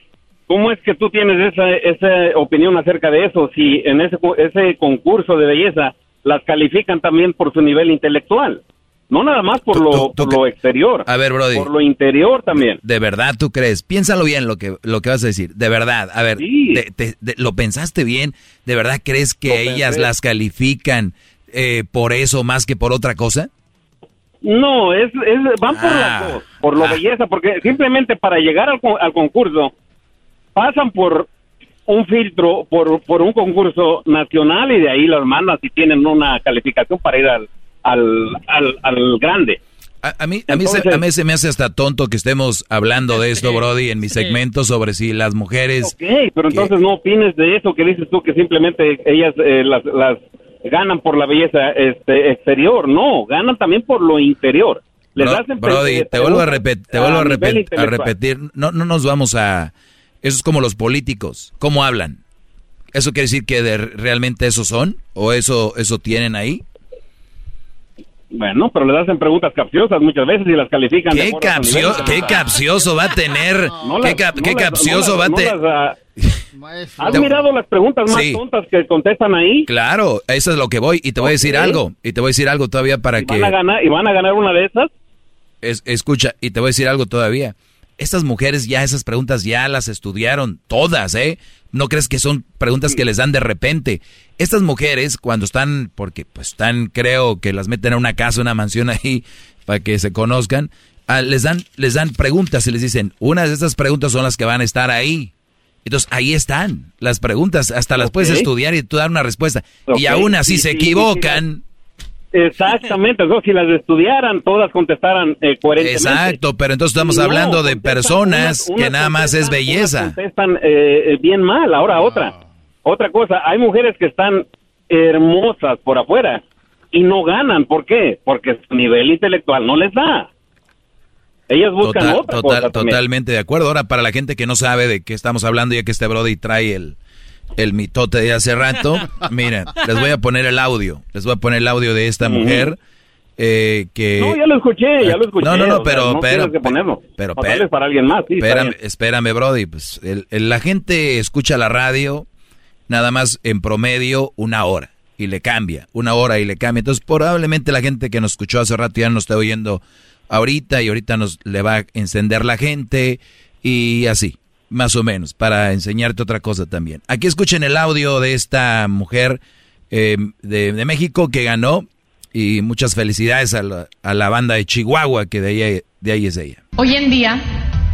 ¿cómo es que tú tienes esa, esa opinión acerca de eso? Si en ese, ese concurso de belleza las califican también por su nivel intelectual. No nada más por, lo, por lo exterior. A ver, Brody. Por lo interior también. ¿De verdad tú crees? Piénsalo bien lo que, lo que vas a decir. De verdad. A ver, te- te- ¿lo pensaste bien? ¿De verdad crees que ellas las califican eh, por eso más que por otra cosa? No, es, es van por Ah, las dos, por lo belleza, porque simplemente para llegar al, al concurso pasan por un filtro, por, por un concurso nacional y de ahí las mandan si tienen una calificación para ir al, al, al, al grande. A, a mí, a, mí se, a mí se me hace hasta tonto que estemos hablando de esto, Brody, en mi segmento sobre si las mujeres... Ok, pero entonces no opines de eso que dices tú que simplemente ellas eh, las, las ganan por la belleza este, exterior, no, ganan también por lo interior. Les Bro- hacen Brody, te vuelvo a, preguntas repet- te vuelvo a, a repetir, no, no nos vamos a... Eso es como los políticos, ¿cómo hablan? ¿Eso quiere decir que de- realmente eso son? ¿O eso, eso tienen ahí? Bueno, pero les hacen preguntas capciosas muchas veces y las califican. de ¿Qué, su capcio- qué capcioso va a tener? No ¿Qué, las- cap- no qué capcioso no va a tener? ah, ¿Has mirado las preguntas más Sí. tontas que contestan ahí? Claro, eso es lo que voy. Y te voy a decir algo. Y te voy a decir algo todavía para que... ¿Van a ganar, ¿Y van a ganar una de esas? Es- escucha, y te voy a decir algo todavía. Estas mujeres ya esas preguntas ya las estudiaron todas, ¿eh? ¿No crees que son preguntas que les dan de repente? Estas mujeres, cuando están, porque pues están, creo que las meten a una casa, una mansión ahí, para que se conozcan, ah, les, dan, les dan preguntas y les dicen, una de estas preguntas son las que van a estar ahí. Entonces ahí están las preguntas, hasta las puedes estudiar y tú dar una respuesta. Y aún así sí, se sí, equivocan. Exactamente, entonces si las estudiaran, todas contestaran eh, coherentemente. Exacto, pero entonces estamos No, hablando de personas unas- unas que nada más es belleza. contestan eh, eh, bien mal. Ahora otra, otra cosa, hay mujeres que están hermosas por afuera y no ganan. ¿Por qué? Porque su nivel intelectual no les da. Ellas buscan Total- otra total- cosa también. totalmente de acuerdo. Ahora, para la gente que no sabe de qué estamos hablando, ya que este Brody trae el, el mitote de hace rato, miren, les voy a poner el audio. Les voy a poner el audio de esta mujer eh, que... No, ya lo escuché, ya lo escuché. No, no, no, o sea, pero, no pero, tienes que ponerlo. pero, para alguien más, sí, espérame, espérame, Brody. Pues el- el- la gente escucha la radio nada más en promedio una hora y le cambia, una hora y le cambia. Entonces, probablemente la gente que nos escuchó hace rato ya nos está oyendo ahorita y ahorita nos le va a encender la gente y así, más o menos, para enseñarte otra cosa también. Aquí escuchen el audio de esta mujer eh, de, de México que ganó y muchas felicidades a la, a la banda de Chihuahua que de ahí, de ahí es ella. Hoy en día,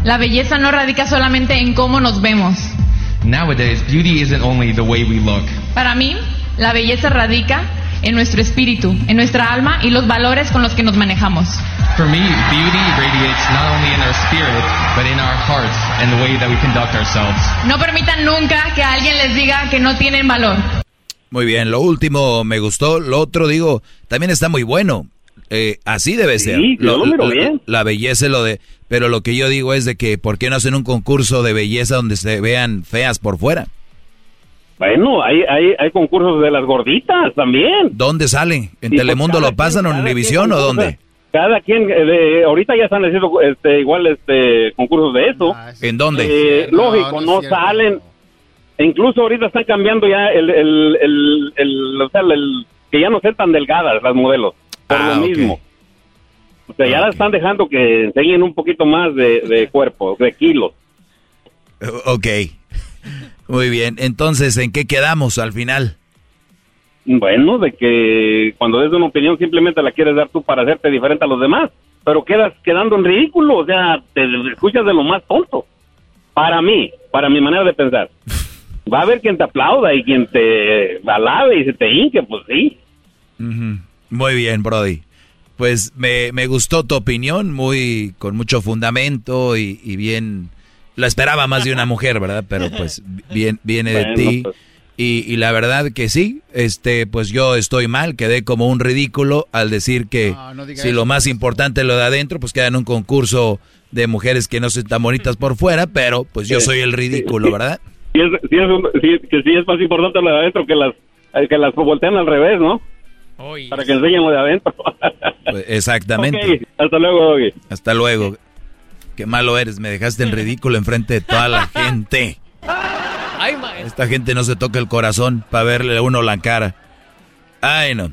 la belleza no radica solamente en cómo nos vemos. Nowadays, beauty isn't only the way we look. Para mí, la belleza radica en nuestro espíritu, en nuestra alma y los valores con los que nos manejamos. For me, beauty radiates not only in our spirit, but in our hearts and the way that we conduct ourselves. No permitan nunca que alguien les diga que no tienen valor. Muy bien, lo último me gustó, lo otro digo, también está muy bueno. Eh, así debe ser. yo lo miro la, bien. la belleza es lo de, pero lo que yo digo es de que ¿por qué no hacen un concurso de belleza donde se vean feas por fuera? Bueno, hay, hay, hay concursos de las gorditas también. ¿Dónde sale? ¿En Sí, pues Telemundo lo pasan o en Univisión o dónde? Cada quien, eh, de- ahorita ya están haciendo este, igual este, concursos de eso. ¿En dónde? Eh, lógico, no, salen. E incluso ahorita están cambiando ya el, el, el, el- o sea, el- que ya no sean tan delgadas las modelos. Por Ah, lo ok. mismo. O sea, ya las están dejando que enseñen un poquito más de, de cuerpo, de kilos. Ok. Muy bien, entonces, ¿en qué quedamos al final? Bueno, de que cuando des una opinión simplemente la quieres dar tú para hacerte diferente a los demás, pero quedas quedando en ridículo, o sea, te escuchas de lo más tonto. Para mí, para mi manera de pensar. Va a haber quien te aplauda y quien te alabe y se te hinque, pues sí. Muy bien, Brody. Pues me, me gustó tu opinión, muy con mucho fundamento y, y bien. La esperaba más de una mujer, ¿verdad? Pero pues bien, viene de Bueno, ti. pues. Y, y la verdad que sí, este, pues yo estoy mal, quedé como un ridículo al decir que si eso. lo más importante es lo de adentro, pues queda en un concurso de mujeres que no son tan bonitas por fuera, pero pues yo soy el ridículo. ¿verdad? Sí es, sí es un- sí- que sí es más importante lo de adentro que las eh, que las voltean al revés, ¿no? Para que enseñen lo de adentro. Pues, exactamente. Hasta luego, Doggy. Hasta luego. Qué malo eres, me dejaste en ridículo enfrente de toda la gente. Esta gente no se toca el corazón para verle a uno la cara. Ay, no.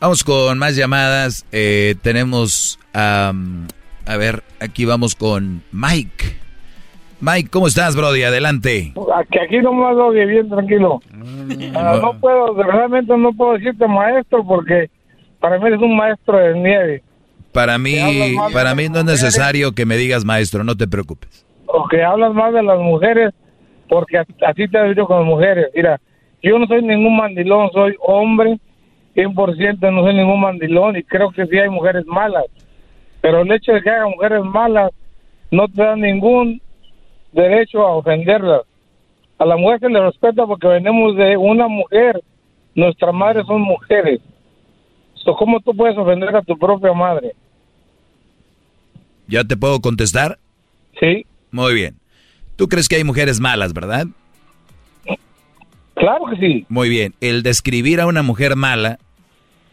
Vamos con más llamadas. Eh, tenemos, am, a ver, aquí vamos con Mike. Mike, ¿cómo estás, Brody? Adelante. Aquí, aquí nomás que bien tranquilo. Ah, no puedo, realmente no puedo decirte maestro porque para mí eres un maestro de nieve. Para mí, para mí no es necesario que me digas maestro, no te preocupes. O que hablas más de las mujeres porque así te dicho con las mujeres. Mira, yo no soy ningún mandilón, soy hombre 100%, no soy ningún mandilón y creo que sí hay mujeres malas. Pero el hecho de que haya mujeres malas no te da ningún derecho a ofenderlas. A la mujer se le respeta porque venimos de una mujer. Nuestras madres son mujeres. So, ¿Cómo tú puedes ofender a tu propia madre? ¿Ya te puedo contestar? Sí. Muy bien. Tú crees que hay mujeres malas, ¿verdad? Claro que sí. Muy bien. El describir a una mujer mala,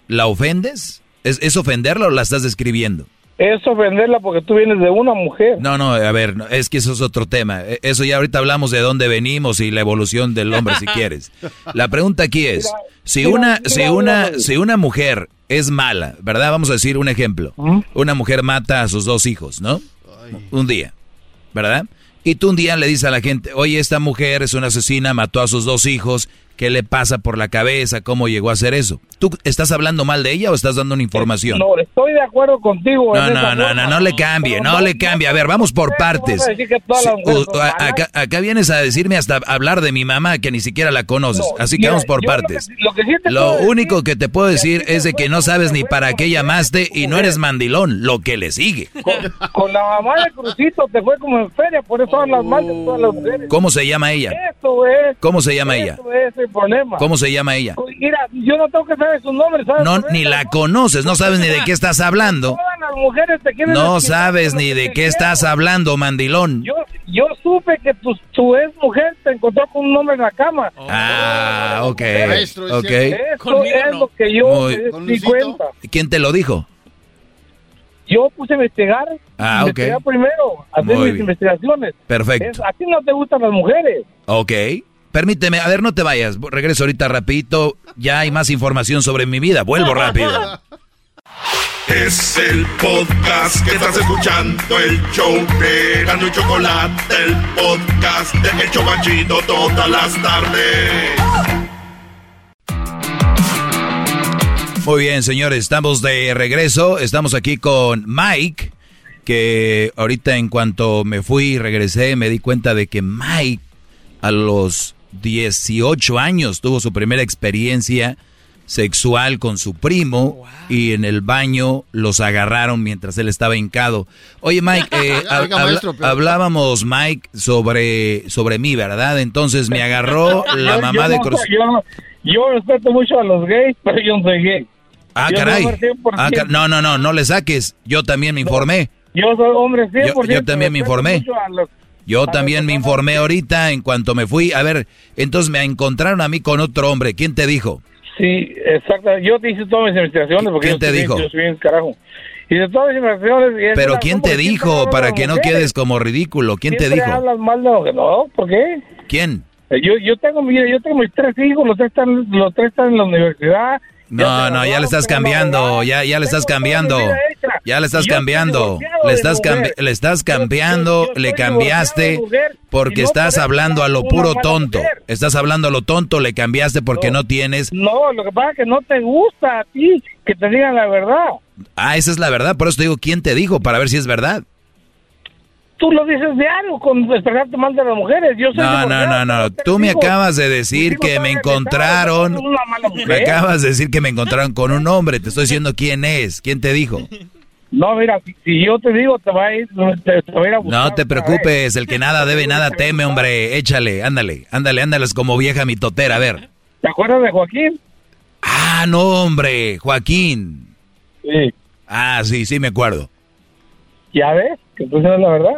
¿la ofendes? ¿Es, es ofenderla o la estás describiendo? Es ofenderla porque tú vienes de una mujer. No, no, a ver, es que eso es otro tema. E- Eso ya ahorita hablamos de dónde venimos y la evolución del hombre, si quieres. La pregunta aquí es, si mira, una, mira, si mira, una, si una mujer es mala, ¿verdad? Vamos a decir un ejemplo. Una mujer mata a sus dos hijos, ¿no? Un día, ¿verdad? Y tú un día le dices a la gente, oye, esta mujer es una asesina, mató a sus dos hijos, ¿qué le pasa por la cabeza? ¿Cómo llegó a hacer eso? ¿Tú estás hablando mal de ella o estás dando una información? No, estoy de acuerdo contigo. No, en no, esa no, no, no le cambie, no le cambie. A ver, vamos por partes. Sí, acá, acá vienes a decirme hasta hablar de mi mamá que ni siquiera la conoces. Así que mira, vamos por lo partes. que- lo que sí te Lo puedo decir- único que te puedo decir es de que no sabes ni para qué llamaste y no eres mandilón, lo que le sigue. Con la mamá de Crucito te fue como en feria, por eso hablas mal de todas las mujeres. ¿Cómo se llama ella? Eso es. ¿Cómo se llama ella? Eso es problema. ¿Cómo se llama ella? Mira, yo no tengo que saber su nombre, ¿sabes? No, ni la conoces, no sabes ni de qué estás hablando. Todas las mujeres te quieren No sabes ni de qué estás hablando, mandilón. Yo, yo supe que tu, tu ex mujer te encontró con un hombre en la cama. Ah, ok, ok. Eso es lo que yo di cuenta. ¿Quién te lo dijo? Yo puse a investigar. Ah, ok. investigar primero, hacer Muy mis bien. investigaciones. Perfecto. Es- a ti no te gustan las mujeres. Ok. Permíteme, a ver, no te vayas. Regreso ahorita rapidito. Ya hay más información sobre mi vida. Vuelvo rápido. Es el podcast que estás escuchando, el show de Gano y Chocolate, el podcast de El Chocachito todas las tardes. Muy bien, señores, estamos de regreso. Estamos aquí con Mike, que ahorita en cuanto me fui y regresé me di cuenta de que Mike a los 18 años tuvo su primera experiencia sexual con su primo y en el baño los agarraron mientras él estaba hincado. Oye Mike, eh, hab- maestro, hablábamos Mike sobre, sobre mí, ¿verdad? Entonces me agarró la mamá yo de no Cruz. yo, yo respeto mucho a los gays, pero yo no soy gay. Ah, Yo caray. hombre 100%. Ah, no, no, no, no le saques. Yo también me informé. Yo soy hombre 100%. Yo- yo también me informé. mucho a los- Yo también me informé ahorita en cuanto me fui. A ver, entonces me encontraron a mí con otro hombre. ¿Quién te dijo? Sí, exacto. Yo te hice todas mis investigaciones porque ¿Quién te dijo? Yo soy bien carajo. Y de todas mis investigaciones... Pero ¿quién ¿cómo te dijo? Para que no quedes como ridículo. ¿Quién te dijo? hablas mal de mujeres. No, ¿por qué? ¿Quién? Eh, Yo, yo tengo, mira, yo tengo mis tres hijos, los tres están, los tres están en la universidad. No, no, ya le estás cambiando, ya, ya le estás cambiando, ya le estás cambiando, le estás, cambi- le estás cambiando, le cambiaste porque estás hablando a lo puro tonto, estás hablando a lo tonto, le cambiaste porque no tienes, No, lo que pasa es que no te gusta a ti que te digan la verdad. ah, esa es la verdad, por eso te digo, ¿quién te dijo? Para ver si es verdad. Tú lo dices diario con expresarte mal de las mujeres. Yo soy No, no, no, no, tú me acabas de decir que me encontraron, me acabas de decir que me encontraron con un hombre, te estoy diciendo quién es, quién te dijo. No, mira, si, yo te digo, te va a ir, te, te va a ir a buscar. No te preocupes, el que nada debe, nada teme, hombre. Échale, ándale, ándale, ándale, es como vieja mitotera, a ver. ¿Te acuerdas de Joaquín? Ah, no, hombre, Joaquín. Sí. Ah, sí, sí, me acuerdo. ¿Ya ves? Que tú sabes la verdad.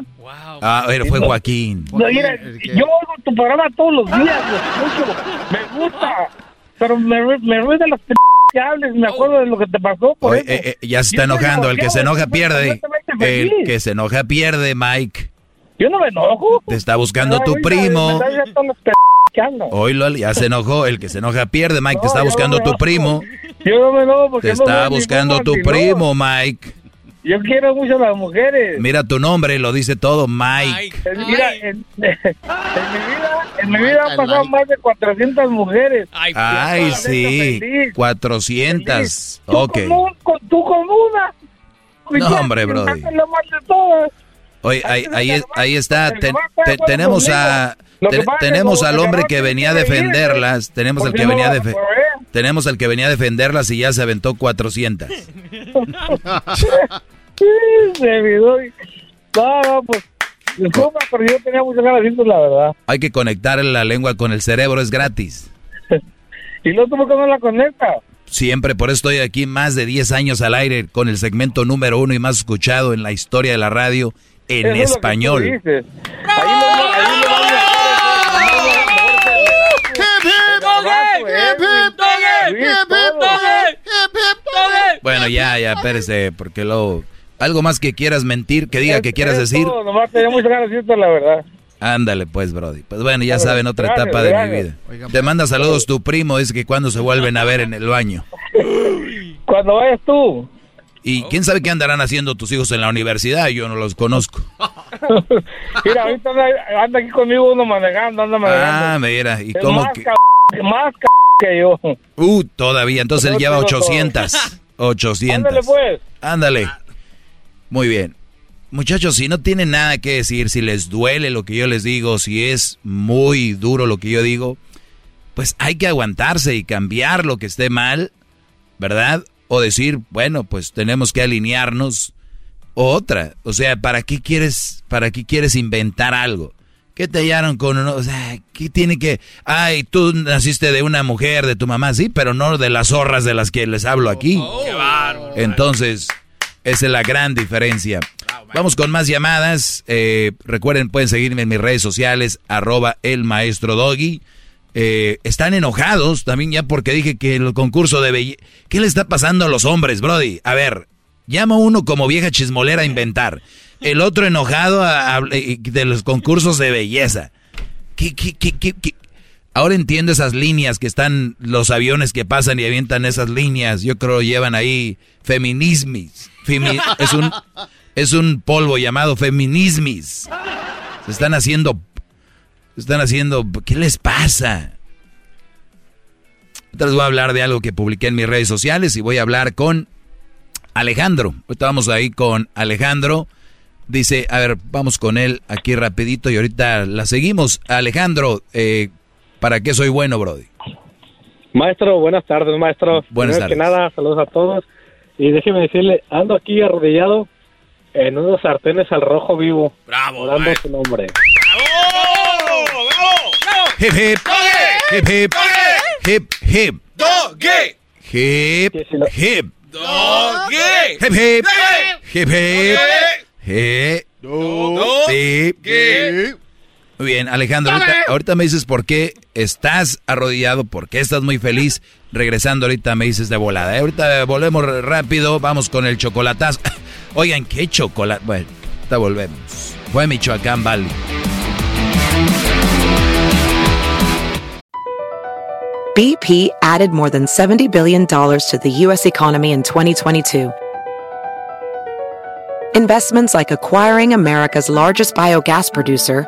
Ah, pero fue Joaquín. No, mira, yo oigo tu programa todos los días, lo escucho, me gusta, pero me, me ruida las p que hables, me acuerdo de lo que te pasó por Oye, eso. eh, eh, ya se está Yo enojando, el que se enoja pierde. El que se enoja pierde, Mike. Yo no me enojo. Te está buscando tu primo. me da ya se enojó. El que se enoja pierde, Mike. Te No, está yo no buscando me tu primo. Yo no me enojo porque Te no está soy buscando tu primo, Mike. Yo quiero mucho a las mujeres. Mira tu nombre, lo dice todo, Mike. Eh, Mira, en, en mi vida, en mi vida han pasado más de 400 mujeres. Ay, sí. 400. Ok. Con un- con- tú con una. No, hombre, brody. Lo más de todas. Oye, ahí, ahí, ahí está. Ten- te- tenemos a tenemos al hombre que venía a defenderlas. Tenemos al que venía a la defe- probé. tenemos al que venía a defenderlas y ya se aventó 400. Se me doy. No, no, pues. Disculpa, pero yo tenía muchas ganas de la verdad. Hay que conectar la lengua con el cerebro, es gratis. Y por qué no la conectas. Siempre, por eso estoy aquí más de 10 años al aire con el segmento número uno y más escuchado en la historia de la radio en Eso es lo que tú español. dices. Ahí lo, ahí lo van a Bueno, ya, ya, espérese, porque luego... Algo más que quieras mentir, que diga que quieras Es decir. todo, nomás tenía muchas ganas de decirte la verdad. Ándale, pues, Brody. Pues bueno, ya saben, otra gracias, etapa de mi vida. Te manda saludos tu primo, dice que cuando se vuelven a ver en el baño. Cuando vayas tú. Y quién sabe qué andarán haciendo tus hijos en la universidad, yo no los conozco. Mira, ahorita anda, anda aquí conmigo uno manejando, anda manejando. Ah, mira, ¿y Es cómo más que? c- más c- que yo. Uh, todavía, entonces él No lleva tengo todo. 800. 800. Ándale, pues. Ándale. Muy bien. Muchachos, si no tienen nada que decir, si les duele lo que yo les digo, si es muy duro lo que yo digo, pues hay que aguantarse y cambiar lo que esté mal, ¿verdad? O decir, bueno, pues tenemos que alinearnos. Otra, o sea, ¿para qué quieres, para qué quieres inventar algo? ¿Qué te hallaron con uno? O sea, ¿qué tiene que...? Ay, tú naciste de una mujer, de tu mamá, sí, pero no de las zorras de las que les hablo aquí. Entonces, esa es la gran diferencia. Vamos con más llamadas. Eh, recuerden, pueden seguirme en mis redes sociales, arroba el maestro Doggy. Eh, están enojados también ya porque dije que el concurso de belleza... ¿Qué le está pasando a los hombres, Brody? A ver, llama uno como vieja chismolera a inventar. El otro enojado eh, de los concursos de belleza. ¿Qué, qué, qué, qué, qué? Ahora entiendo esas líneas que están los aviones que pasan y avientan esas líneas. Yo creo llevan ahí feminismis. Femi- es un es un polvo llamado feminismis. Se están haciendo se están haciendo ¿qué les pasa? Les voy a hablar de algo que publiqué en mis redes sociales y voy a hablar con Alejandro. Vamos ahí con Alejandro. Dice, a ver, vamos con él aquí rapidito y ahorita la seguimos. Alejandro, eh, ¿para qué soy bueno, Brody? Maestro, buenas tardes, maestro. Buenas Primero que tardes. nada, saludos a todos. Y déjeme decirle, ando aquí arrodillado en unos sartenes al rojo vivo. Bravo. Orando su nombre. Hip hip. Hip hip. Hip hip. Doggy. Hip hip. Doggy. Hip hip. Hip hip. Hip. Hip. Muy bien, Alejandro, ahorita, ahorita me dices por qué estás arrodillado, por qué estás muy feliz. Regresando ahorita me dices de volada. ¿eh? Ahorita volvemos rápido, vamos con el chocolatazo. Oigan, ¿qué chocolate? Bueno, ahorita volvemos. Fue Michoacán Valley. BP added more than $70 billion to the U.S. economy in 2022. Investments like acquiring America's largest biogas producer,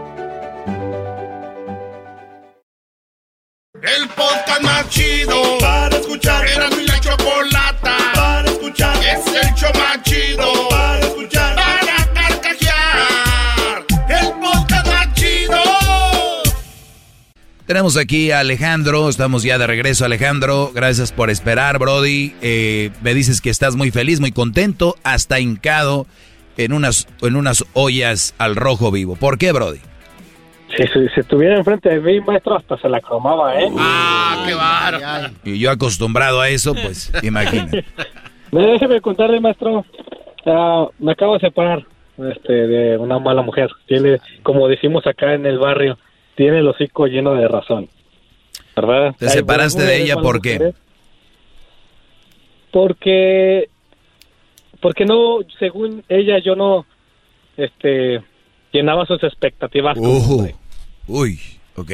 Tenemos aquí a Alejandro, estamos ya de regreso Alejandro, gracias por esperar Brody, Eh, me dices que estás muy feliz, muy contento, hasta hincado en unas, en unas ollas al rojo vivo. ¿Por qué Brody? Si, si, si estuviera enfrente de mí, maestro, hasta se la cromaba, ¿eh? Ah, qué bárbaro. Y yo acostumbrado a eso, pues imagínate. Me déjeme contarle, maestro. ah, me acabo de separar este, de una mala mujer. Tiene, como decimos acá en el barrio, tiene el hocico lleno de razón. ¿Verdad? ¿Te separaste de ella por qué? mujeres. Porque, porque no, según ella, yo no, este, llenaba sus expectativas. hombre. Uy, ok.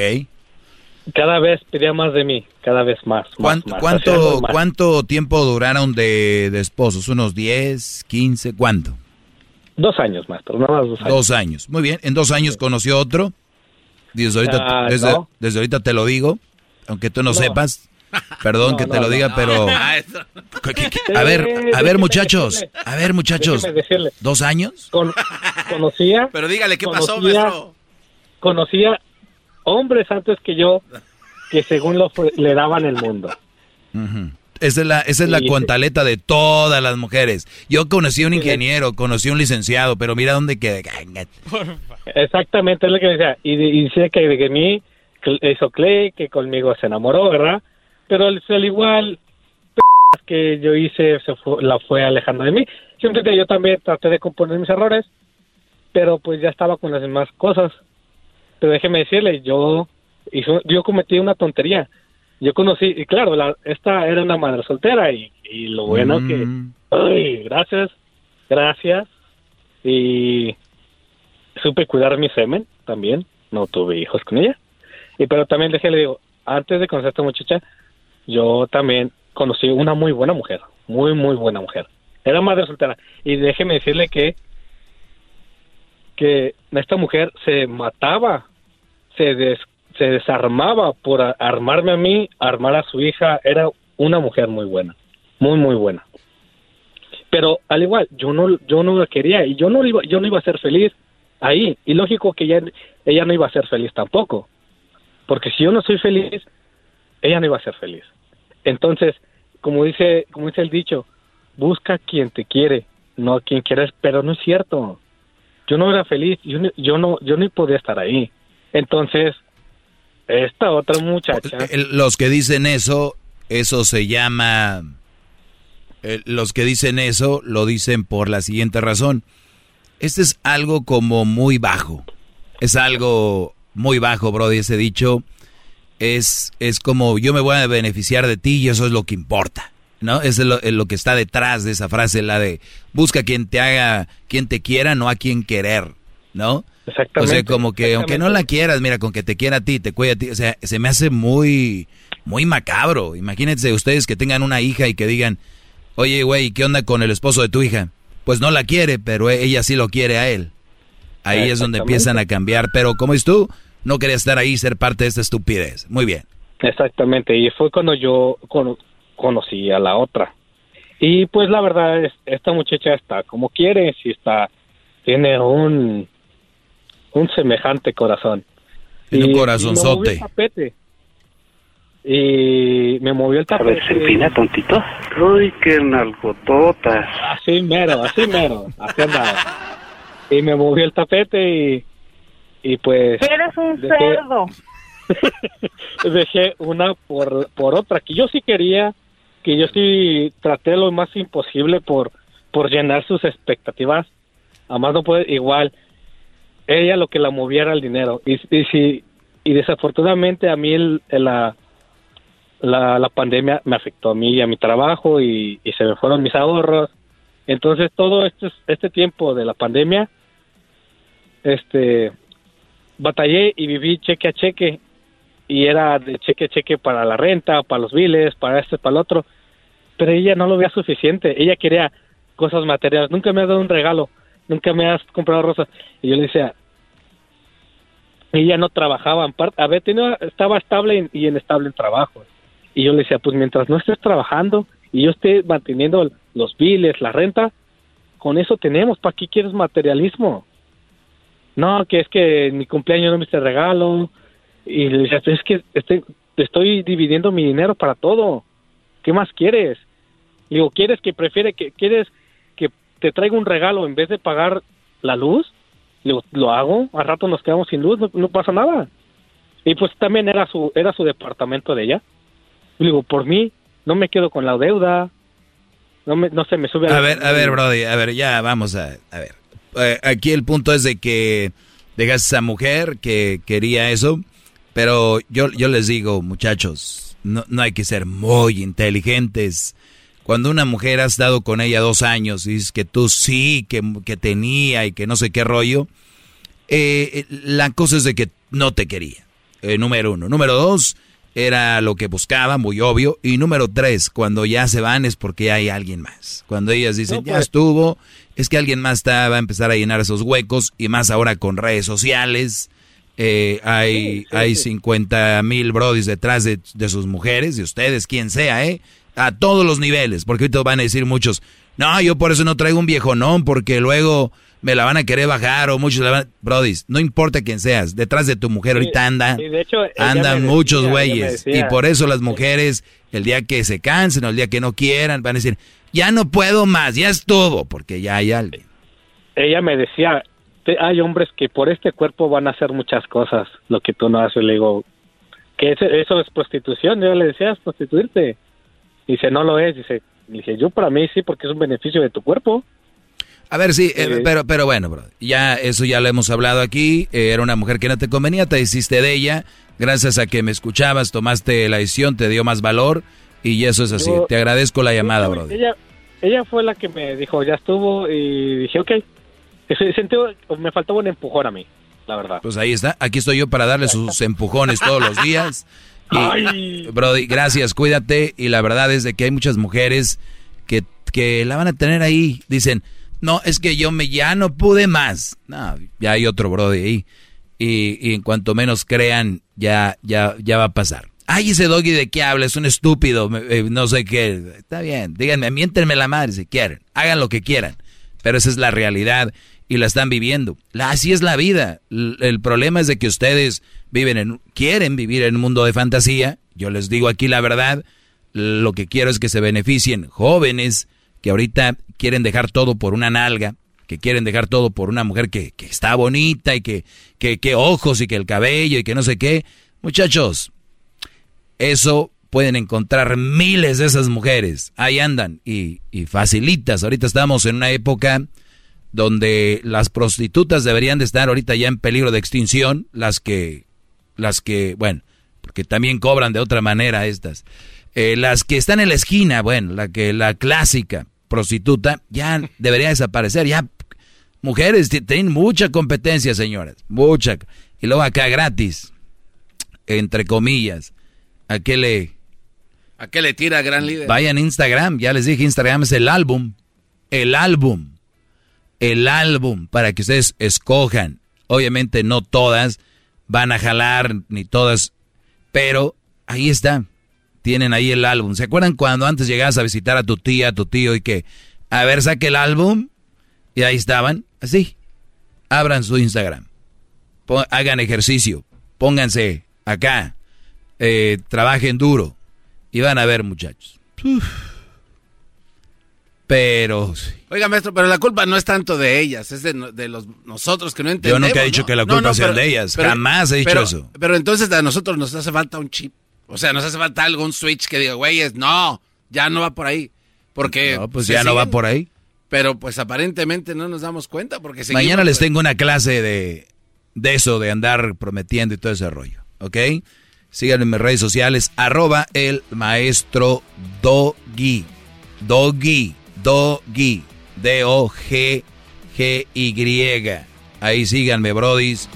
Cada vez pedía más de mí, cada vez más. más, ¿Cuánto, más, cuánto, hacía más. cuánto tiempo duraron de, de esposos? ¿Unos 10, 15? ¿Cuánto? Dos años, maestro, nada más dos años. Dos años. Muy bien. ¿En dos años conoció otro? Desde ahorita, Ah, desde, no. desde ahorita te lo digo, aunque tú no, No. sepas. Perdón No, que te no, lo no. diga, pero... ¿Qué- qué- qué? A ver, a ver muchachos, a ver muchachos. ¿Dos años? Con- conocía. Pero dígale, ¿qué pasó, conocía- maestro? Conocía hombres antes que yo que según lo fue- le daban el mundo. Esa es la, esa es la Sí. cuantaleta de todas las mujeres. Yo conocí a un ingeniero, conocí a un licenciado, pero mira dónde queda. Exactamente es lo que decía. Y, y dice que de mí hizo Clay, que conmigo se enamoró, ¿verdad? Pero el, el igual que yo hice se fue- la fue alejando de mí. Simplemente yo también traté de componer mis errores, pero pues ya estaba con las demás cosas. Pero déjeme decirle, yo hizo, yo cometí una tontería. Yo conocí, y claro, la, esta era una madre soltera y, y lo bueno que, ay, gracias, gracias, y supe cuidar mi semen también, no tuve hijos con ella, y pero también dejé, le digo, antes de conocer a esta muchacha, yo también conocí una muy buena mujer, muy, muy buena mujer, era madre soltera, y déjeme decirle que que esta mujer se mataba, se, des- se desarmaba por armarme a mí, armar a su hija. Era una mujer muy buena, muy, muy buena. Pero al igual, yo no, yo no la quería y yo no iba, yo no iba a ser feliz ahí. Y lógico que ella, ella no iba a ser feliz tampoco. Porque si yo no soy feliz, ella no iba a ser feliz. Entonces, como dice, como dice el dicho, busca a quien te quiere, no a quien quieres, pero no es cierto. Yo no era feliz, yo, no- yo no, yo ni podía estar ahí. Entonces, esta otra muchacha, Los que dicen eso, eso se llama... los que dicen eso lo dicen por la siguiente razón. Este es algo como muy bajo. Es algo muy bajo, Brody, ese dicho. Es, es como yo me voy a beneficiar de ti y eso es lo que importa. ¿No? Es lo, es lo que está detrás de esa frase, la de busca quien te haga, quien te quiera, no a quien querer. ¿No? Exactamente, O sea, como que aunque no la quieras, mira, con que te quiera a ti, te cuida a ti, o sea, se me hace muy, muy macabro. Imagínense ustedes que tengan una hija y que digan, oye, güey, ¿qué onda con el esposo de tu hija? Pues no la quiere, pero ella sí lo quiere a él. Ahí es donde empiezan a cambiar. Pero como es tú, no quería estar ahí y ser parte de esta estupidez. Muy bien. exactamente, y fue cuando yo cono- conocí a la otra. Y pues la verdad es, esta muchacha está como quiere, si está, tiene un, un semejante corazón. Tiene un Y- corazonzote. Y me movió el tapete. Y me movió el tapete. tontito. Uy, qué nalgototas. Así mero, así mero, así andaba. Y me movió el tapete y, y pues... Eres un dejé- cerdo. dejé una por, por otra, que yo sí quería, que yo sí traté lo más imposible por, por llenar sus expectativas. Además no puede, igual, ella lo que la movía era el dinero. Y, si, y desafortunadamente a mí el, la, la, pandemia me afectó a mí y a mi trabajo y, y se me fueron mis ahorros. Entonces todo este, este tiempo de la pandemia, este, batallé y viví cheque a cheque y era de cheque a cheque para la renta, para los biles, para este, para el otro. Pero ella no lo veía suficiente. Ella quería cosas materiales. Nunca me ha dado un regalo. Nunca me has comprado rosas. Y yo le decía, ella no trabajaba. En parte, a ver, tenía, estaba estable y inestable en trabajo. Y yo le decía, pues mientras no estés trabajando y yo esté manteniendo los biles, la renta, con eso tenemos. ¿Para qué quieres materialismo? No, que es que en mi cumpleaños no me hice regalo. Y le decía, es que este, estoy dividiendo mi dinero para todo. ¿Qué más quieres? Digo, ¿quieres que prefiere que quieres te traiga un regalo en vez de pagar la luz? Digo, lo hago, al rato nos quedamos sin luz, no, no pasa nada. Y pues también era su era su departamento de ella. Le digo, por mí no me quedo con la deuda. No me no se me sube A ver, a ver, Brody, a ver, ya vamos a, a ver. Eh, aquí el punto es de que dejas a esa mujer que quería eso, pero yo, yo les digo, muchachos, no, no hay que ser muy inteligentes. Cuando una mujer has estado con ella dos años y dices que tú sí, que, que tenía y que no sé qué rollo, eh, la cosa es de que no te quería. eh, número uno. Número dos, era lo que buscaba, muy obvio. Y número tres, cuando ya se van es porque hay alguien más. Cuando ellas dicen, ya estuvo, es que alguien más está, va a empezar a llenar esos huecos. Y más ahora con redes sociales. eh, hay, hay 50 mil brodis detrás de, de sus mujeres, de ustedes, quien sea, ¿eh? A todos los niveles. Porque ahorita van a decir muchos, no, yo por eso no traigo un viejonón, porque luego me la van a querer bajar o muchos la van a... Brodis, no importa quién seas, detrás de tu mujer ahorita anda, Y de hecho, andan muchos güeyes. Y por eso las mujeres, el día que se cansen o el día que no quieran, van a decir, ya no puedo más, ya estuvo, porque ya hay alguien. ella me decía, "Te- hay hombres que por este cuerpo van a hacer muchas cosas, lo que tú no haces. Le digo, que eso, eso es prostitución. Yo le decía, es prostituirte. Dice, no lo es. Dice, dije, yo para mí sí, porque es un beneficio de tu cuerpo. A ver, sí, eh, pero, pero bueno, bro, ya eso ya lo hemos hablado aquí. eh, era una mujer que no te convenía, te hiciste de ella. Gracias a que me escuchabas, tomaste la decisión, te dio más valor y eso es así. Yo- te agradezco la llamada, bro. Ella, ella fue la que me dijo, ya estuvo, y dije, ok. Sentí, me faltaba un empujón a mí, la verdad. Pues ahí está. Aquí estoy yo para darle sus empujones todos los días. Y. Brody, gracias, cuídate. Y la verdad es de que hay muchas mujeres que, que la van a tener ahí. Dicen, no, es que yo me ya no pude más. No, ya hay otro Brody ahí. Y, y en cuanto menos crean, ya, ya, ya va a pasar. Ay, ese doggy de qué habla, es un estúpido, eh, no sé qué. Está bien, díganme, miéntenme la madre si quieren. Hagan lo que quieran. Pero esa es la realidad y la están viviendo. Así es la vida. El problema es de que ustedes viven en, quieren vivir en un mundo de fantasía. Yo les digo aquí la verdad. Lo que quiero es que se beneficien jóvenes que ahorita quieren dejar todo por una nalga, que quieren dejar todo por una mujer que, que está bonita y que, que, que ojos y que el cabello y que no sé qué. Muchachos, eso pueden encontrar miles de esas mujeres. Ahí andan y, y facilitas. Ahorita estamos en una época donde las prostitutas deberían de estar ahorita ya en peligro de extinción, las que, las que, bueno, porque también cobran de otra manera estas. Eh, las que están en la esquina, bueno, la que la clásica prostituta ya debería desaparecer, ya mujeres tienen mucha competencia, señoras, mucha. Y luego acá gratis, entre comillas, ¿a qué le ¿A qué le tira, gran líder? Vayan Instagram, ya les dije, Instagram es el álbum. El álbum. El álbum para que ustedes escojan. Obviamente no todas van a jalar, ni todas, pero ahí está. Tienen ahí el álbum. ¿Se acuerdan cuando antes llegabas a visitar a tu tía, a tu tío y que, a ver, saque el álbum? Y ahí estaban, así. Abran su Instagram. Hagan ejercicio. Pónganse acá. Eh, trabajen duro. Y van a ver, muchachos. Pero Oiga, maestro, pero la culpa no es tanto de ellas, es de, de los nosotros que no yo entendemos. nunca he dicho ¿no? que la culpa no, sea pero- de ellas. pero- Jamás he dicho pero- eso. Pero entonces a nosotros nos hace falta un chip. O sea, nos hace falta algún switch que diga, güeyes, no, ya no va por ahí. Porque. No, pues ya no va por ahí. Pero pues aparentemente no nos damos cuenta porque seguimos, Mañana les pues, tengo una clase de, de eso, de andar prometiendo y todo ese rollo. ¿Ok? Síganme en mis redes sociales, arroba el maestro Doggy. Doggy. Doggy. D-O-G-G-Y. Ahí síganme, brodis.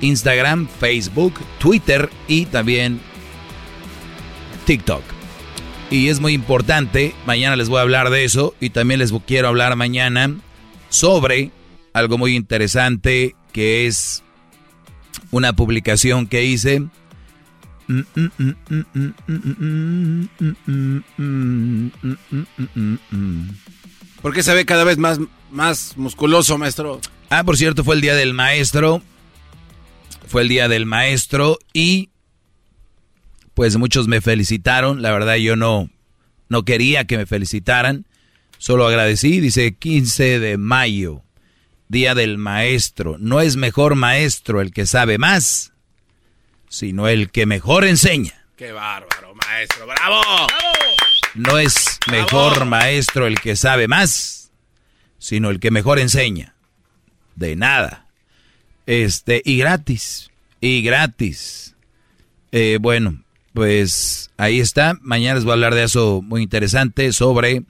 Instagram, Facebook, Twitter y también TikTok. Y es muy importante, mañana les voy a hablar de eso y también les quiero hablar mañana sobre algo muy interesante que es una publicación que hice. ¿Por qué se ve cada vez más, más musculoso, maestro? Ah, por cierto, fue el día del maestro. Fue el día del maestro y pues muchos me felicitaron. La verdad yo no, no quería que me felicitaran. Solo agradecí. Dice 15 de mayo, día del maestro. No es mejor maestro el que sabe más, sino el que mejor enseña. Qué bárbaro, maestro. ¡Bravo! No es mejor maestro el que sabe más, sino el que mejor enseña. De nada. Este, y gratis. Y gratis. Eh, bueno, pues ahí está. Mañana les voy a hablar de eso muy interesante sobre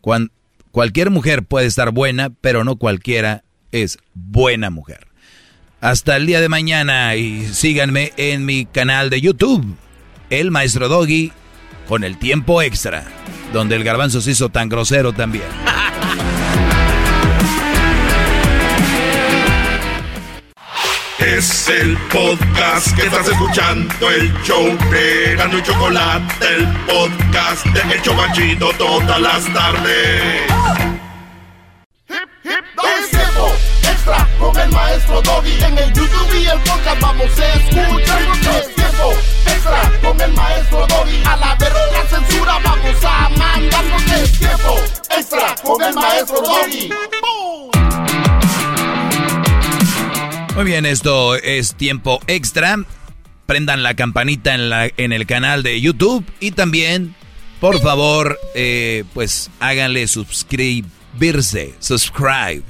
cuan- cualquier mujer puede estar buena, pero no cualquiera es buena mujer. Hasta el día de mañana y síganme en mi canal de YouTube, El Maestro Doggy, con el tiempo extra, donde el garbanzo se hizo tan grosero también. Es el podcast que estás escuchando, el show de Gano y Chocolate, el podcast de El Chocachito todas las tardes. Es tiempo extra con el maestro Doggy. En el YouTube y el podcast vamos a escuchar. Es tiempo extra con el maestro Doggy. A la verga la censura vamos a mandarnos. Es tiempo extra con el maestro Doggy. Muy bien, esto es tiempo extra. Prendan la campanita en, la, en el canal de YouTube y también, por favor, eh, pues háganle suscribirse, subscribe.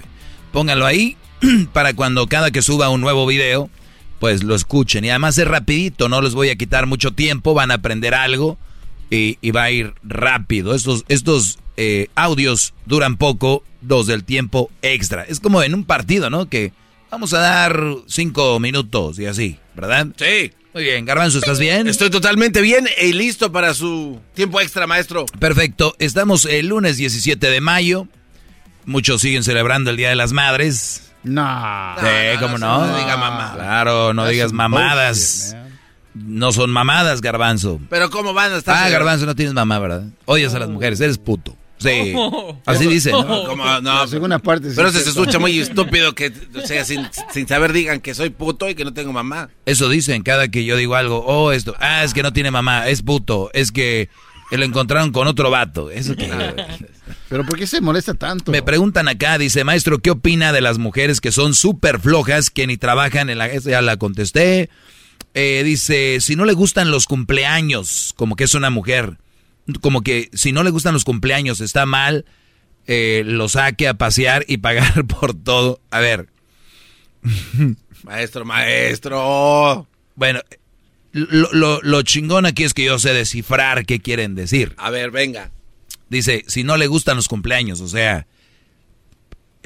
Pónganlo ahí para cuando cada que suba un nuevo video, pues lo escuchen. Y además es rapidito, no les voy a quitar mucho tiempo, van a aprender algo y, y va a ir rápido. Estos, estos eh, audios duran poco, dos del tiempo extra. Es como en un partido, ¿no? Que vamos a dar cinco minutos y así, ¿verdad? Sí. Muy bien, Garbanzo, ¿estás bien? Estoy totalmente bien y listo para su tiempo extra, maestro. Perfecto, estamos el lunes 17 de mayo. Muchos siguen celebrando el Día de las Madres. No. Sí, ¿cómo no? No diga mamá. Claro, no That's digas mamadas. No son mamadas, Garbanzo. Pero ¿cómo van a estar? Ah, Garbanzo, no tienes mamá, ¿verdad? Odias a las mujeres, eres puto. Sí. Así dicen. ¿no? ¿Cómo? No, La segunda parte. sí pero es se, escucha muy estúpido que, o sea, sin, sin saber digan que soy puto y que no tengo mamá. Eso dicen cada que yo digo algo. Oh, esto. Ah, es que no tiene mamá, es puto. Es que lo encontraron con otro vato. Eso que. Pero ¿por qué se molesta tanto? Me preguntan acá, dice, maestro, ¿qué opina de las mujeres que son súper flojas, que ni trabajan en la... ya la contesté. Eh, dice, si no le gustan los cumpleaños, como que es una mujer, como que si no le gustan los cumpleaños está mal, eh, lo saque a pasear y pagar por todo. A ver. Maestro, maestro. Bueno, lo, lo, lo chingón aquí es que yo sé descifrar qué quieren decir. A ver, venga. Dice, si no le gustan los cumpleaños, o sea,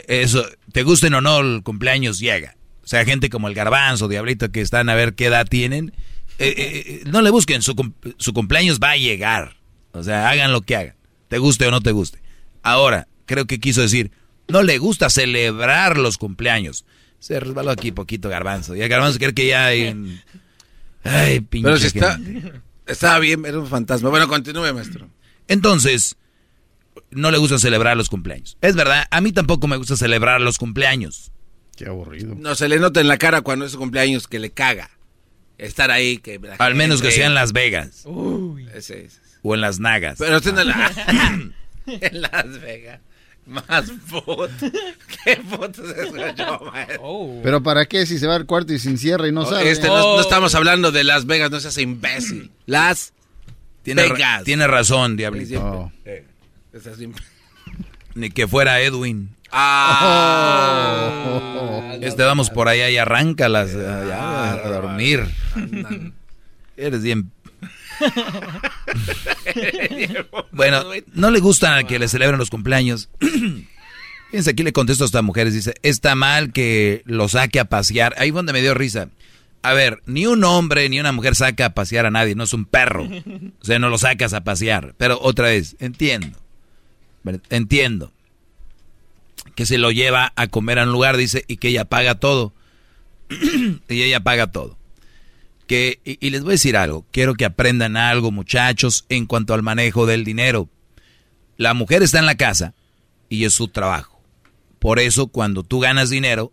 eso, te gusten o no, el cumpleaños llega. O sea, gente como el garbanzo, diablito, que están a ver qué edad tienen, eh, eh, eh, no le busquen, su, cum- su cumpleaños va a llegar. O sea, hagan lo que hagan, te guste o no te guste. Ahora, creo que quiso decir, no le gusta celebrar los cumpleaños. Se resbaló aquí poquito garbanzo. Y el garbanzo cree que ya hay... un- Ay, pinche Pero si está, estaba bien, era un fantasma. Bueno, continúe, maestro. Entonces, no le gusta celebrar los cumpleaños. Es verdad, a mí tampoco me gusta celebrar los cumpleaños. Qué aburrido. No, se le nota en la cara cuando es su cumpleaños que le caga. Estar ahí, que... la Al menos que sea en Las Vegas Ese, ese. o en Las Nagas. Pero usted no la... en Las Vegas. Más fotos. ¿Qué fotos escuchó, maestro? Pero ¿para qué si se va al cuarto y se encierra y no No, sabe? este, no, no estamos hablando de Las Vegas, no seas imbécil. Las Tiene, ra- Vegas. tiene razón, Diablito. Oh. Eh, Ni que fuera Edwin. Ah. Este vamos por allá y arráncalas eh, ya, a dormir. Eres bien. bueno, no le gusta que le celebren los cumpleaños. Fíjense, aquí le contesto a estas mujeres. Dice, está mal que lo saque a pasear. Ahí fue donde me dio risa. A ver, ni un hombre ni una mujer saca a pasear a nadie, no es un perro. O sea, no lo sacas a pasear. Pero otra vez, entiendo. Entiendo. Que se lo lleva a comer a un lugar, dice, y que ella paga todo. y ella paga todo. Que, y, y les voy a decir algo, quiero que aprendan algo, muchachos, en cuanto al manejo del dinero. La mujer está en la casa y es su trabajo. Por eso, cuando tú ganas dinero,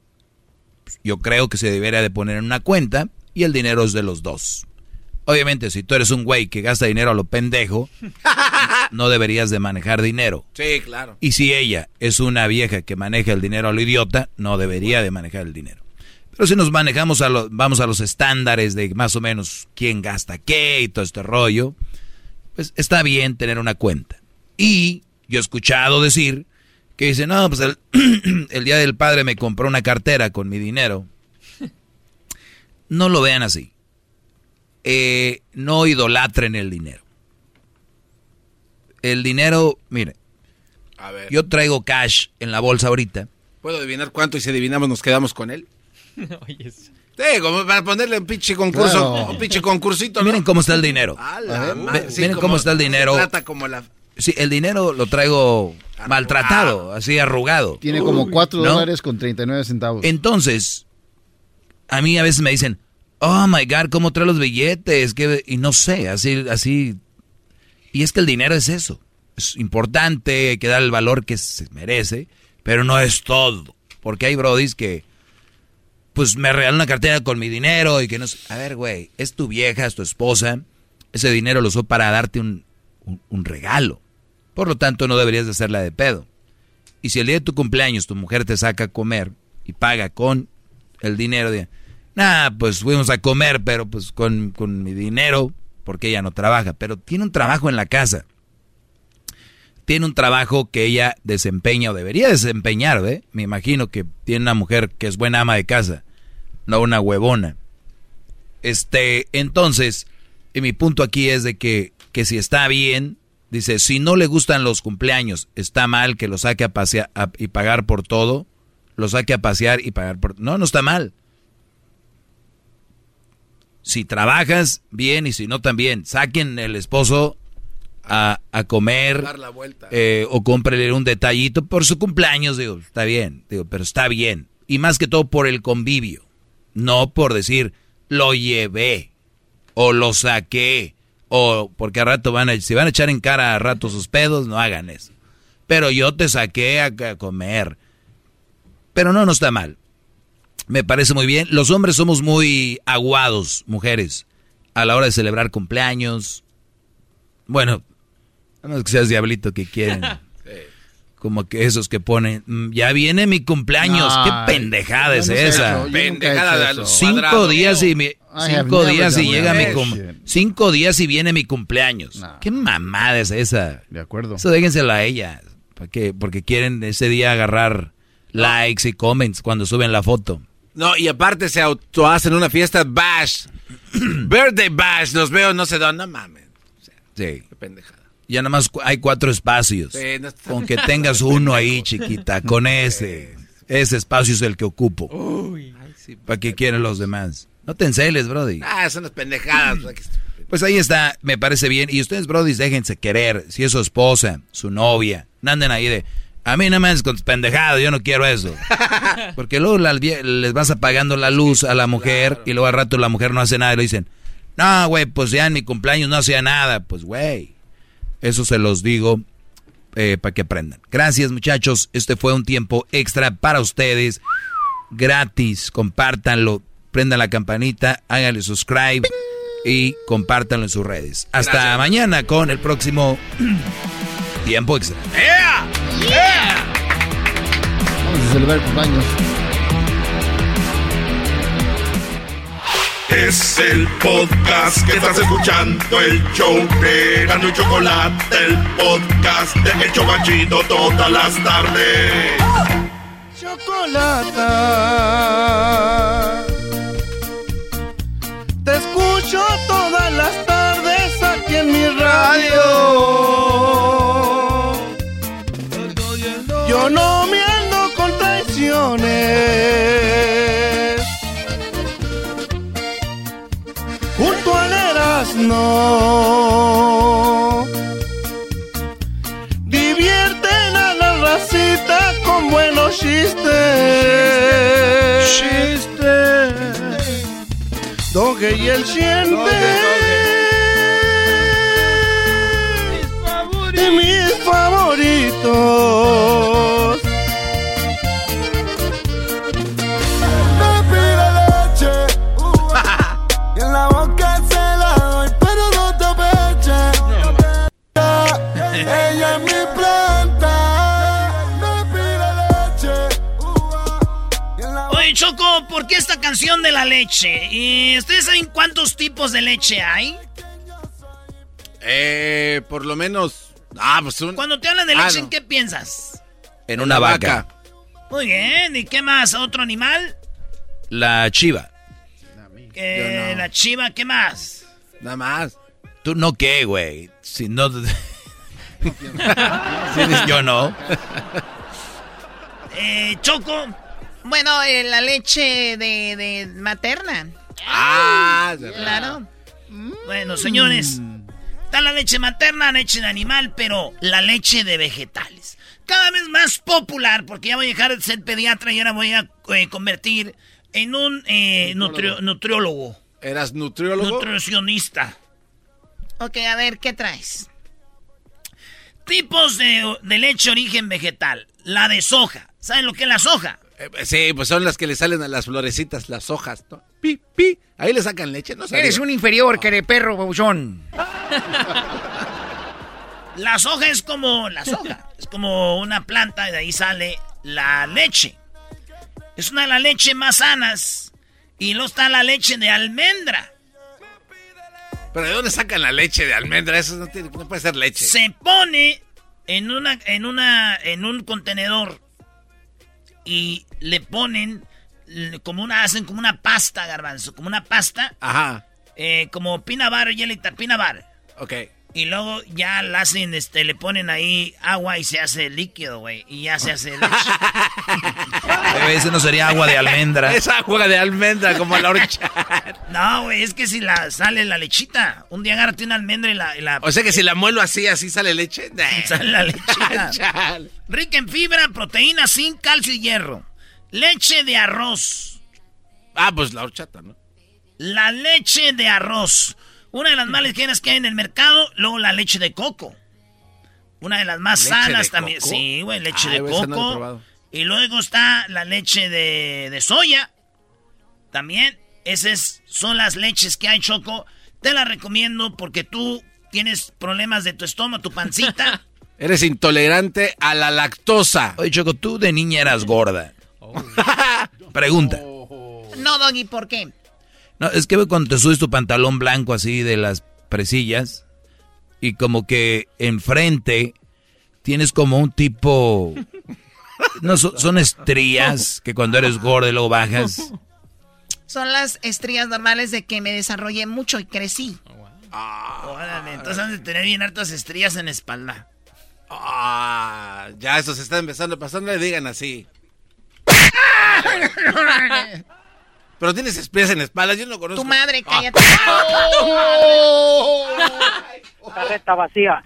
yo creo que se debería de poner en una cuenta y el dinero es de los dos. Obviamente, si tú eres un güey que gasta dinero a lo pendejo, no deberías de manejar dinero. Sí, claro. Y si ella es una vieja que maneja el dinero a lo idiota, no debería de manejar el dinero. Pero si nos manejamos a los, vamos a los estándares de más o menos quién gasta qué y todo este rollo, pues está bien tener una cuenta. Y yo he escuchado decir que dice, no, pues el, el día del padre me compró una cartera con mi dinero. No lo vean así. Eh, no idolatren el dinero. El dinero, mire, A ver. yo traigo cash en la bolsa ahorita. ¿Puedo adivinar cuánto y si adivinamos nos quedamos con él? Oye. Sí, como para ponerle un pinche concurso, Claro. un pinche concursito, ¿no? Miren cómo está el dinero. Ver, sí, miren como- cómo está el se dinero. trata como la... Sí, el dinero lo traigo maltratado, así arrugado. Tiene como Uy. 4 ¿No? dólares con 39 centavos. Entonces, a mí a veces me dicen, oh my God, ¿cómo trae los billetes? Y no sé, así, así. Y es que el dinero es eso. Es importante, que dar el valor que se merece, pero no es todo. Porque hay brodis que, pues me regalan una cartera con mi dinero y que no sé. A ver, güey, es tu vieja, es tu esposa. Ese dinero lo usó para darte un, un- un regalo. Por lo tanto, no deberías de hacerla de pedo. Y si el día de tu cumpleaños tu mujer te saca a comer y paga con el dinero de, nah, pues fuimos a comer, pero pues con, con mi dinero, porque ella no trabaja, pero tiene un trabajo en la casa. tiene un trabajo que ella desempeña o debería desempeñar, ¿ve? Me imagino que tiene una mujer que es buena ama de casa, no una huevona. Este, entonces, y mi punto aquí es de que, que si está bien, dice, si no le gustan los cumpleaños, está mal que lo saque a pasear y pagar por todo, lo saque a pasear y pagar por... No, no está mal. Si trabajas, bien, y si no, también. Saquen el esposo a, a comer Dar la vuelta. eh, o cómprele un detallito por su cumpleaños, digo, está bien, digo, pero está bien. Y más que todo por el convivio, no por decir, lo llevé o lo saqué o porque a rato van a, si van a echar en cara a rato sus pedos, no hagan eso. Pero yo te saqué a, a comer. Pero no, no está mal. Me parece muy bien. Los hombres somos muy aguados, mujeres, a la hora de celebrar cumpleaños. Bueno, a menos que seas diablito que quieren. Como que esos que ponen, "Mm, ya viene mi cumpleaños. ¿Qué pendejada es esa? he Pendejada Cinco días y mi, cinco días y llega mi cum- cinco días y viene mi cumpleaños. ¿Qué mamada es esa? De acuerdo. Eso déjenselo a ella. ¿Para qué? Porque quieren ese día agarrar likes y comments cuando suben la foto. No, y aparte se auto hacen una fiesta bash. Birthday bash. Los veo no sé dónde. No mames. Sí. Qué pendejada. Ya nada más hay cuatro espacios. Sí, no está- Con que tengas uno ahí, chiquita, con ese. Ese espacio es el que ocupo. ¿Para qué quieren los demás? No te enceles, Brody. Ah, son las pendejadas. Pues ahí está, me parece bien. Y ustedes, Brody, déjense querer. Si es su esposa, su novia, no anden ahí de. A mí no me con tus pendejadas, yo no quiero eso. Porque luego la- les vas apagando la luz a la mujer y luego al rato la mujer no hace nada y le dicen, no, güey, pues ya en mi cumpleaños no hacía nada. Pues, güey, eso se los digo eh, para que aprendan. Gracias, muchachos. Este fue un tiempo extra para ustedes. Gratis, compártanlo, prendan la campanita, háganle subscribe y compártanlo en sus redes. Hasta Gracias. mañana con el próximo tiempo extra. ¡Yeah! ¡Yeah! Vamos a celebrar cumpleaños. Es el podcast que estás escuchando, el show de Gano y Chocolate, el podcast de El Chocachito todas las tardes. Chocolata. Te escucho todas las tardes Yo no me ando con traiciones. Junto al Erasmo. Divierten a la racita con buenos chistes. Chistes. Doge y el siente. Canción de la leche? ¿Y ustedes saben cuántos tipos de leche hay? Eh, por lo menos. Ah, pues un. Cuando te hablan de Ah, leche, no. ¿en qué piensas? En una vaca. Muy bien, ¿y qué más? ¿Otro animal? La chiva. Eh, La chiva, ¿qué más? Nada más. ¿Tú no qué, güey? Si no... Si eres yo no. Eh, Choco. Bueno, eh, la leche de, de materna. Ah, Claro. Bueno, señores, está la leche materna, leche de animal, pero la leche de vegetales. Cada vez más popular, porque ya voy a dejar de ser pediatra y ahora voy a eh, convertir en un eh, nutri- nutriólogo, ¿Eras nutriólogo? nutricionista. Ok, a ver, ¿qué traes? Tipos de, de leche origen vegetal. La de soja. ¿Saben lo que es la soja? Eh, sí, pues son las que le salen a las florecitas, las hojas, ¿no? Pi, pi. Ahí le sacan leche, ¿no? Eres un inferior, que de perro, babuchón. La soja es como la soja. Es como una planta y de ahí sale la leche. Es una de las leches más sanas. Y luego está la leche de almendra. Pero ¿de dónde sacan la leche de almendra? Eso no, tiene- no puede ser leche. Se pone en una, en una, en un contenedor y le ponen como una, hacen como una pasta, garbanzo, como una pasta. Ajá. Eh, como pina bar, jelly pina bar. Ok. Y luego ya la hacen, este, le ponen ahí agua y se hace líquido, güey. Y ya se hace leche. Ese no sería agua de almendra. Es agua de almendra, como la horchata. no, güey, es que si la sale la lechita. Un día agárrate una almendra y la, y la- O sea que si la muelo así, así sale leche. Nah. Sale la lechita. Rica en fibra, proteína, zinc, calcio y hierro. Leche de arroz. Ah, pues la horchata, ¿no? La leche de arroz. Una de las más ligeras que hay en el mercado. Luego la leche de coco. Una de las más ¿Leche sanas de también. coco? Sí, güey, leche Ay, de no coco. y luego está la leche de, de soya. También. Esas son las leches que hay, Choco. Te las recomiendo porque tú tienes problemas de tu estómago, tu pancita. Eres intolerante a la lactosa. Oye, Choco, tú de niña eras gorda. Pregunta. No, Doggy, ¿por qué? No, es que cuando te subes tu pantalón blanco así de las presillas y como que enfrente tienes como un tipo... No, son, son estrías que cuando eres gordo y luego bajas. Son las estrías normales de que me desarrollé mucho y crecí. Órale, entonces han de tener bien hartas estrías en la espalda. Ah, ya eso se está empezando a pasar, no le digan así. Pero tienes espías en la espalda, yo no conozco. Tu madre, cállate. Carreta vacía.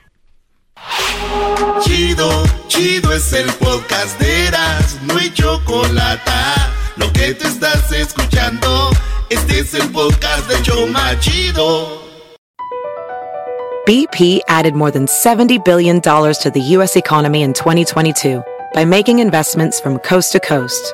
Chido, chido es el podcast de Eras, no hay chocolate. Lo que te estás escuchando, este es el podcast de Choma Chido. BP added more than $70 billion to the U.S. economy in 2022 by making investments from coast to coast.